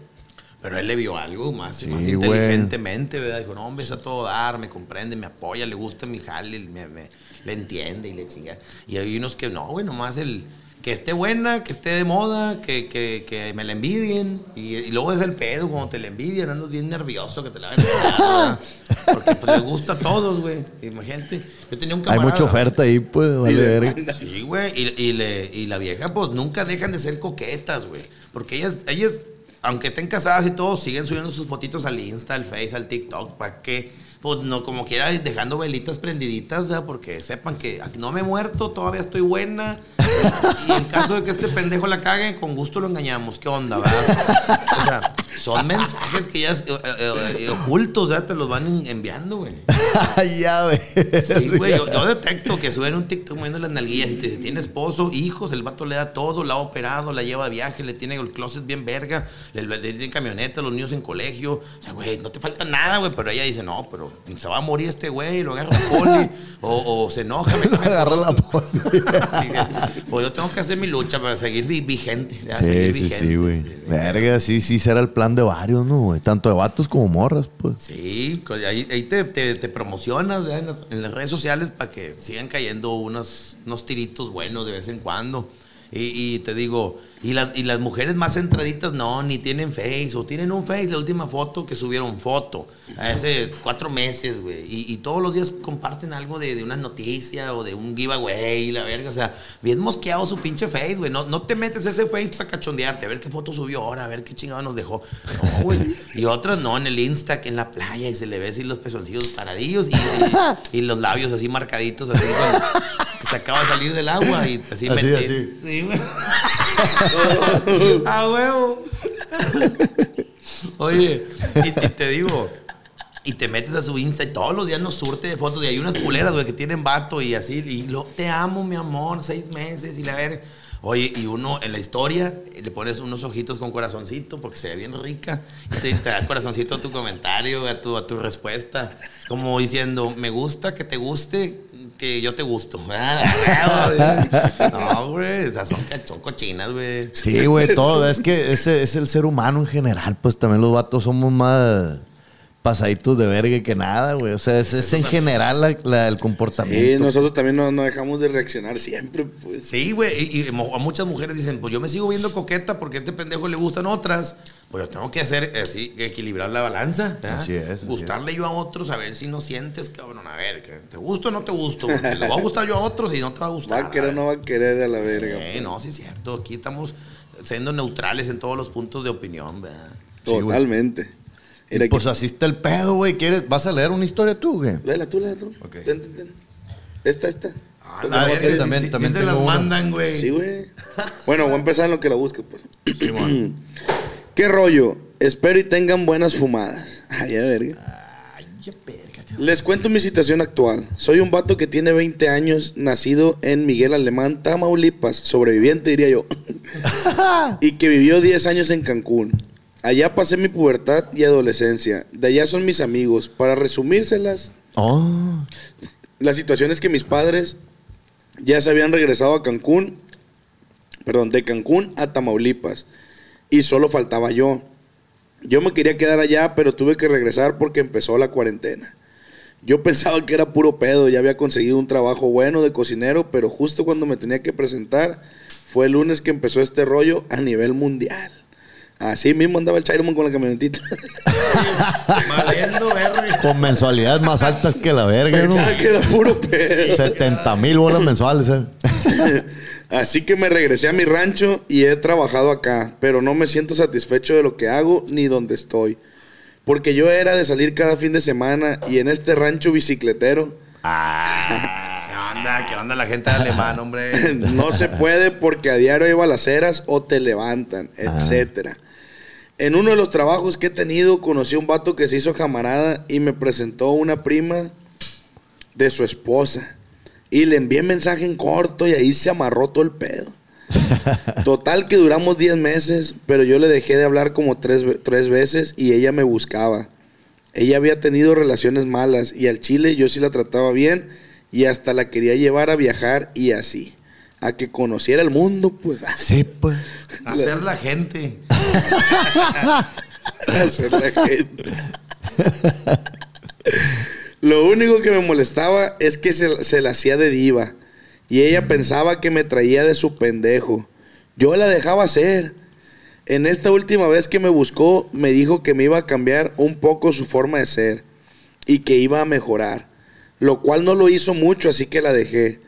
Pero él le vio algo más, Sí, más inteligentemente, ¿verdad? Dijo, no, hombre, es a todo dar, me comprende, me apoya, le gusta mi jale, me, me- le entiende y le chinga. Y hay unos que no, güey, nomás el que esté buena, que esté de moda, que, que, que me la envidien. Y, y luego es el pedo, cuando te la envidian, andas bien nervioso, que te la van a Porque pues les gusta a todos, güey. Imagínate. Yo tenía un Hay camarada. mucha oferta ahí, pues, vale. Sí, güey. Y, y le- y la vieja, pues nunca dejan de ser coquetas, güey. Porque ellas, ellas, aunque estén casadas y todo, siguen subiendo sus fotitos al Insta, al Face, al TikTok, para que, pues no, como quiera, dejando velitas prendiditas, ¿verdad? Porque sepan que aquí no me he muerto, todavía estoy buena. Y en caso de que este pendejo la cague, con gusto lo engañamos. ¿Qué onda, verdad? O sea, son mensajes que ellas eh, eh, eh, ocultos, ¿verdad? Te los van en- enviando, güey. ya, güey. Sí, güey, yo, yo detecto que suben un TikTok moviendo las nalguillas y te dice, tiene esposo, hijos, el vato le da todo, la ha operado, la lleva de viaje, le tiene el closet bien verga, le, le tiene camioneta, los niños en colegio. O sea, güey, no te falta nada, güey, pero ella dice, no, pero se va a morir este güey, lo agarra la poli, o, o se enoja. me cae Agarra la poli. Sí, pues yo tengo que hacer mi lucha para seguir vi- vigente. ya, seguir Sí, sí, vigente. sí, güey. Verga, sí, sí, será el plan de varios, ¿no, güey? Tanto de vatos como morras, pues. Sí, co- ahí, ahí te, te- te promocionas en, las, en las redes sociales para que sigan cayendo unos, unos tiritos buenos de vez en cuando. Y, y te digo, y las, y las mujeres más centraditas no, ni tienen face, o tienen un face, la última foto que subieron foto, hace cuatro meses, güey. Y, y todos los días comparten algo de, de una noticia o de un giveaway, la verga. O sea, bien mosqueado su pinche face, güey. No, no te metes ese face para cachondearte, a ver qué foto subió ahora, a ver qué chingado nos dejó. No, güey. Y otras no, en el Insta, que en la playa, y se le ve así los pezoncillos paradillos y, y- los labios así marcaditos, así se acaba de salir del agua y así, Así, meti- así. Sí, güey. A huevo. Oye, y, y te digo, y te metes a su Insta y todos los días nos surte de fotos y hay unas culeras, güey, que tienen vato y así, y lo, te amo, mi amor, seis meses y la ver. Oye, y uno en la historia le pones unos ojitos con corazoncito porque se ve bien rica. Y te, te da corazoncito a tu comentario, a tu, a tu respuesta. Como diciendo, me gusta que te guste, que yo te gusto. Ah, No, güey, esas son, son cochinas, güey. Sí, güey, todo. Es que ese es el ser humano en general, pues también los vatos somos más pasaditos de verga que nada, güey. O sea, es, es en general la- la- el Sí, comportamiento. nosotros también no, no dejamos de reaccionar siempre, pues. Sí, güey, y, y muchas mujeres dicen, pues yo me sigo viendo coqueta porque a este pendejo le gustan otras. Pues yo tengo que hacer así, equilibrar la balanza. ¿verdad? Así es, así Gustarle yo a otros, a ver si no sientes, cabrón. A ver, que ¿te gusto o no te gusto? Porque le va a gustar yo a otros y no te va a Va gustar. a querer o no va a querer a la verga. Eh, no, sí es cierto. Aquí estamos siendo neutrales en todos los puntos de opinión, ¿verdad? Totalmente. Pues así está el pedo, güey. ¿Quieres- ¿Vas a leer una historia tú, güey? Léela tú, léela tú. Ten, ten, ten. Esta, esta. Ah, la verga, sí, sí, sí se las mandan, güey. Sí, güey. Bueno, voy a empezar en lo que la busque, pues. ¿Qué rollo? Espero y tengan buenas fumadas. Ay, ya verga. Les cuento mi situación actual. Soy un vato que tiene 20 años, nacido en Miguel Alemán, Tamaulipas, sobreviviente diría yo, y que vivió 10 años en Cancún. Allá pasé mi pubertad y adolescencia. De allá son mis amigos. Para resumírselas, Oh. La situación es que mis padres ya se habían regresado a Cancún, perdón, de Cancún a Tamaulipas, y solo faltaba yo. Yo me quería quedar allá, pero tuve que regresar porque empezó la cuarentena. Yo pensaba que era puro pedo, ya había conseguido un trabajo bueno de cocinero, pero justo cuando me tenía que presentar, fue el lunes que empezó este rollo a nivel mundial. Así mismo andaba el Chairoman con la camionetita. Con mensualidades más altas que la verga, ¿no? Pensaba que era puro pedo. 70 mil bolas mensuales, ¿eh? Así que me regresé a mi rancho y he trabajado acá, pero no me siento satisfecho de lo que hago ni donde estoy. Porque yo era de salir cada fin de semana y en este rancho bicicletero ¿Qué onda? ¿Qué onda la gente de alemán, hombre? no se puede porque a diario hay balaceras o te levantan, etcétera. En uno de los trabajos que he tenido conocí a un vato que se hizo camarada y me presentó una prima de su esposa. Y le envié mensaje en corto y ahí se amarró todo el pedo. Total que duramos 10 meses, pero yo le dejé de hablar como tres, tres veces y ella me buscaba. Ella había tenido relaciones malas y al chile yo sí la trataba bien y hasta la quería llevar a viajar y así. A que conociera el mundo, pues. Sí, pues. Hacer la gente. Hacer la gente. Lo único que me molestaba es que se, se la hacía de diva. Y ella pensaba que me traía de su pendejo. Yo la dejaba hacer. En esta última vez que me buscó, me dijo que me iba a cambiar un poco su forma de ser. Y que iba a mejorar. Lo cual no lo hizo mucho, así que la dejé.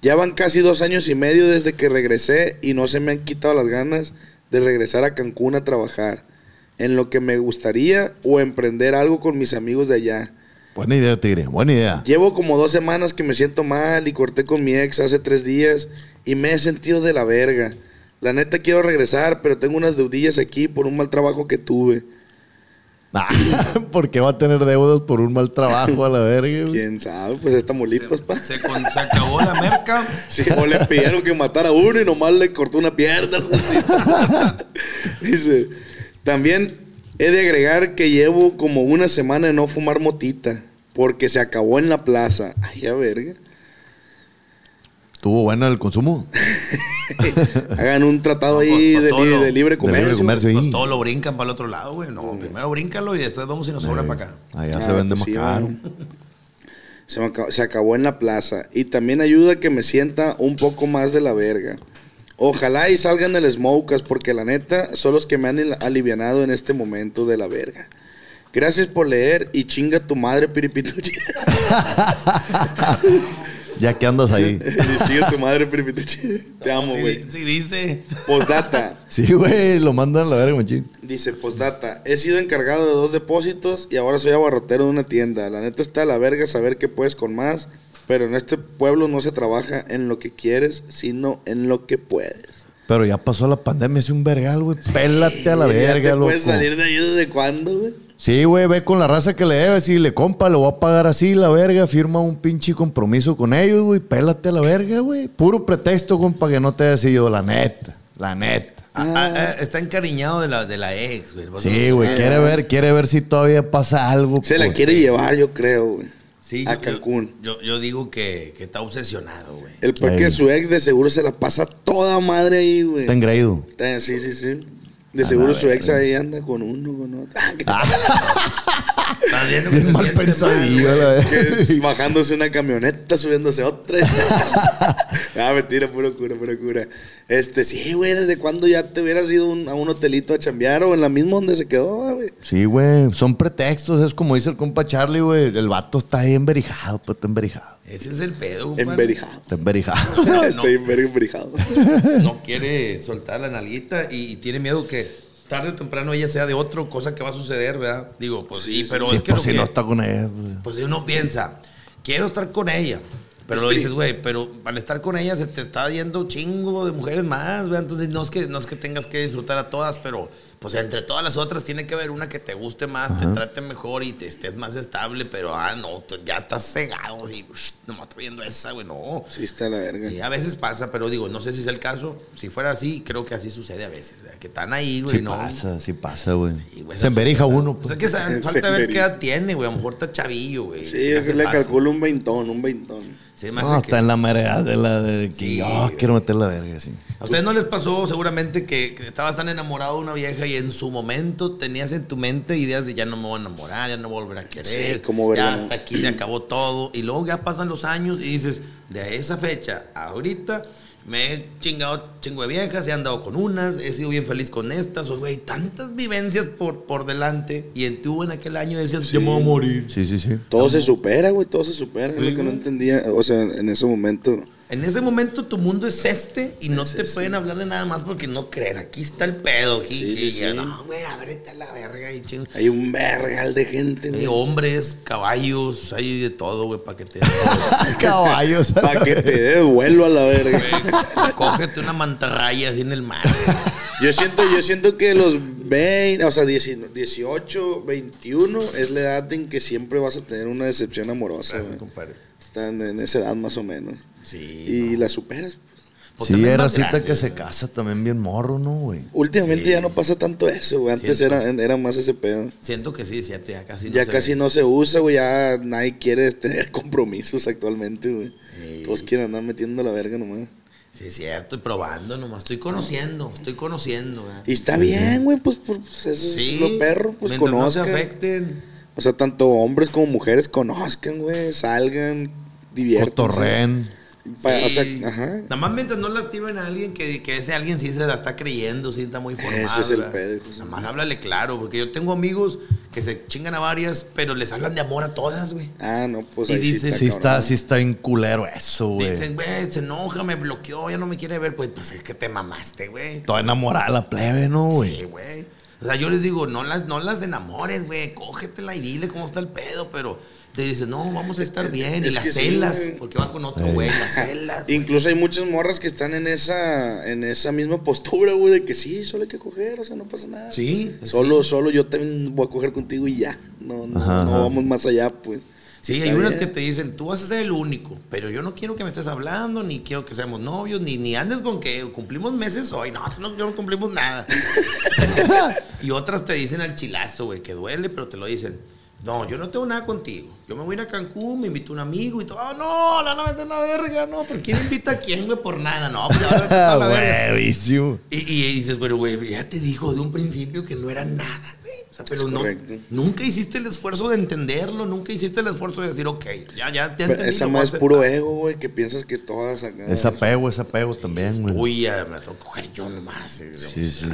Ya van casi dos años y medio desde que regresé y no se me han quitado las ganas de regresar a Cancún a trabajar. En lo que me gustaría o emprender algo con mis amigos de allá. Buena idea, Tigre. Buena idea. Llevo como dos semanas que me siento mal y corté con mi ex hace tres días y me he sentido de la verga. La neta quiero regresar, pero tengo unas deudillas aquí por un mal trabajo que tuve. ¿Por qué va a tener deudas por un mal trabajo a la verga? ¿Quién sabe? Pues esta Molipas, pa. Se, con- se acabó la merca. Sí, o le pidieron que matara a uno y nomás le cortó una pierna. Dice, también he de agregar que llevo como una semana de no fumar motita, porque se acabó en la plaza. Ay, a verga. ¿Tuvo bueno el consumo? Hagan un tratado ahí pues, de, lo- de libre de comercio. libre comercio, Pues todo lo brincan para el otro lado, güey. No, primero bríncalo y después vamos y nos sobra para acá. Allá Ah, se vende pues más sí, caro. Se, me acabó, se acabó en la plaza. Y también ayuda a que me sienta un poco más de la verga. Ojalá y salgan del Smokas, porque la neta son los que me han al- alivianado en este momento de la verga. Gracias por leer y chinga tu madre, Piripituchi. Ya que andas ahí. chinga tu madre, Piripituchi. Te amo, güey. Sí, dice. Postdata. Sí, güey, lo mandan a la verga, machín. Dice, postdata, he sido encargado de dos depósitos y ahora soy abarrotero de una tienda. La neta está a la verga saber que puedes con más, pero en este pueblo no se trabaja en lo que quieres, sino en lo que puedes. Pero ya pasó la pandemia, es un vergal, güey. Pélate a la verga, te loco. puedes salir de ahí desde cuándo, güey. Sí, güey, ve con la raza que le debes y le compa, lo voy a pagar así, la verga, firma un pinche compromiso con ellos, güey, pélate a la verga, güey. Puro pretexto, compa, que no te haya sido la neta, la neta. Ah, ah, ah, está encariñado de la, de la ex, güey. Sí, güey, quiere ver, quiere ver si todavía pasa algo. Se la pues. quiere llevar, yo creo, güey. Sí, a yo- Cancún. Yo, yo digo que, que está obsesionado, güey. El peor que Ahí. su ex de seguro se la pasa toda madre ahí, güey. Está engreído. Sí, sí, sí. De A seguro su ex ahí anda con uno, con otro. Estás viendo que Bien se mal pensadillo, bajándose una camioneta, subiéndose otra. ah, mentira, puro cura, puro cura. Este, sí, güey, ¿desde cuándo ya te hubieras ido un- a un hotelito a chambear o en la misma donde se quedó, ah, güey? Sí, güey, son pretextos, es como dice el compa Charlie, güey. El vato está ahí emberijado, pues está emberijado. Ese es el pedo, compadre. Emberijado. Está emberijado. Estoy emberijado. No quiere soltar la nalguita y, tiene miedo que tarde o temprano ella sea de otro, cosa que va a suceder, ¿verdad? Digo, pues sí, pero Sí, es que pues lo si que- no está con ella. pues. Pues uno piensa, quiero estar con ella. Pero lo dices, güey, pero al estar con ella se te está yendo chingo de mujeres más, ¿verdad? Entonces no es que, no es que tengas que disfrutar a todas, pero pues entre todas las otras tiene que haber una que te guste más, te trate mejor y te estés más estable, pero ah, no, ya estás cegado y ush, nomás estoy viendo esa, güey, no. Sí, está la verga. Y a veces pasa, pero digo, no sé si es el caso. Si fuera así, creo que así sucede a veces. ¿verdad? Que están ahí, güey, Sí no. pasa, sí pasa, güey. güey, Se emberija uno. O pues. sea, que Se falta ver qué edad tiene, güey. A lo mejor está chavillo, güey. Sí, me yo hace le calculo un veintón, un veintón. Me No, hace que- está en la marea de la de que Sí, oh, güey. quiero meter la verga, sí. ¿A ustedes no les pasó seguramente que, que estabas tan enamorado de una vieja y en su momento tenías en tu mente ideas de ya no me voy a enamorar, ya no voy a volver a querer, Sí, como ya hasta aquí se acabó todo y luego ya pasan los años y dices, de esa fecha a ahorita me he chingado chingo de viejas, he andado con unas, he sido bien feliz con estas, o güey, tantas vivencias por, por delante y en tú en aquel año decías, yo me voy a morir. Sí, sí, sí. Todo se supera, güey, todo se supera. Es Sí, lo que no entendía, o sea, en ese momento. En ese momento tu mundo es este y no te pueden hablar de nada más porque no crees. Aquí está el pedo. Aquí, Sí, sí. No, güey, ábrete a la verga y ching. Hay un vergal de gente, Hay hombres, caballos, hay de todo, güey, para que te... Caballos. Para que te dé vuelo a la verga. Cógete una mantarraya así en el mar. Yo siento, yo siento que los 20, o sea, 19, 18, 21 es la edad en que siempre vas a tener una decepción amorosa, compadre. Están en esa edad más o menos. Sí. Y la superas. Pues sí, era cita grande, que se casa también bien morro, ¿no, güey? Últimamente Sí. ya no pasa tanto eso, güey. Antes Siento. era, era más ese pedo. Siento que sí, cierto, ya casi no ya se casi ve. no se usa, güey. Ya nadie quiere tener compromisos actualmente, güey. Todos quieren andar metiendo la verga nomás. Sí, es cierto, y probando nomás. Estoy conociendo, estoy conociendo, güey. Y está bien, güey, pues, pues eso Sí, es lo perro, pues mientras no se conozcan. afecten. o sea, tanto hombres como mujeres conozcan, güey, salgan, diviertan. Cotorren. Pa- O sea, Sí. ajá. Nada más mientras no lastimen a alguien que, que ese alguien sí se la está creyendo, sí está muy formado. Ese es el pedo, Nada más háblale claro, porque yo tengo amigos que se chingan a varias, pero les hablan de amor a todas, güey. Ah, no, pues Y ahí dicen- sí Sí está, sí está bien culero eso, güey. Dicen, güey, se enoja, me bloqueó, ya no me quiere ver. Pues, pues es que te mamaste, güey. Toda enamorada la plebe, ¿no, güey? Sí, güey. O sea, yo les digo, no las, no las enamores, güey. Cógetela y dile cómo está el pedo, pero te dicen, no, vamos a estar bien. y las sí, celas, güey. porque va con otro güey, las celas. güey. Incluso hay muchas morras que están en esa, en esa misma postura, güey, de que sí, solo hay que coger, o sea, no pasa nada. Sí, Solo, sí. solo yo también voy a coger contigo y ya. No, no, Ajá, no ajá. vamos más allá, pues. Sí, Está hay unas bien. que te dicen, tú vas a ser el único, pero yo no quiero que me estés hablando, ni quiero que seamos novios, ni, ni andes con que cumplimos meses hoy. No, tú no, yo no cumplimos nada. y otras te dicen al chilazo, güey, que duele, pero te lo dicen. No, yo no tengo nada contigo. Yo me voy a ir a Cancún, me invito a un amigo y todo. "Ah, no, la van a meter en la verga, no. ¿Por quién invita a quién, güey? Por nada, no. Pues, ahora la verga. Y, y dices, pero güey, ya te dijo de un principio que no era nada, güey. O sea, pero Es no, correcto. nunca hiciste el esfuerzo de entenderlo, nunca hiciste el esfuerzo de decir, ok, ya, ya, ya Pero entendí. esa más es aceptar". puro ego, güey, que piensas que todas acá. Es apego, es apego también, güey. Uy, ya me tengo que coger yo nomás. Sí, sí.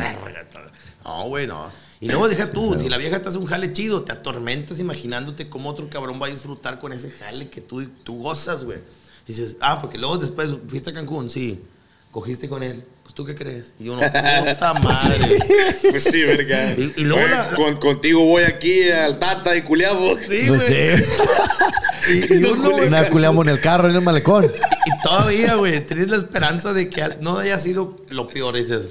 No, güey, no. Y luego deja tú, si la vieja te hace un jale chido, te atormentas imaginándote cómo otro cabrón va a disfrutar con ese jale que tú, tú gozas, güey. Dices, ah, porque luego después fuiste a Cancún, sí, cogiste con él. Pues tú qué crees? Y uno, puta madre. Pues sí, verga. Y- y luego la- con- contigo voy aquí al Tata y culiamos. Sí, Pues güey. sí. Y, y uno, Una culeamos en el carro, en el malecón. Y todavía, güey, tienes la esperanza de que no haya sido lo peor, dices.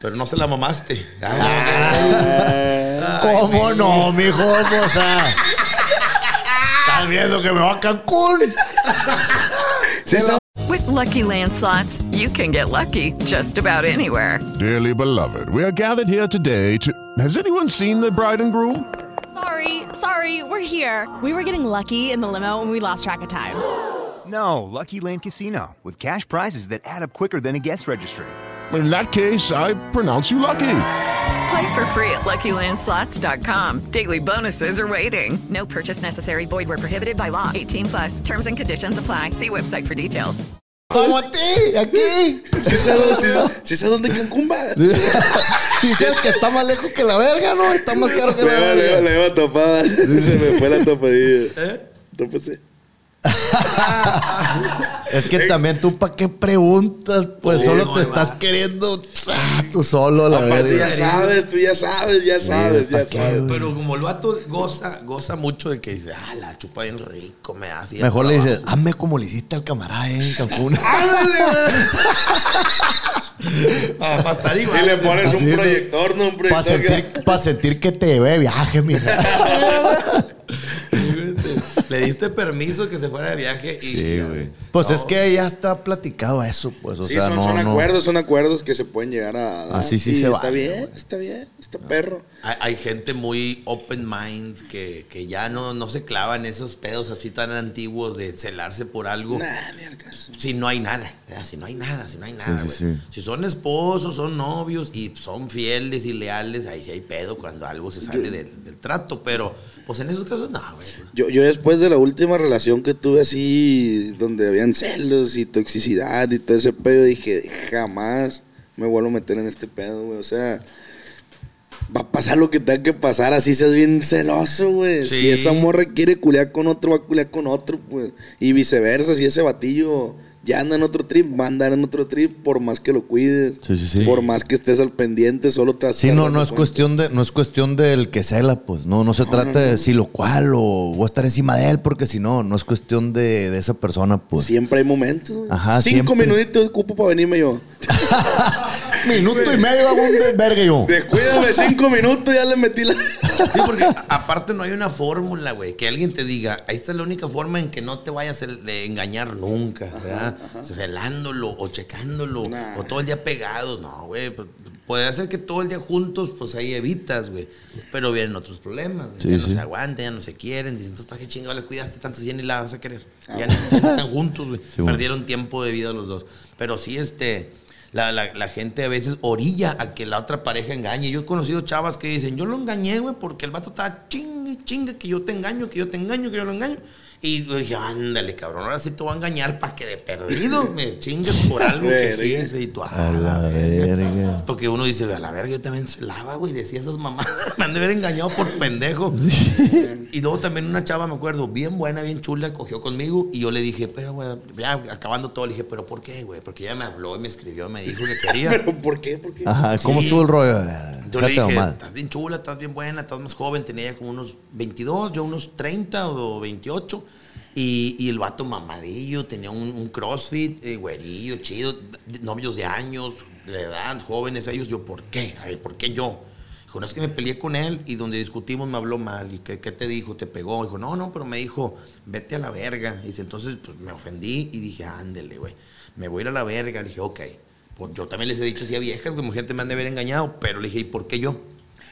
Pero no se la mamaste. Ah. ¿Cómo no, mijo? O sea, estás viendo que me va a Cancún. With Lucky Land slots, you can get lucky just about anywhere. Dearly beloved, we are gathered here today to. Has anyone seen the bride and groom? Sorry, sorry, we're here. We were getting lucky in the limo and we lost track of time. No, Lucky Land Casino, with cash prizes that add up quicker than a guest registry. In that case, I pronounce you lucky. Play for free at LuckyLandSlots.com. Daily bonuses are waiting. No purchase necessary. Void were prohibited by law. 18 plus. Terms and conditions apply. See website for details. Como a ti, aquí. Sí sabes, sí, sí sabes dónde Cancún va. Sí, sabes que está más lejos que la verga, ¿no? Está más caro que la iba, le iba, verga. le iba topada. Se me fue la topadilla. ¿Eh? Tópese. Es que también tú, ¿para qué preguntas? Pues Sí, solo no, te estás queriendo ah, tú solo, la Aparte ya sabes, tú ya sabes, ya sabes, ya sabes. Pero como el vato goza, goza mucho de que dice, ah, la chupa bien rico, me da así. Mejor le abajo". dices, hazme como le hiciste al camarada en Cancún. Ah, para estar igual. Y le pones Así, un proyector, no un Para proyector. que- sentir, pa' sentir que te ve viaje, mira. Le diste permiso que se fuera de viaje y. Sí, güey. Pues es que ya está platicado eso, pues. O sí, sea, son, no, son no. acuerdos, son acuerdos que se pueden llegar a dar. Así sí Y se Está vale, bien, está bien, está perro. Hay, hay gente muy open mind que, que ya no, no se clavan esos pedos así tan antiguos de celarse por algo. Nah. Si no hay nada, ¿verdad? si no hay nada, si no hay nada. Sí, güey. sí, sí. Si son esposos, son novios y son fieles y leales, ahí sí hay pedo cuando algo se sale del, del trato. Pero, pues en esos casos, no, güey. Yo, yo después de la última relación que tuve así, donde habían celos y toxicidad y todo ese pedo, dije, jamás me vuelvo a meter en este pedo, güey. O sea, va a pasar lo que tenga que pasar, así seas bien celoso, güey. Sí. Si esa morra quiere culear con otro, va a culear con otro, pues. Y viceversa, si ese batillo ya anda en otro trip, va a andar en otro trip, por más que lo cuides. Sí, sí, sí. Por más que estés al pendiente, solo te a Sí, no, no es cuenta. cuestión de, no es cuestión del que cela, pues. No, no se trata de si lo cual o voy a estar encima de él, porque si no, no es cuestión de, de esa persona, pues. Siempre hay momentos. güey. Ajá, Cinco siempre. minutitos ocupo para venirme yo. Minuto y medio hago un desvergue yo. Descuídame cinco minutos, ya le metí la. Sí, porque aparte no hay una fórmula, güey. Que alguien te diga, ahí está la única forma en que no te vayas a de engañar nunca, ¿verdad? O sea, celándolo o checándolo o todo el día pegados. No, güey. pues, Puede ser que todo el día juntos, pues ahí evitas, güey. Pero vienen otros problemas. güey. Sí, ya no sí. se aguantan, ya no se quieren. Dicen, entonces, ¿para qué chingado le cuidaste tanto si ya ni la vas a querer? Ah, Ya ni ya están juntos, güey. bueno. Perdieron tiempo de vida los dos. Pero sí, este... La, la- la gente a veces orilla a que la otra pareja engañe. Yo he conocido chavas que dicen, yo lo engañé, güey, porque el vato estaba chingue, chingue, que yo te engaño, que yo te engaño, que yo lo engaño. Y yo dije, ándale, cabrón, ahora sí te voy a engañar para que de perdido me chingues por algo que sí Y tú, A la verga. porque uno dice, a la verga, yo también se lava, güey, decía esas mamás. me han de haber engañado por pendejo. Y luego también una chava, me acuerdo, bien buena, bien chula, cogió conmigo. Y yo le dije, pero, güey, ya acabando todo, le dije, pero ¿por qué, güey? Porque ella me habló y me escribió, me dijo que quería. ¿Pero por qué? ¿Por qué? Ajá, ¿cómo Sí. estuvo el rollo? Yo le dije, estás bien chula, estás bien buena, estás más joven. Tenía ella como unos 22, yo unos 30 o 28. Y, y el vato mamadillo, tenía un, crossfit, eh, güerillo, chido, novios de años, de edad, jóvenes ellos. Yo, ¿por qué? A ver, ¿por qué yo? Dijo, no es que me peleé con él y donde discutimos me habló mal. ¿Y qué, qué te dijo? ¿Te pegó? Dijo, no, no, pero me dijo, vete a la verga. Y dice, entonces, pues me ofendí y dije, ándele, güey. Me voy a ir a la verga. Le dije, ok. Pues, yo también les he dicho así a viejas, güey, mujer te me han de haber engañado. Pero le dije, ¿y por qué yo?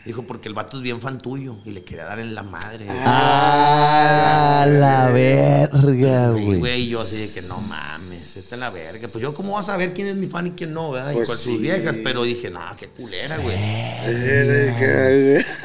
Dijo, porque el vato es bien fan tuyo y le quería dar en la madre. Ah, la verga, Y, güey. güey, y yo así de que no mames, es la verga. Pues yo, ¿cómo vas a saber quién es mi fan y quién no, verdad? y Pues con sí. sus viejas. Pero dije, no, qué culera, güey.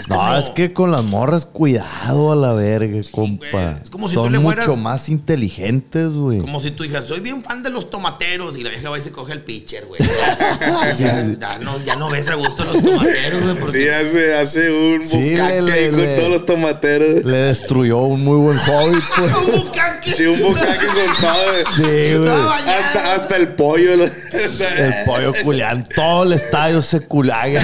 No, es que con las morras, cuidado a la verga, compa. Es como si Son tú le mucho fueras- más inteligentes, güey. Como si tú dijeras, soy bien fan de los tomateros. Y la vieja va y se coge el pitcher, güey. Ya, ya- ya no, ya no ves a gusto los tomateros, güey. porque- Sí, hace, hace un Sí, bucaque le- con le- todos los tomateros. Le destruyó un muy buen hobby, pues. Sí, un bucaque con todo. Sí, güey. Hasta, hasta el pollo. lo- El pollo culián. Todo el estadio se culaga.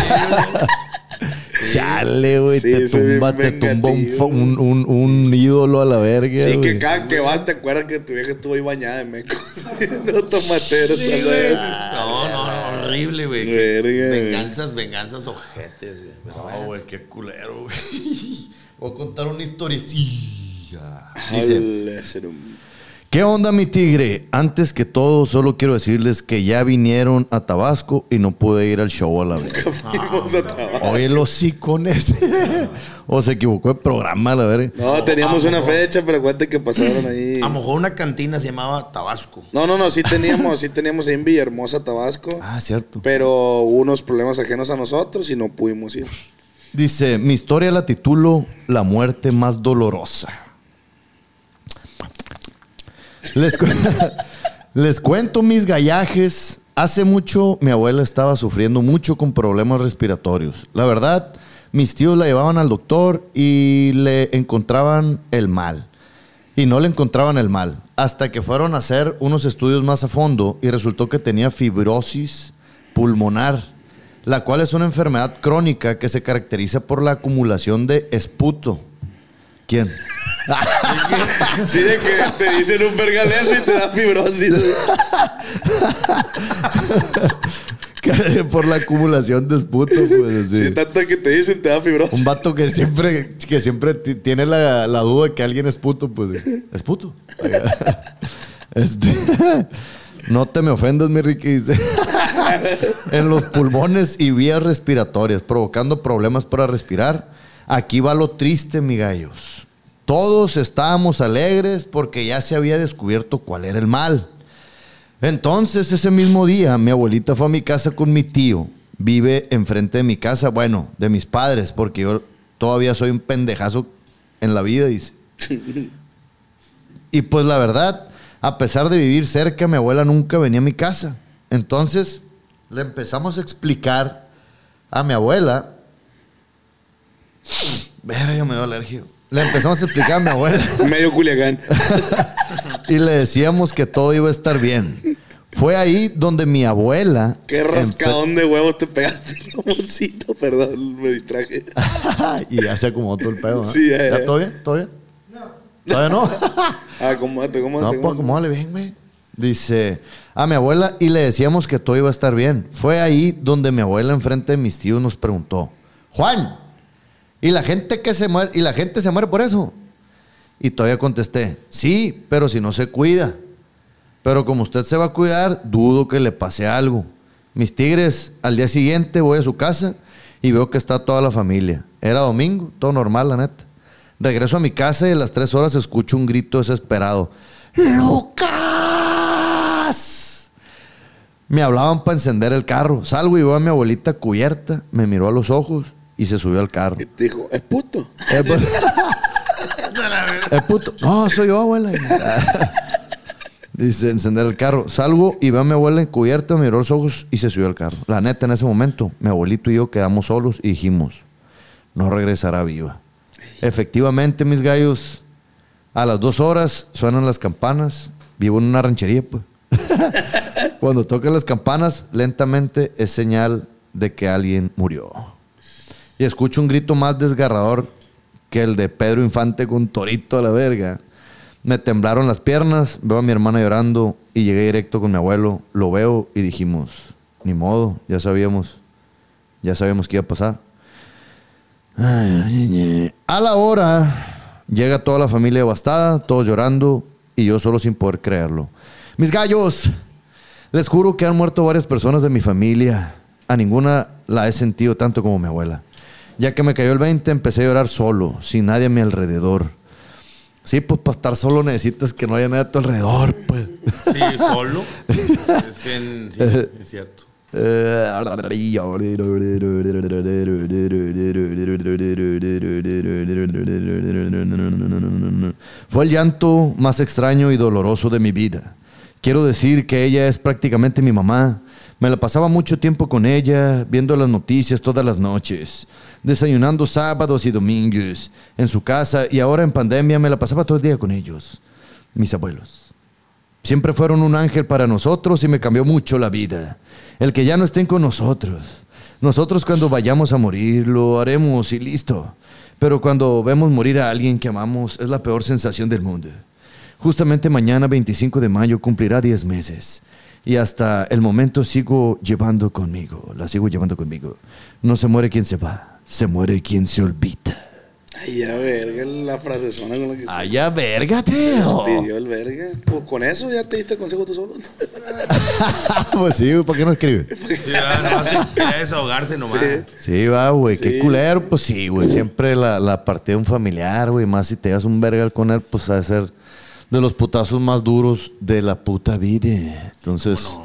Chale, güey. Sí, te tumba, te tumba un, un, un- un ídolo a la verga. Sí, que cada que vas te acuerdas que tu vieja estuvo ahí bañada de mecos. Los tomateros. Sí, a la güey. verga. No, no, no, horrible, güey. Venganzas, venganzas ojetes, güey. No, güey, qué culero, güey. Voy a contar una historiecilla. Dice, ¿qué onda, mi tigre? Antes que todo, solo quiero decirles que ya vinieron a Tabasco y no pude ir al show a la vez. Fuimos a Tabasco. Oye, los icones. o se equivocó el programa, a la verga. No, teníamos una fecha, pero acuérdate que pasaron ahí. A lo mejor una cantina se llamaba Tabasco. No, no, no, sí teníamos, sí teníamos ahí en Villahermosa, Tabasco. Ah, cierto. Pero hubo unos problemas ajenos a nosotros y no pudimos ir. Dice, mi historia la titulo La muerte más dolorosa. Les, cu- les cuento mis gallajes. Hace mucho mi abuela estaba sufriendo mucho con problemas respiratorios. La verdad, mis tíos la llevaban al doctor y le encontraban el mal. Y no le encontraban el mal. hasta que fueron a hacer unos estudios más a fondo y resultó que tenía fibrosis pulmonar, la cual es una enfermedad crónica que se caracteriza por la acumulación de esputo. ¿Quién? Sí, de que te dicen un vergaleso y te da fibrosis. por la acumulación de esputo, pues. Sí, tanto que te dicen te da fibrosis. Un vato que siempre, que siempre ti- tiene la, la duda de que alguien es puto, pues. Es puto. Este, no te me ofendas, mi Ricky. Dice. en los pulmones y vías respiratorias, provocando problemas para respirar. Aquí va lo triste, mi gallos. Todos estábamos alegres porque ya se había descubierto cuál era el mal. Entonces, ese mismo día, mi abuelita fue a mi casa con mi tío. Vive enfrente de mi casa, bueno, de mis padres, porque yo todavía soy un pendejazo en la vida, dice. Y pues la verdad, a pesar de vivir cerca, mi abuela nunca venía a mi casa. Entonces, le empezamos a explicar a mi abuela. Verga, me dio alergia. Le empezamos a explicar a mi abuela. Medio Culiacán. y le decíamos que todo iba a estar bien. Fue ahí donde mi abuela. Qué rascadón de huevos te pegaste, Ramoncito. Perdón, me distraje. y ya se acomodó todo el pedo. ¿no? Sí, ya, ya. todo bien? ¿Todo bien? ¿Todavía no? Acomódate, acomódate. No, pues acomódale bien, güey. Dice, a mi abuela y le decíamos que todo iba a estar bien. Fue ahí donde mi abuela enfrente de mis tíos nos preguntó, Juan, ¿y la gente que se muere? ¿Y la gente se muere por eso? Y todavía contesté, sí, pero si no se cuida. Pero como usted se va a cuidar, dudo que le pase algo. Mis tigres, al día siguiente voy a su casa y veo que está toda la familia. Era domingo, todo normal, la neta. Regreso a mi casa y a las tres horas escucho un grito desesperado. ¡Lucas! Me hablaban para encender el carro. Salgo y veo a mi abuelita cubierta. Me miró a los ojos y se subió al carro. Te dijo, es puto. Es pu- es puto. No, soy yo, abuela. Dice, encender el carro. Salgo y veo a mi abuela encubierta, me miró los ojos y se subió al carro. La neta, en ese momento, mi abuelito y yo quedamos solos y dijimos, no regresará viva. Efectivamente, mis gallos, a las dos horas suenan las campanas. Vivo en una ranchería, pues. Cuando tocan las campanas, lentamente es señal de que alguien murió. Y escucho un grito más desgarrador que el de Pedro Infante con Torito a la verga. Me temblaron las piernas, veo a mi hermana llorando y llegué directo con mi abuelo. Lo veo y dijimos, ni modo, ya sabíamos, ya sabíamos qué iba a pasar. A la hora llega toda la familia devastada, todos llorando y yo solo sin poder creerlo. Mis gallos, les juro que han muerto varias personas de mi familia. A ninguna la he sentido tanto como mi abuela. Ya que me cayó el 20, empecé a llorar solo, sin nadie a mi alrededor. Sí, pues para estar solo necesitas que no haya nadie a tu alrededor, pues. Sí, solo. Sí, en- sí, es cierto. Fue el llanto más extraño y doloroso de mi vida. Quiero decir que ella es prácticamente mi mamá. Me la pasaba mucho tiempo con ella, viendo las noticias todas las noches, desayunando sábados y domingos en su casa y ahora en pandemia me la pasaba todo el día con ellos, mis abuelos. Siempre fueron un ángel para nosotros y me cambió mucho la vida. El que ya no estén con nosotros. Nosotros cuando vayamos a morir lo haremos y listo. Pero cuando vemos morir a alguien que amamos es la peor sensación del mundo. Justamente mañana 25 de mayo cumplirá 10 meses. Y hasta el momento sigo llevando conmigo, la sigo llevando conmigo. No se muere quien se va, se muere quien se olvida. Ay, ya verga, la frase suena con la que Ay, ya verga, Teo. pidió el verga. Pues con eso ya te diste el consejo tú solo. pues sí, ¿para qué no escribe? Sí, no, desahogarse nomás. Sí, va, güey. Qué culero, pues sí, güey. Siempre la, la partida de un familiar, güey. Más si te das un vergal con él, pues ha de ser de los putazos más duros de la puta vida. Entonces,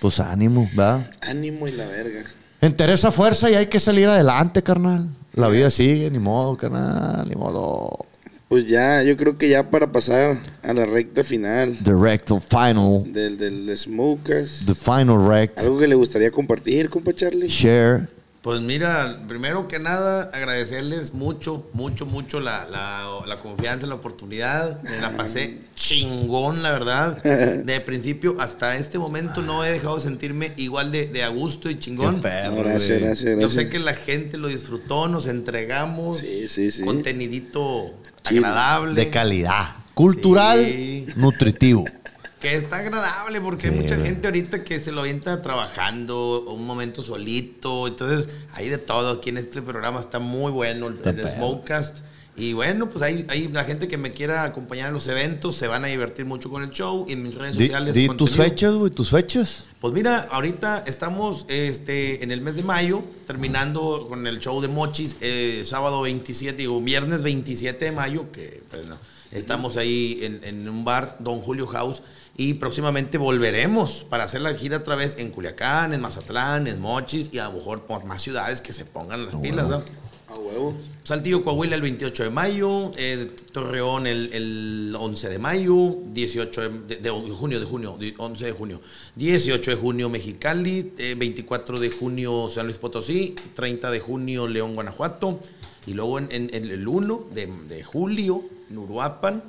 pues ánimo, va. Ánimo y la verga. Interesa fuerza y hay que salir adelante, carnal. La vida sigue, ni modo, carnal, ni modo. Pues ya, yo creo que ya para pasar a la recta final The rectal final. del, del Smokas, The final rect. algo que le gustaría compartir, compa Charlie. Share. Pues mira, primero que nada, agradecerles mucho, mucho, mucho la, la, la confianza, la oportunidad. Me la pasé chingón, la verdad. De principio hasta este momento no he dejado de sentirme igual de, de a gusto y chingón. Qué perro, Gracias, güey. gracias, Yo gracias. sé que la gente lo disfrutó, nos entregamos Sí, sí, sí. contenidito agradable. De calidad. Cultural, Sí. nutritivo. Que está agradable porque hay mucha gente ahorita que se lo avienta trabajando un momento solito. Entonces, hay de todo. Aquí en este programa está muy bueno el, el. Smokecast. Y bueno, pues hay, hay la gente que me quiera acompañar en los eventos. Se van a divertir mucho con el show. Y en mis redes Di, sociales. di tus fechas, güey, tus fechas. Pues mira, ahorita estamos este, en el mes de mayo, terminando con el show de Mochis, eh, sábado 27, digo, viernes 27 de mayo, que pues, no, estamos ahí en, en un bar, Don Julio House, y próximamente volveremos para hacer la gira otra vez en Culiacán, en Mazatlán, en Mochis, y a lo mejor por más ciudades que se pongan las pilas, ¿no? A huevo. Saltillo, Coahuila el 28 de mayo, eh, Torreón el, el 11 de mayo, 18 de, de- de junio, de junio, de- 11 de junio, 18 de junio Mexicali, eh, 24 de junio San Luis Potosí, 30 de junio León, Guanajuato, y luego en, en- en el 1 de, de julio en Uruapan,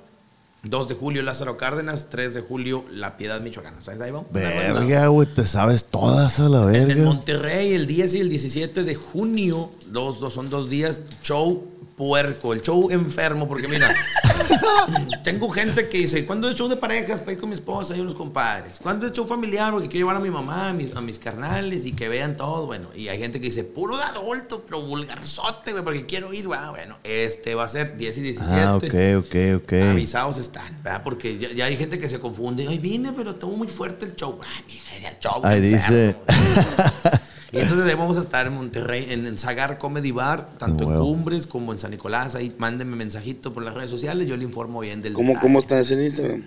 2 de julio Lázaro Cárdenas, 3 de julio La Piedad, Michoacán. ¿Sabes? Ahí vamos. Verga, güey, te sabes todas a la En verga. Monterrey, el 10 y el 17 de junio, dos, dos, son dos días, show puerco, el show enfermo, porque mira, tengo gente que dice, ¿cuándo es show de parejas para ir con mi esposa y unos compadres? ¿Cuándo es show familiar? Porque quiero llevar a mi mamá, a mis, a mis carnales y que vean todo, bueno, y hay gente que dice, puro de adulto, pero vulgarzote, güey, porque quiero ir, va, bueno, este va a ser 10 y 17. Ah, ok, ok, ok. Avisados están, ¿verdad? Porque ya, ya hay gente que se confunde. Ay, vine, pero estuvo muy fuerte el show. Ay, mija, el show. Ahí dice. Y entonces ahí vamos a estar en Monterrey, en, en Sagar Comedy Bar, tanto en. Cumbres como en San Nicolás. Ahí mándenme mensajito por las redes sociales, yo le informo bien del ¿Cómo, detalle. ¿Cómo estás en Instagram?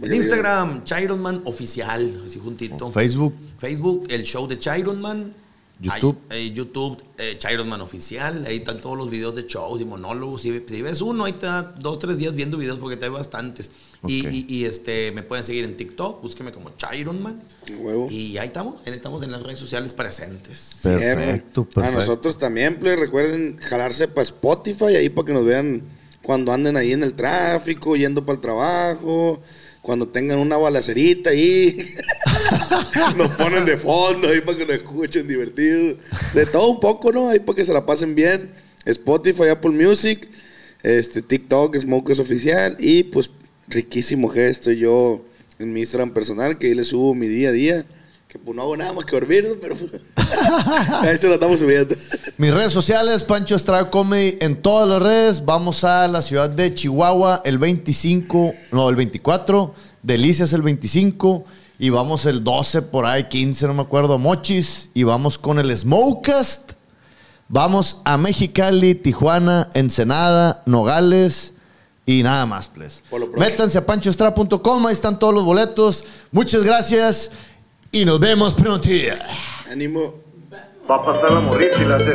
En Instagram, Chironman Oficial, así juntito. Facebook. Facebook, el show de Chironman. YouTube. Eh, YouTube, eh, Chironman Oficial. Ahí están todos los videos de shows y monólogos. Si, si ves uno, ahí da dos, tres días viendo videos porque te hay bastantes. Y, Ok. y- y, este, me pueden seguir en TikTok, búsqueme como Chironman. Huevo. Y ahí estamos, ahí estamos en las redes sociales presentes. Perfecto, A perfecto. nosotros también, pues, recuerden jalarse para Spotify ahí para que nos vean cuando anden ahí en el tráfico, yendo para el trabajo, cuando tengan una balacerita ahí. nos ponen de fondo ahí para que nos escuchen divertido. De todo un poco, ¿no? Ahí para que se la pasen bien. Spotify, Apple Music, este, TikTok, Smokers Oficial y pues riquísimo gesto yo en mi Instagram personal que ahí le subo mi día a día. Que pues no hago nada más que dormir, pero pues, ahí se lo estamos subiendo. Mis redes sociales, Pancho Estrada Comedy en todas las redes. Vamos a la ciudad de Chihuahua el 25, no, el 24. Delicias el 25. Y vamos el 12 por ahí, 15, no me acuerdo, a Mochis. Y vamos con el Smokecast. Vamos a Mexicali, Tijuana, Ensenada, Nogales y nada más, please. Métanse a panchoestrada.com, ahí están todos los boletos. Muchas gracias y nos vemos pronto. Ánimo. Va a pasar la morrita y la hace